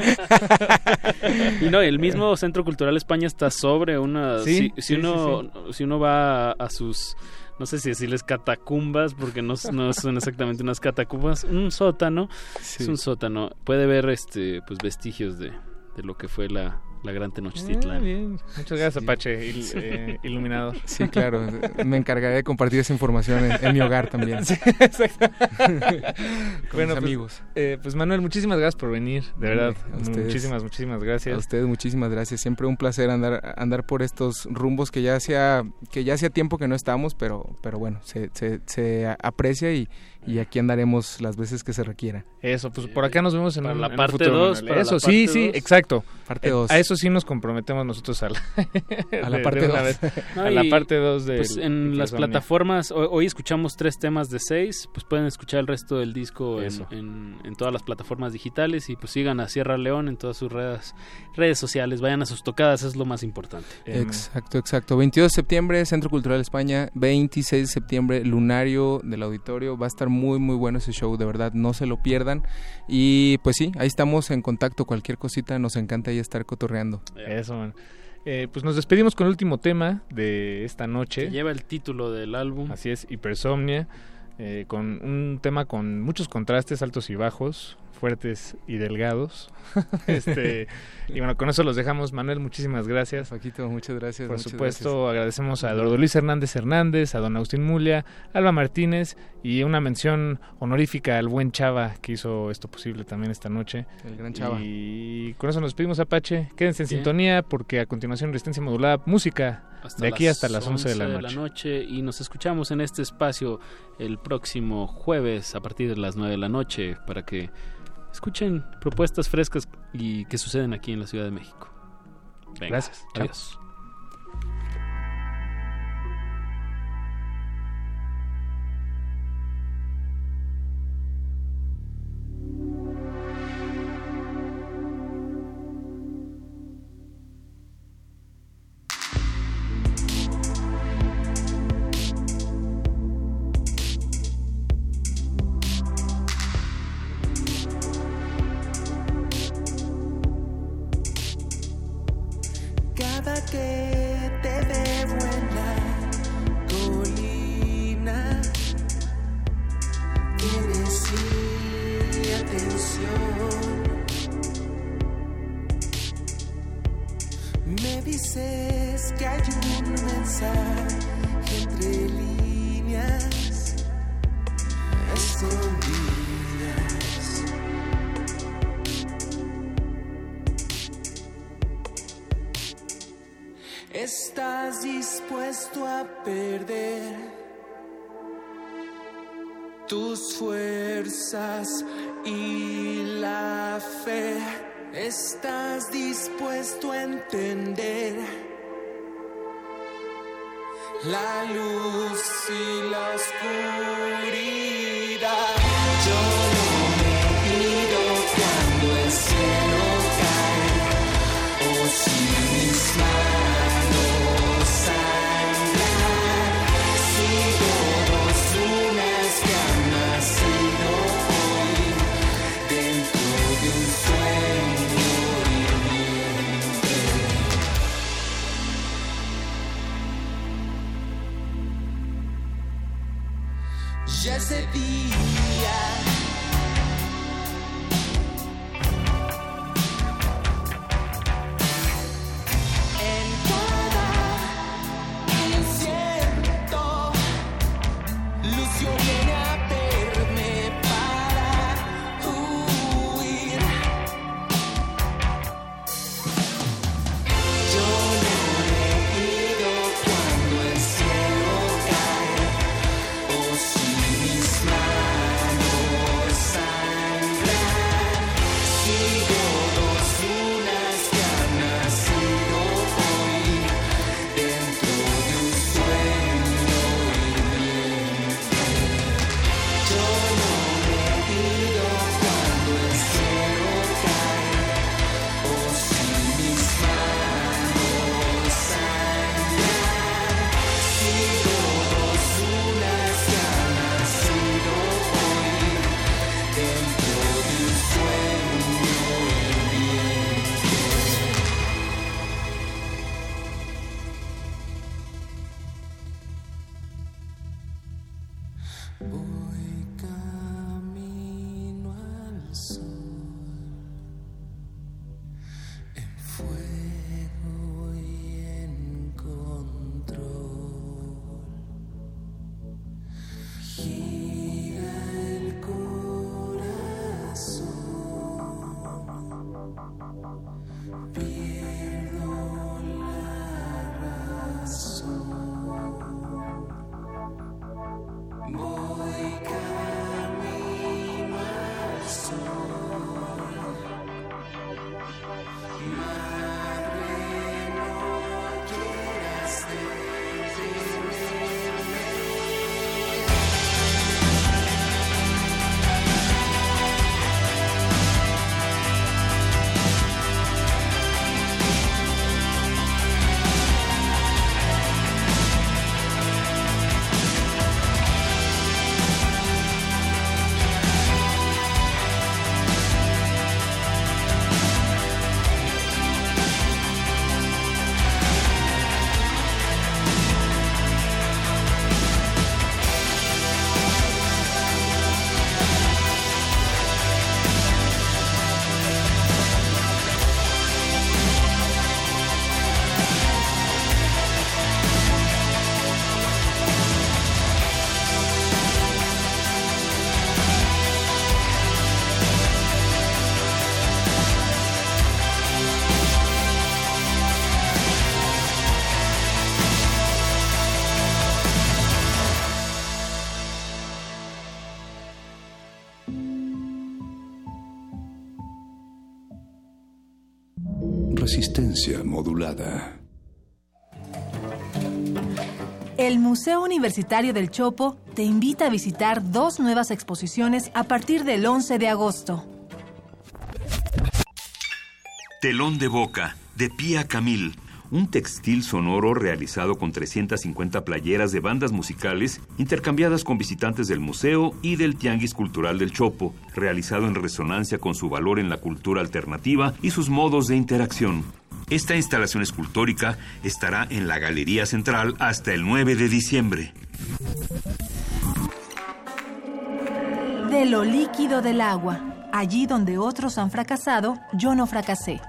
*laughs* y no, el mismo Centro Cultural España está sobre una... Sí, si, si sí, uno, sí, si uno va a, a sus no sé si decirles catacumbas, porque no, no son exactamente unas catacumbas, un sótano, es un sótano. Puede ver este pues vestigios de, de lo que fue la, la gran Tenochtitlan. Ah, bien. Muchas gracias, Apache, il- eh, iluminador. Sí, claro. Me encargaré de compartir esa información en, en mi hogar también. Sí, *laughs* exacto. *laughs* Con bueno, mis pues, amigos. eh, pues Manuel, muchísimas gracias por venir, de verdad. A ustedes. Muchísimas, muchísimas gracias. A ustedes muchísimas gracias. Siempre un placer andar andar por estos rumbos que ya hacía que ya hacía tiempo que no estamos, pero pero bueno, se, se, se aprecia y, y aquí andaremos las veces que se requiera. Eso, pues por acá nos vemos en, Para un- la en parte futuro, dos, Manuel. para la Eso, sí, sí, exacto. Parte Eh, dos. A eso sí nos comprometemos nosotros a la, *laughs* A la de- parte de una dos. vez. No, *laughs* a la parte 2 de pues, en las plataformas ho- hoy escuchamos tres temas de seis pues pueden escuchar el resto del disco en, Eso. en- en todas las plataformas digitales y pues sigan a Sierra León en todas sus redes redes sociales vayan a sus tocadas es lo más importante Exacto, exacto. 22 de septiembre, Centro Cultural España. 26 de septiembre, Lunario del Auditorio. Va a estar muy, muy bueno ese show, de verdad, no se lo pierdan. Y pues sí, ahí estamos en contacto. Cualquier cosita, nos encanta ahí estar cotorreando. Eso, man. Eh, pues nos despedimos con el último tema de esta noche. que lleva el título del álbum Así es, Hipersomnia, eh, con un tema con muchos contrastes, altos y bajos, fuertes y delgados. *laughs* este, y bueno, con eso los dejamos. Manuel, muchísimas gracias. Paquito, muchas gracias. Por muchas supuesto, gracias. agradecemos a Eduardo Luis Hernández Hernández, a don Agustín Mulia, Alba Martínez y una mención honorífica al buen Chava que hizo esto posible también esta noche. El gran Chava. Y con eso nos despedimos, Apache. Quédense en Bien. sintonía porque a continuación Resistencia Modulada, música de aquí hasta las 11 de la noche. noche y nos escuchamos en este espacio el próximo jueves a partir de las 9 de la noche para que escuchen propuestas frescas y que suceden aquí en la Ciudad de México. Venga, Gracias. Chao. Adiós. Resistencia modulada. El Museo Universitario del Chopo te invita a visitar dos nuevas exposiciones a partir del 11 de agosto. Telón de boca, de Pía Camil. Un textil sonoro realizado con 350 playeras de bandas musicales intercambiadas con visitantes del museo y del Tianguis Cultural del Chopo, realizado en resonancia con su valor en la cultura alternativa y sus modos de interacción. Esta instalación escultórica estará en la Galería Central hasta el 9 de diciembre. De lo líquido del agua. Allí donde otros han fracasado, yo no fracasé.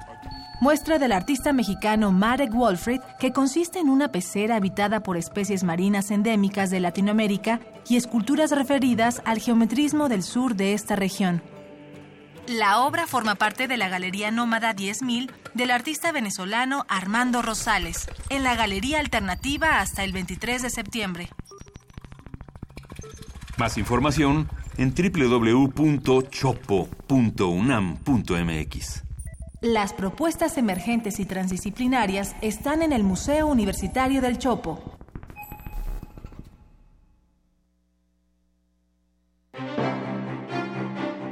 Muestra del artista mexicano Marek Wolfried, que consiste en una pecera habitada por especies marinas endémicas de Latinoamérica y esculturas referidas al geometrismo del sur de esta región. La obra forma parte de la Galería Nómada 10.000 del artista venezolano Armando Rosales, en la Galería Alternativa hasta el 23 de septiembre. Más información en www.chopo.unam.mx. Las propuestas emergentes y transdisciplinarias están en el Museo Universitario del Chopo.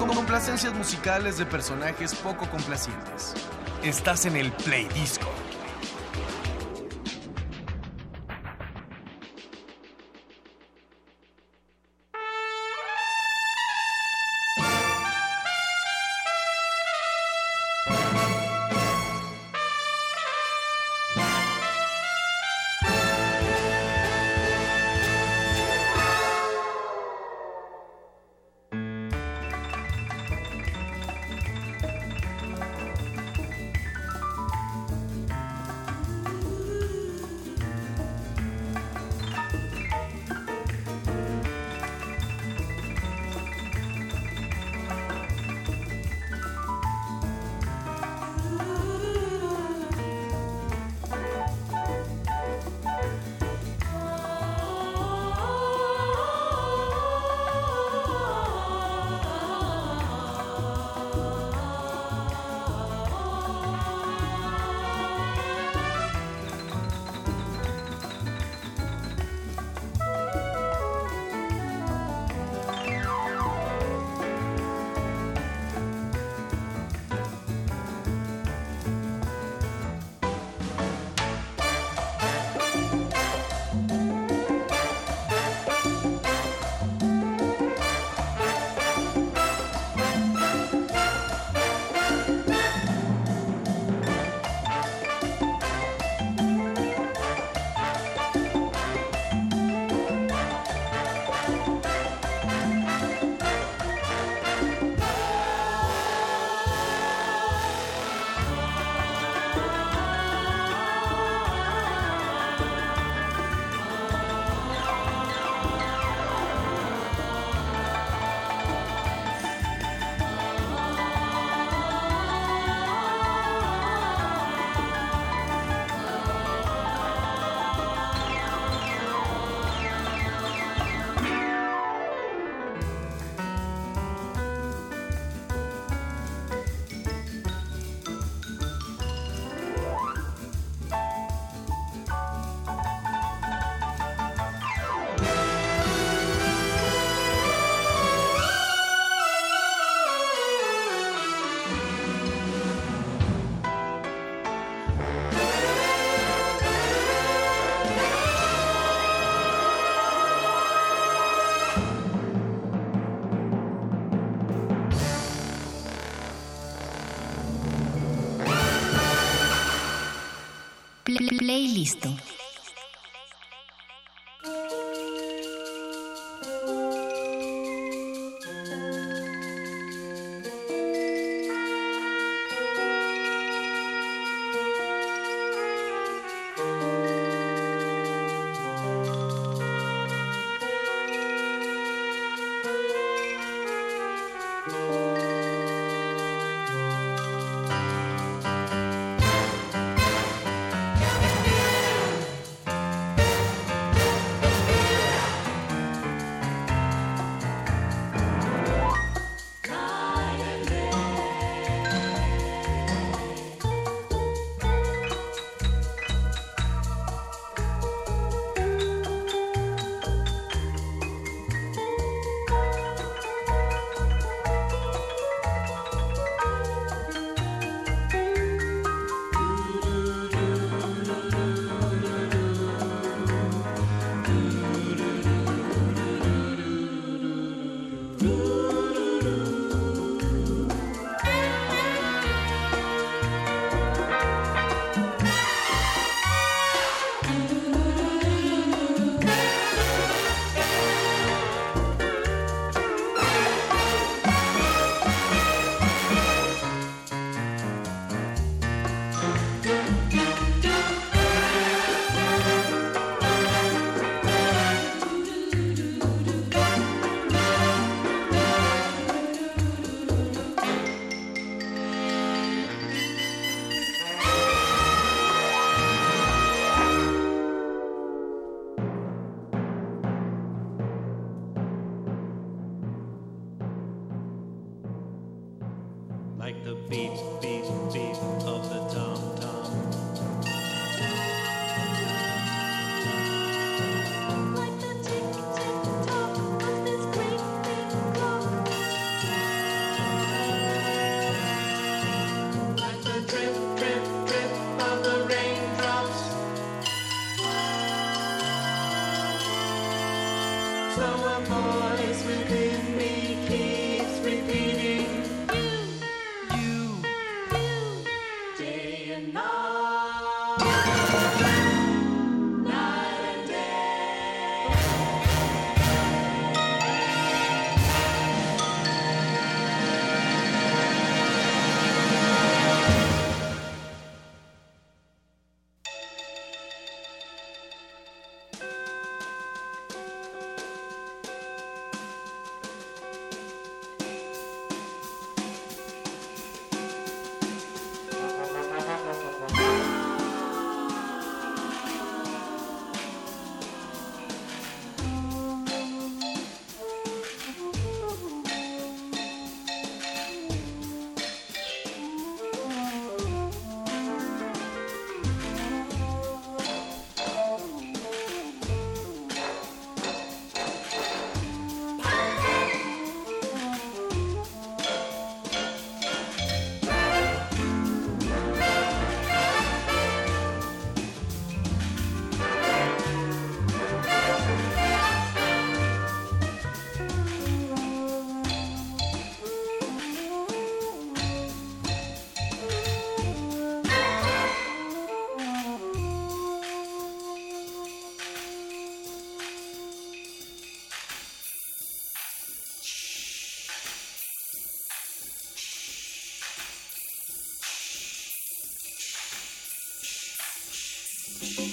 Con complacencias musicales de personajes poco complacientes. Estás en el Play Disco. Listo. Shh.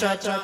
Cha cha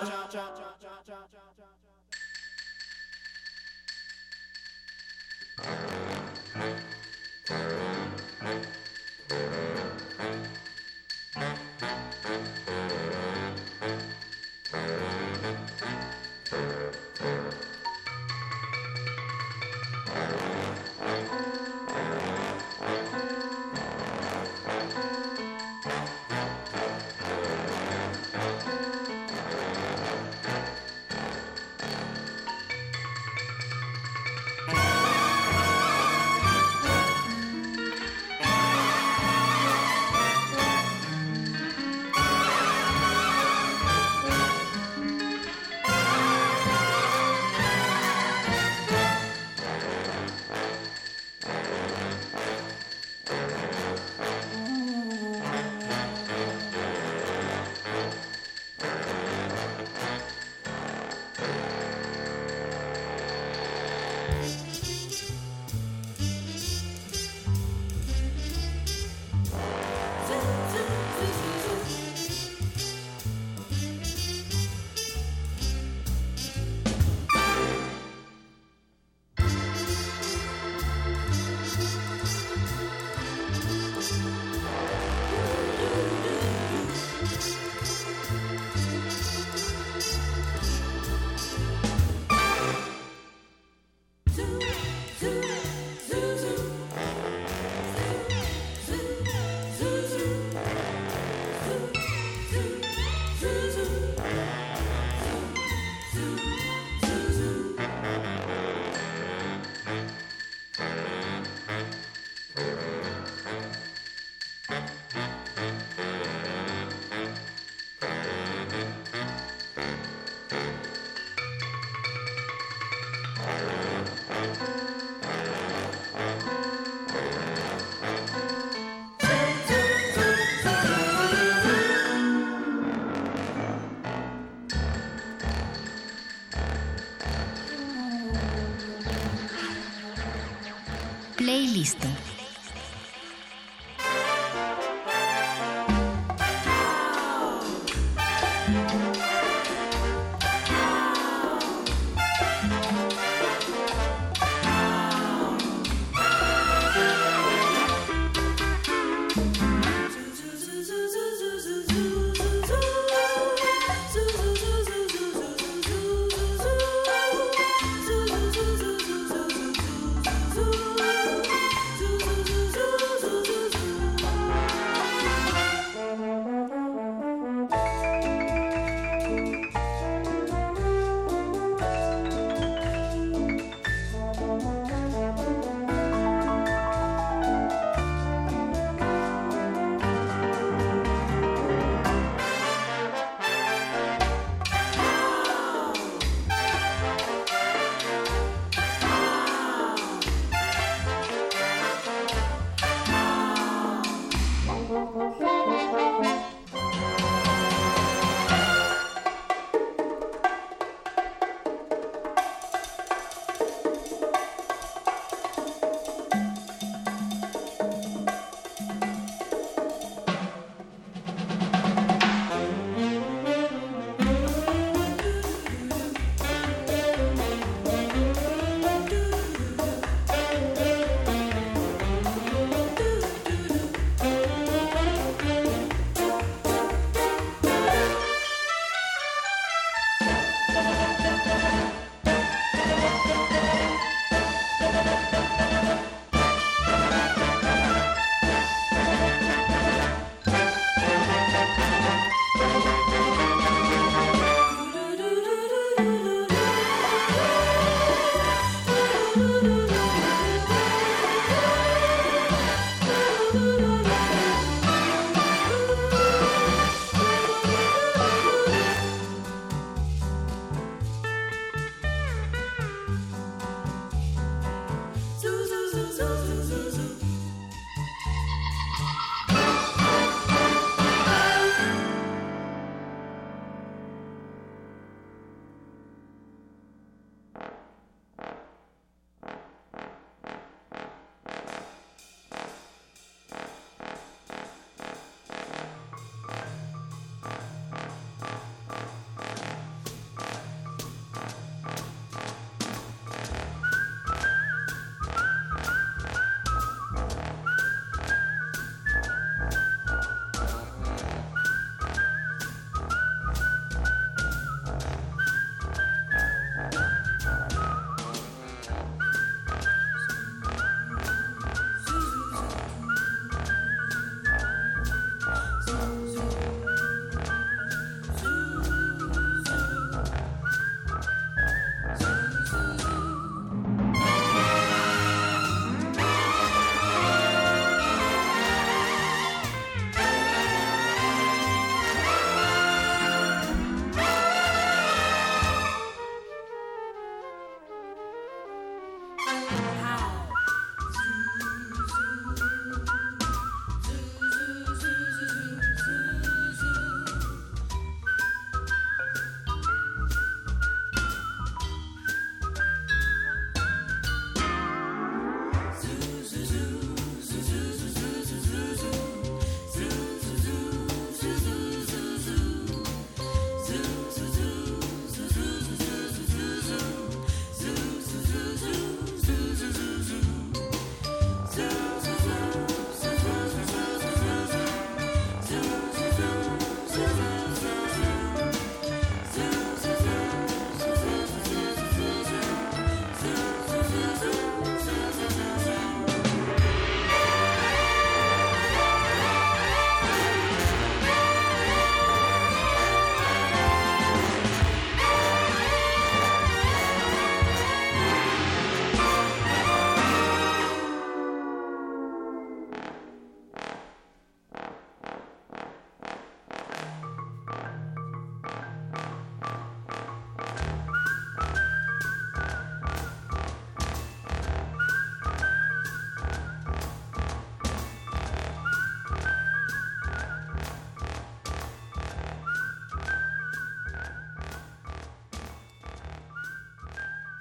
cha.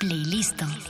Playlist.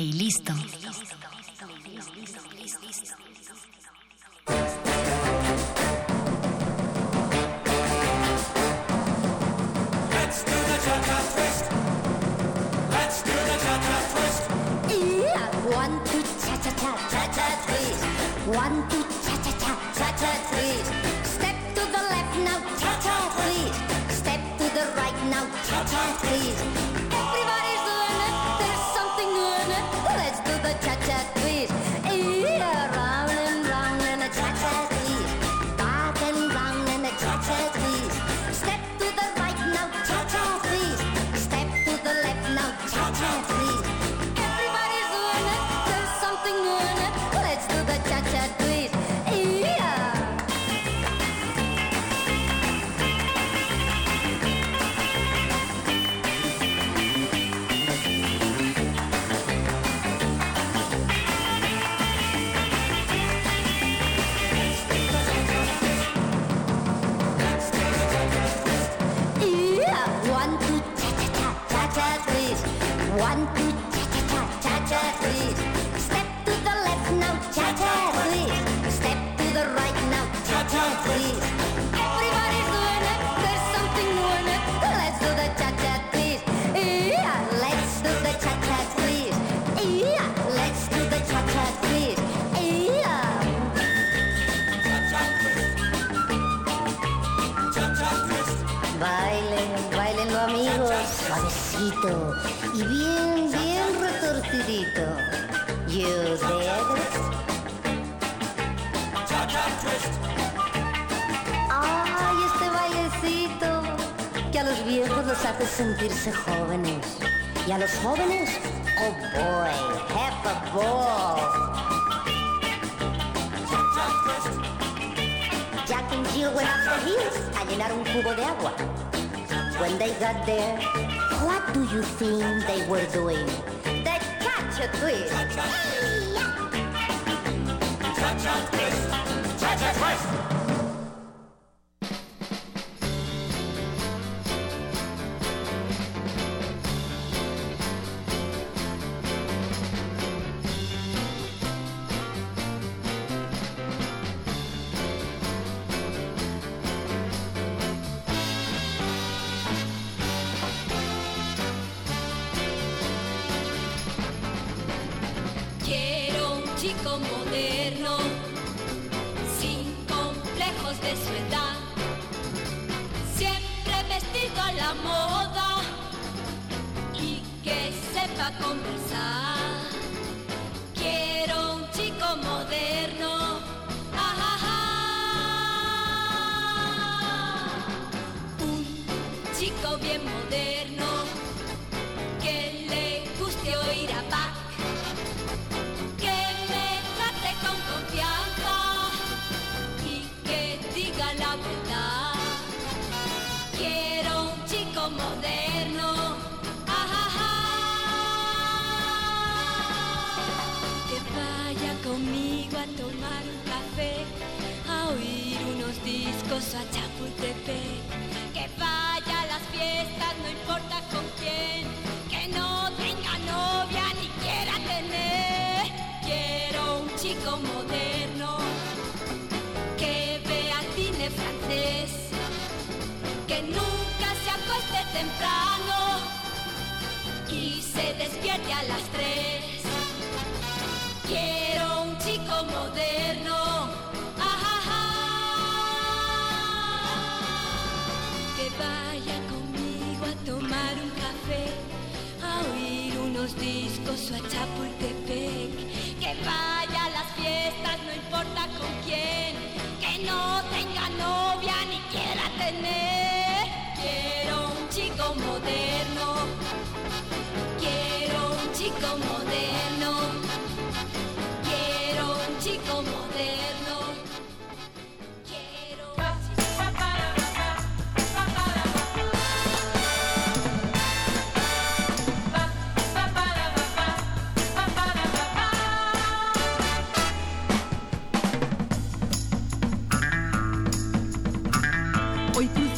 Playlist. One, two, cha cha cha, cha cha please. Step to the left now, cha cha please. Step to the right now, cha cha please. musical. Use. Cha cha twist. Este bailecito que a los viejos los hace sentirse jóvenes y a los jóvenes, oh boy, have a ball. Jack and Jill went up the hills a llenar un cubo de agua. When they got there, what do you think they were doing? Twist. Cha-Cha Twist. Cha-Cha Twist. Cha-Cha Twist.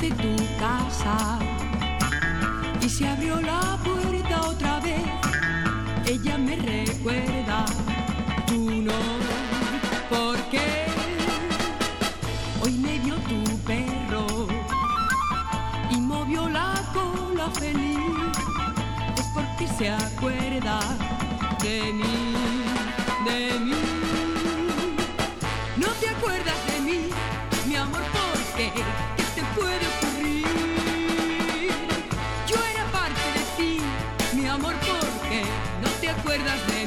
de tu casa. Y se abrió la puerta otra vez, ella me recuerda tu nombre, porque hoy me vio tu perro y movió la cola feliz, es porque se acuerda de mí, de mí. Acuerdas de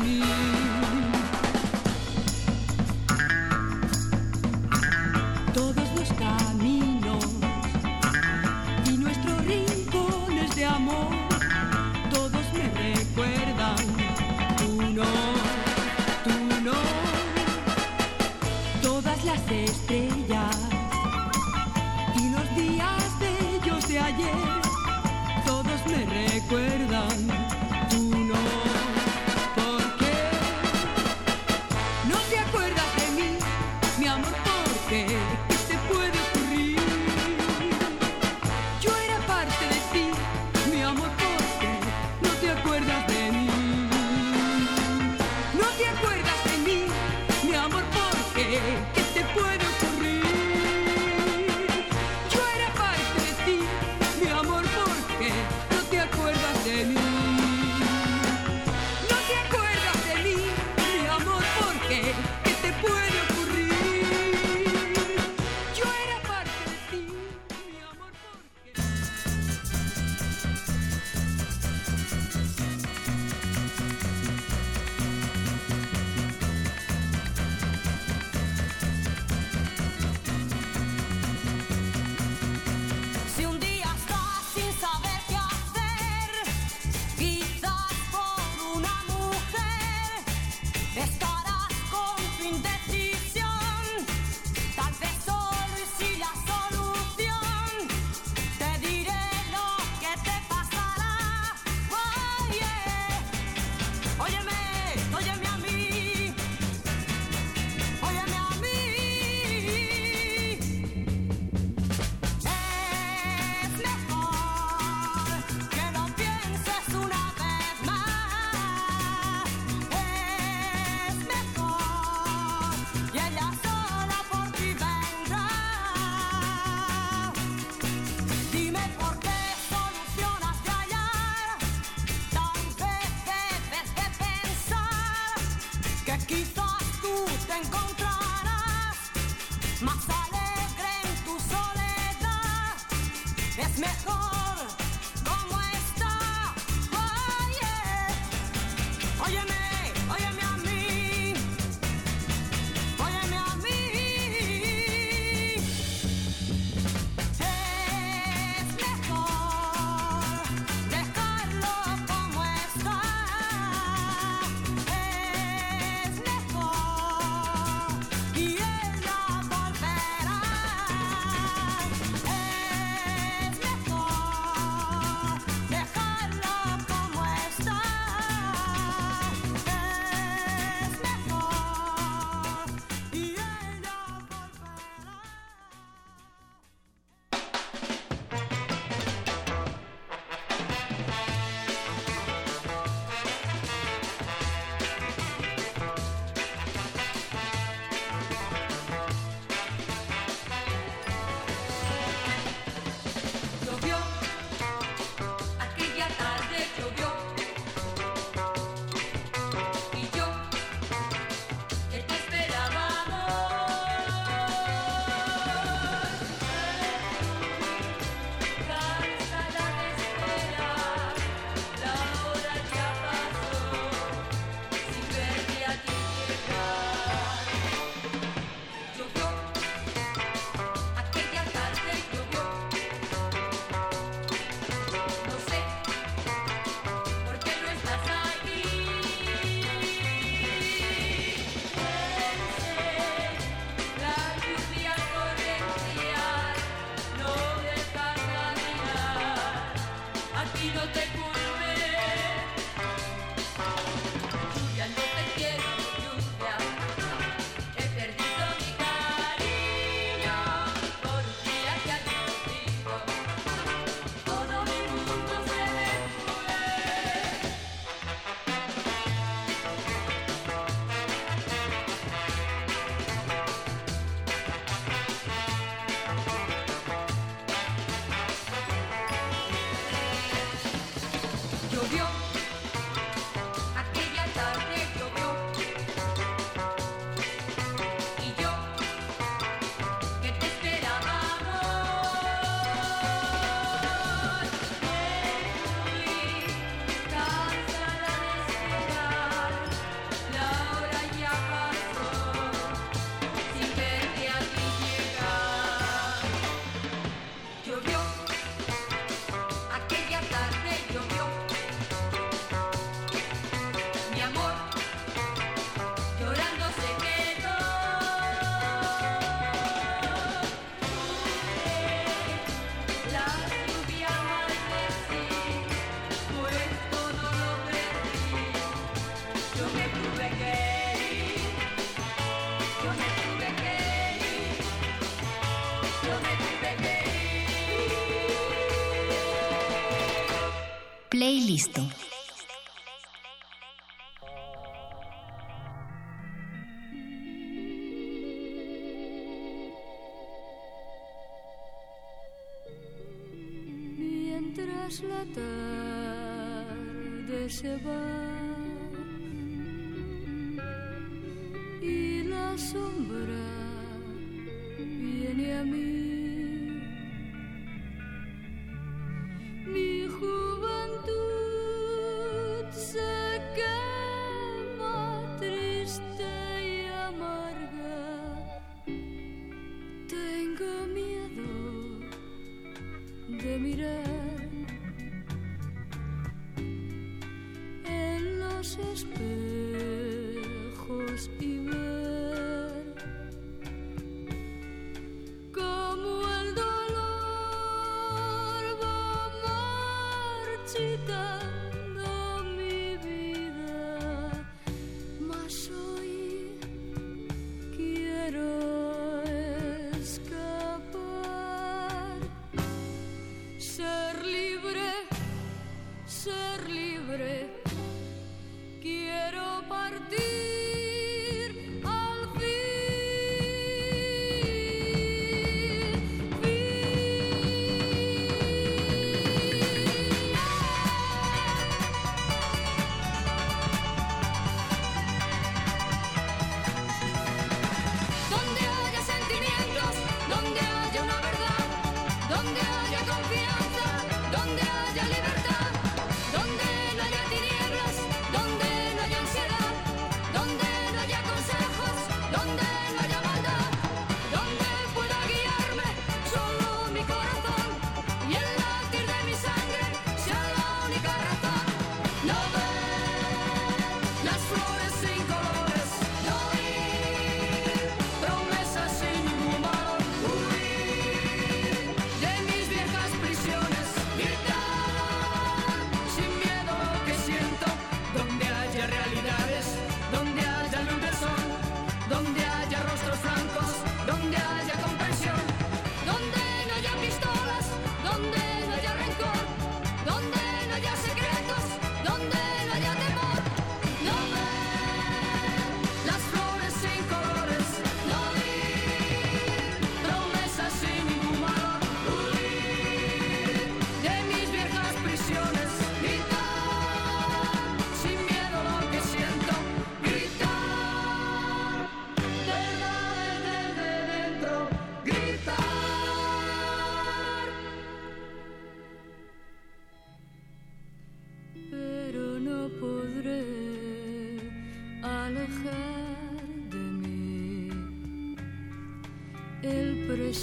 play listo.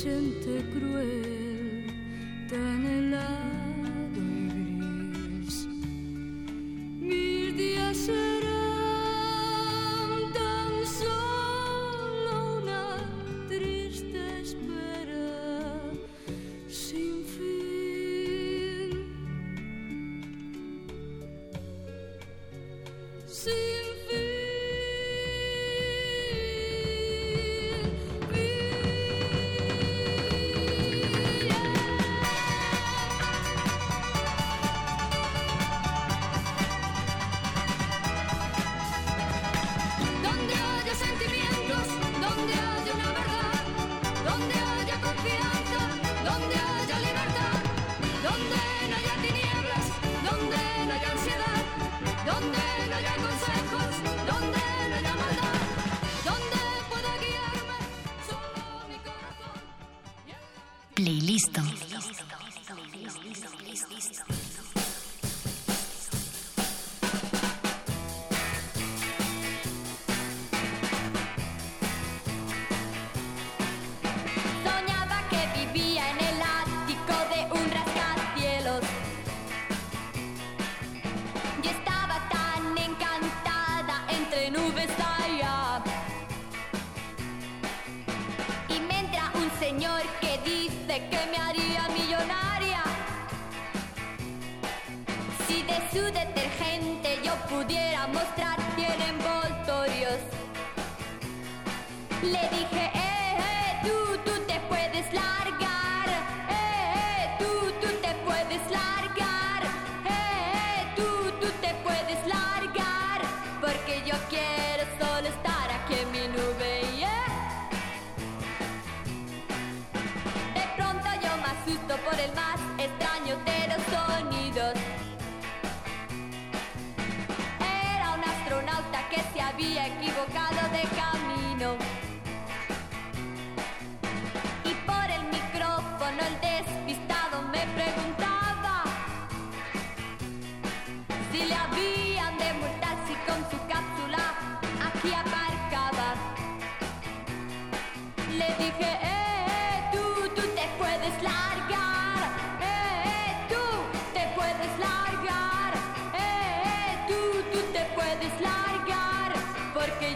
El presente señor que dice que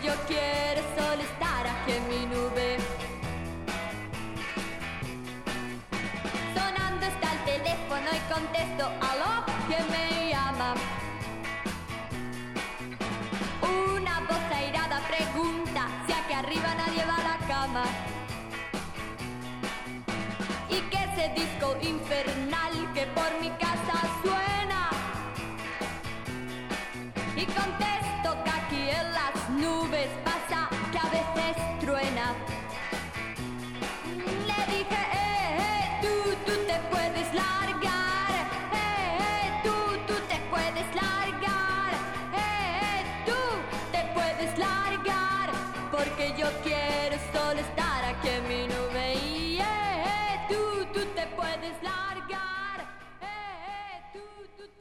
yo quiero solo estar aquí en mi nube. Sonando está el teléfono y contesto a lo que me llama. Una voz airada pregunta si aquí arriba nadie va a la cama. Y que ese disco infernal que por mi casa suena.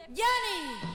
Tú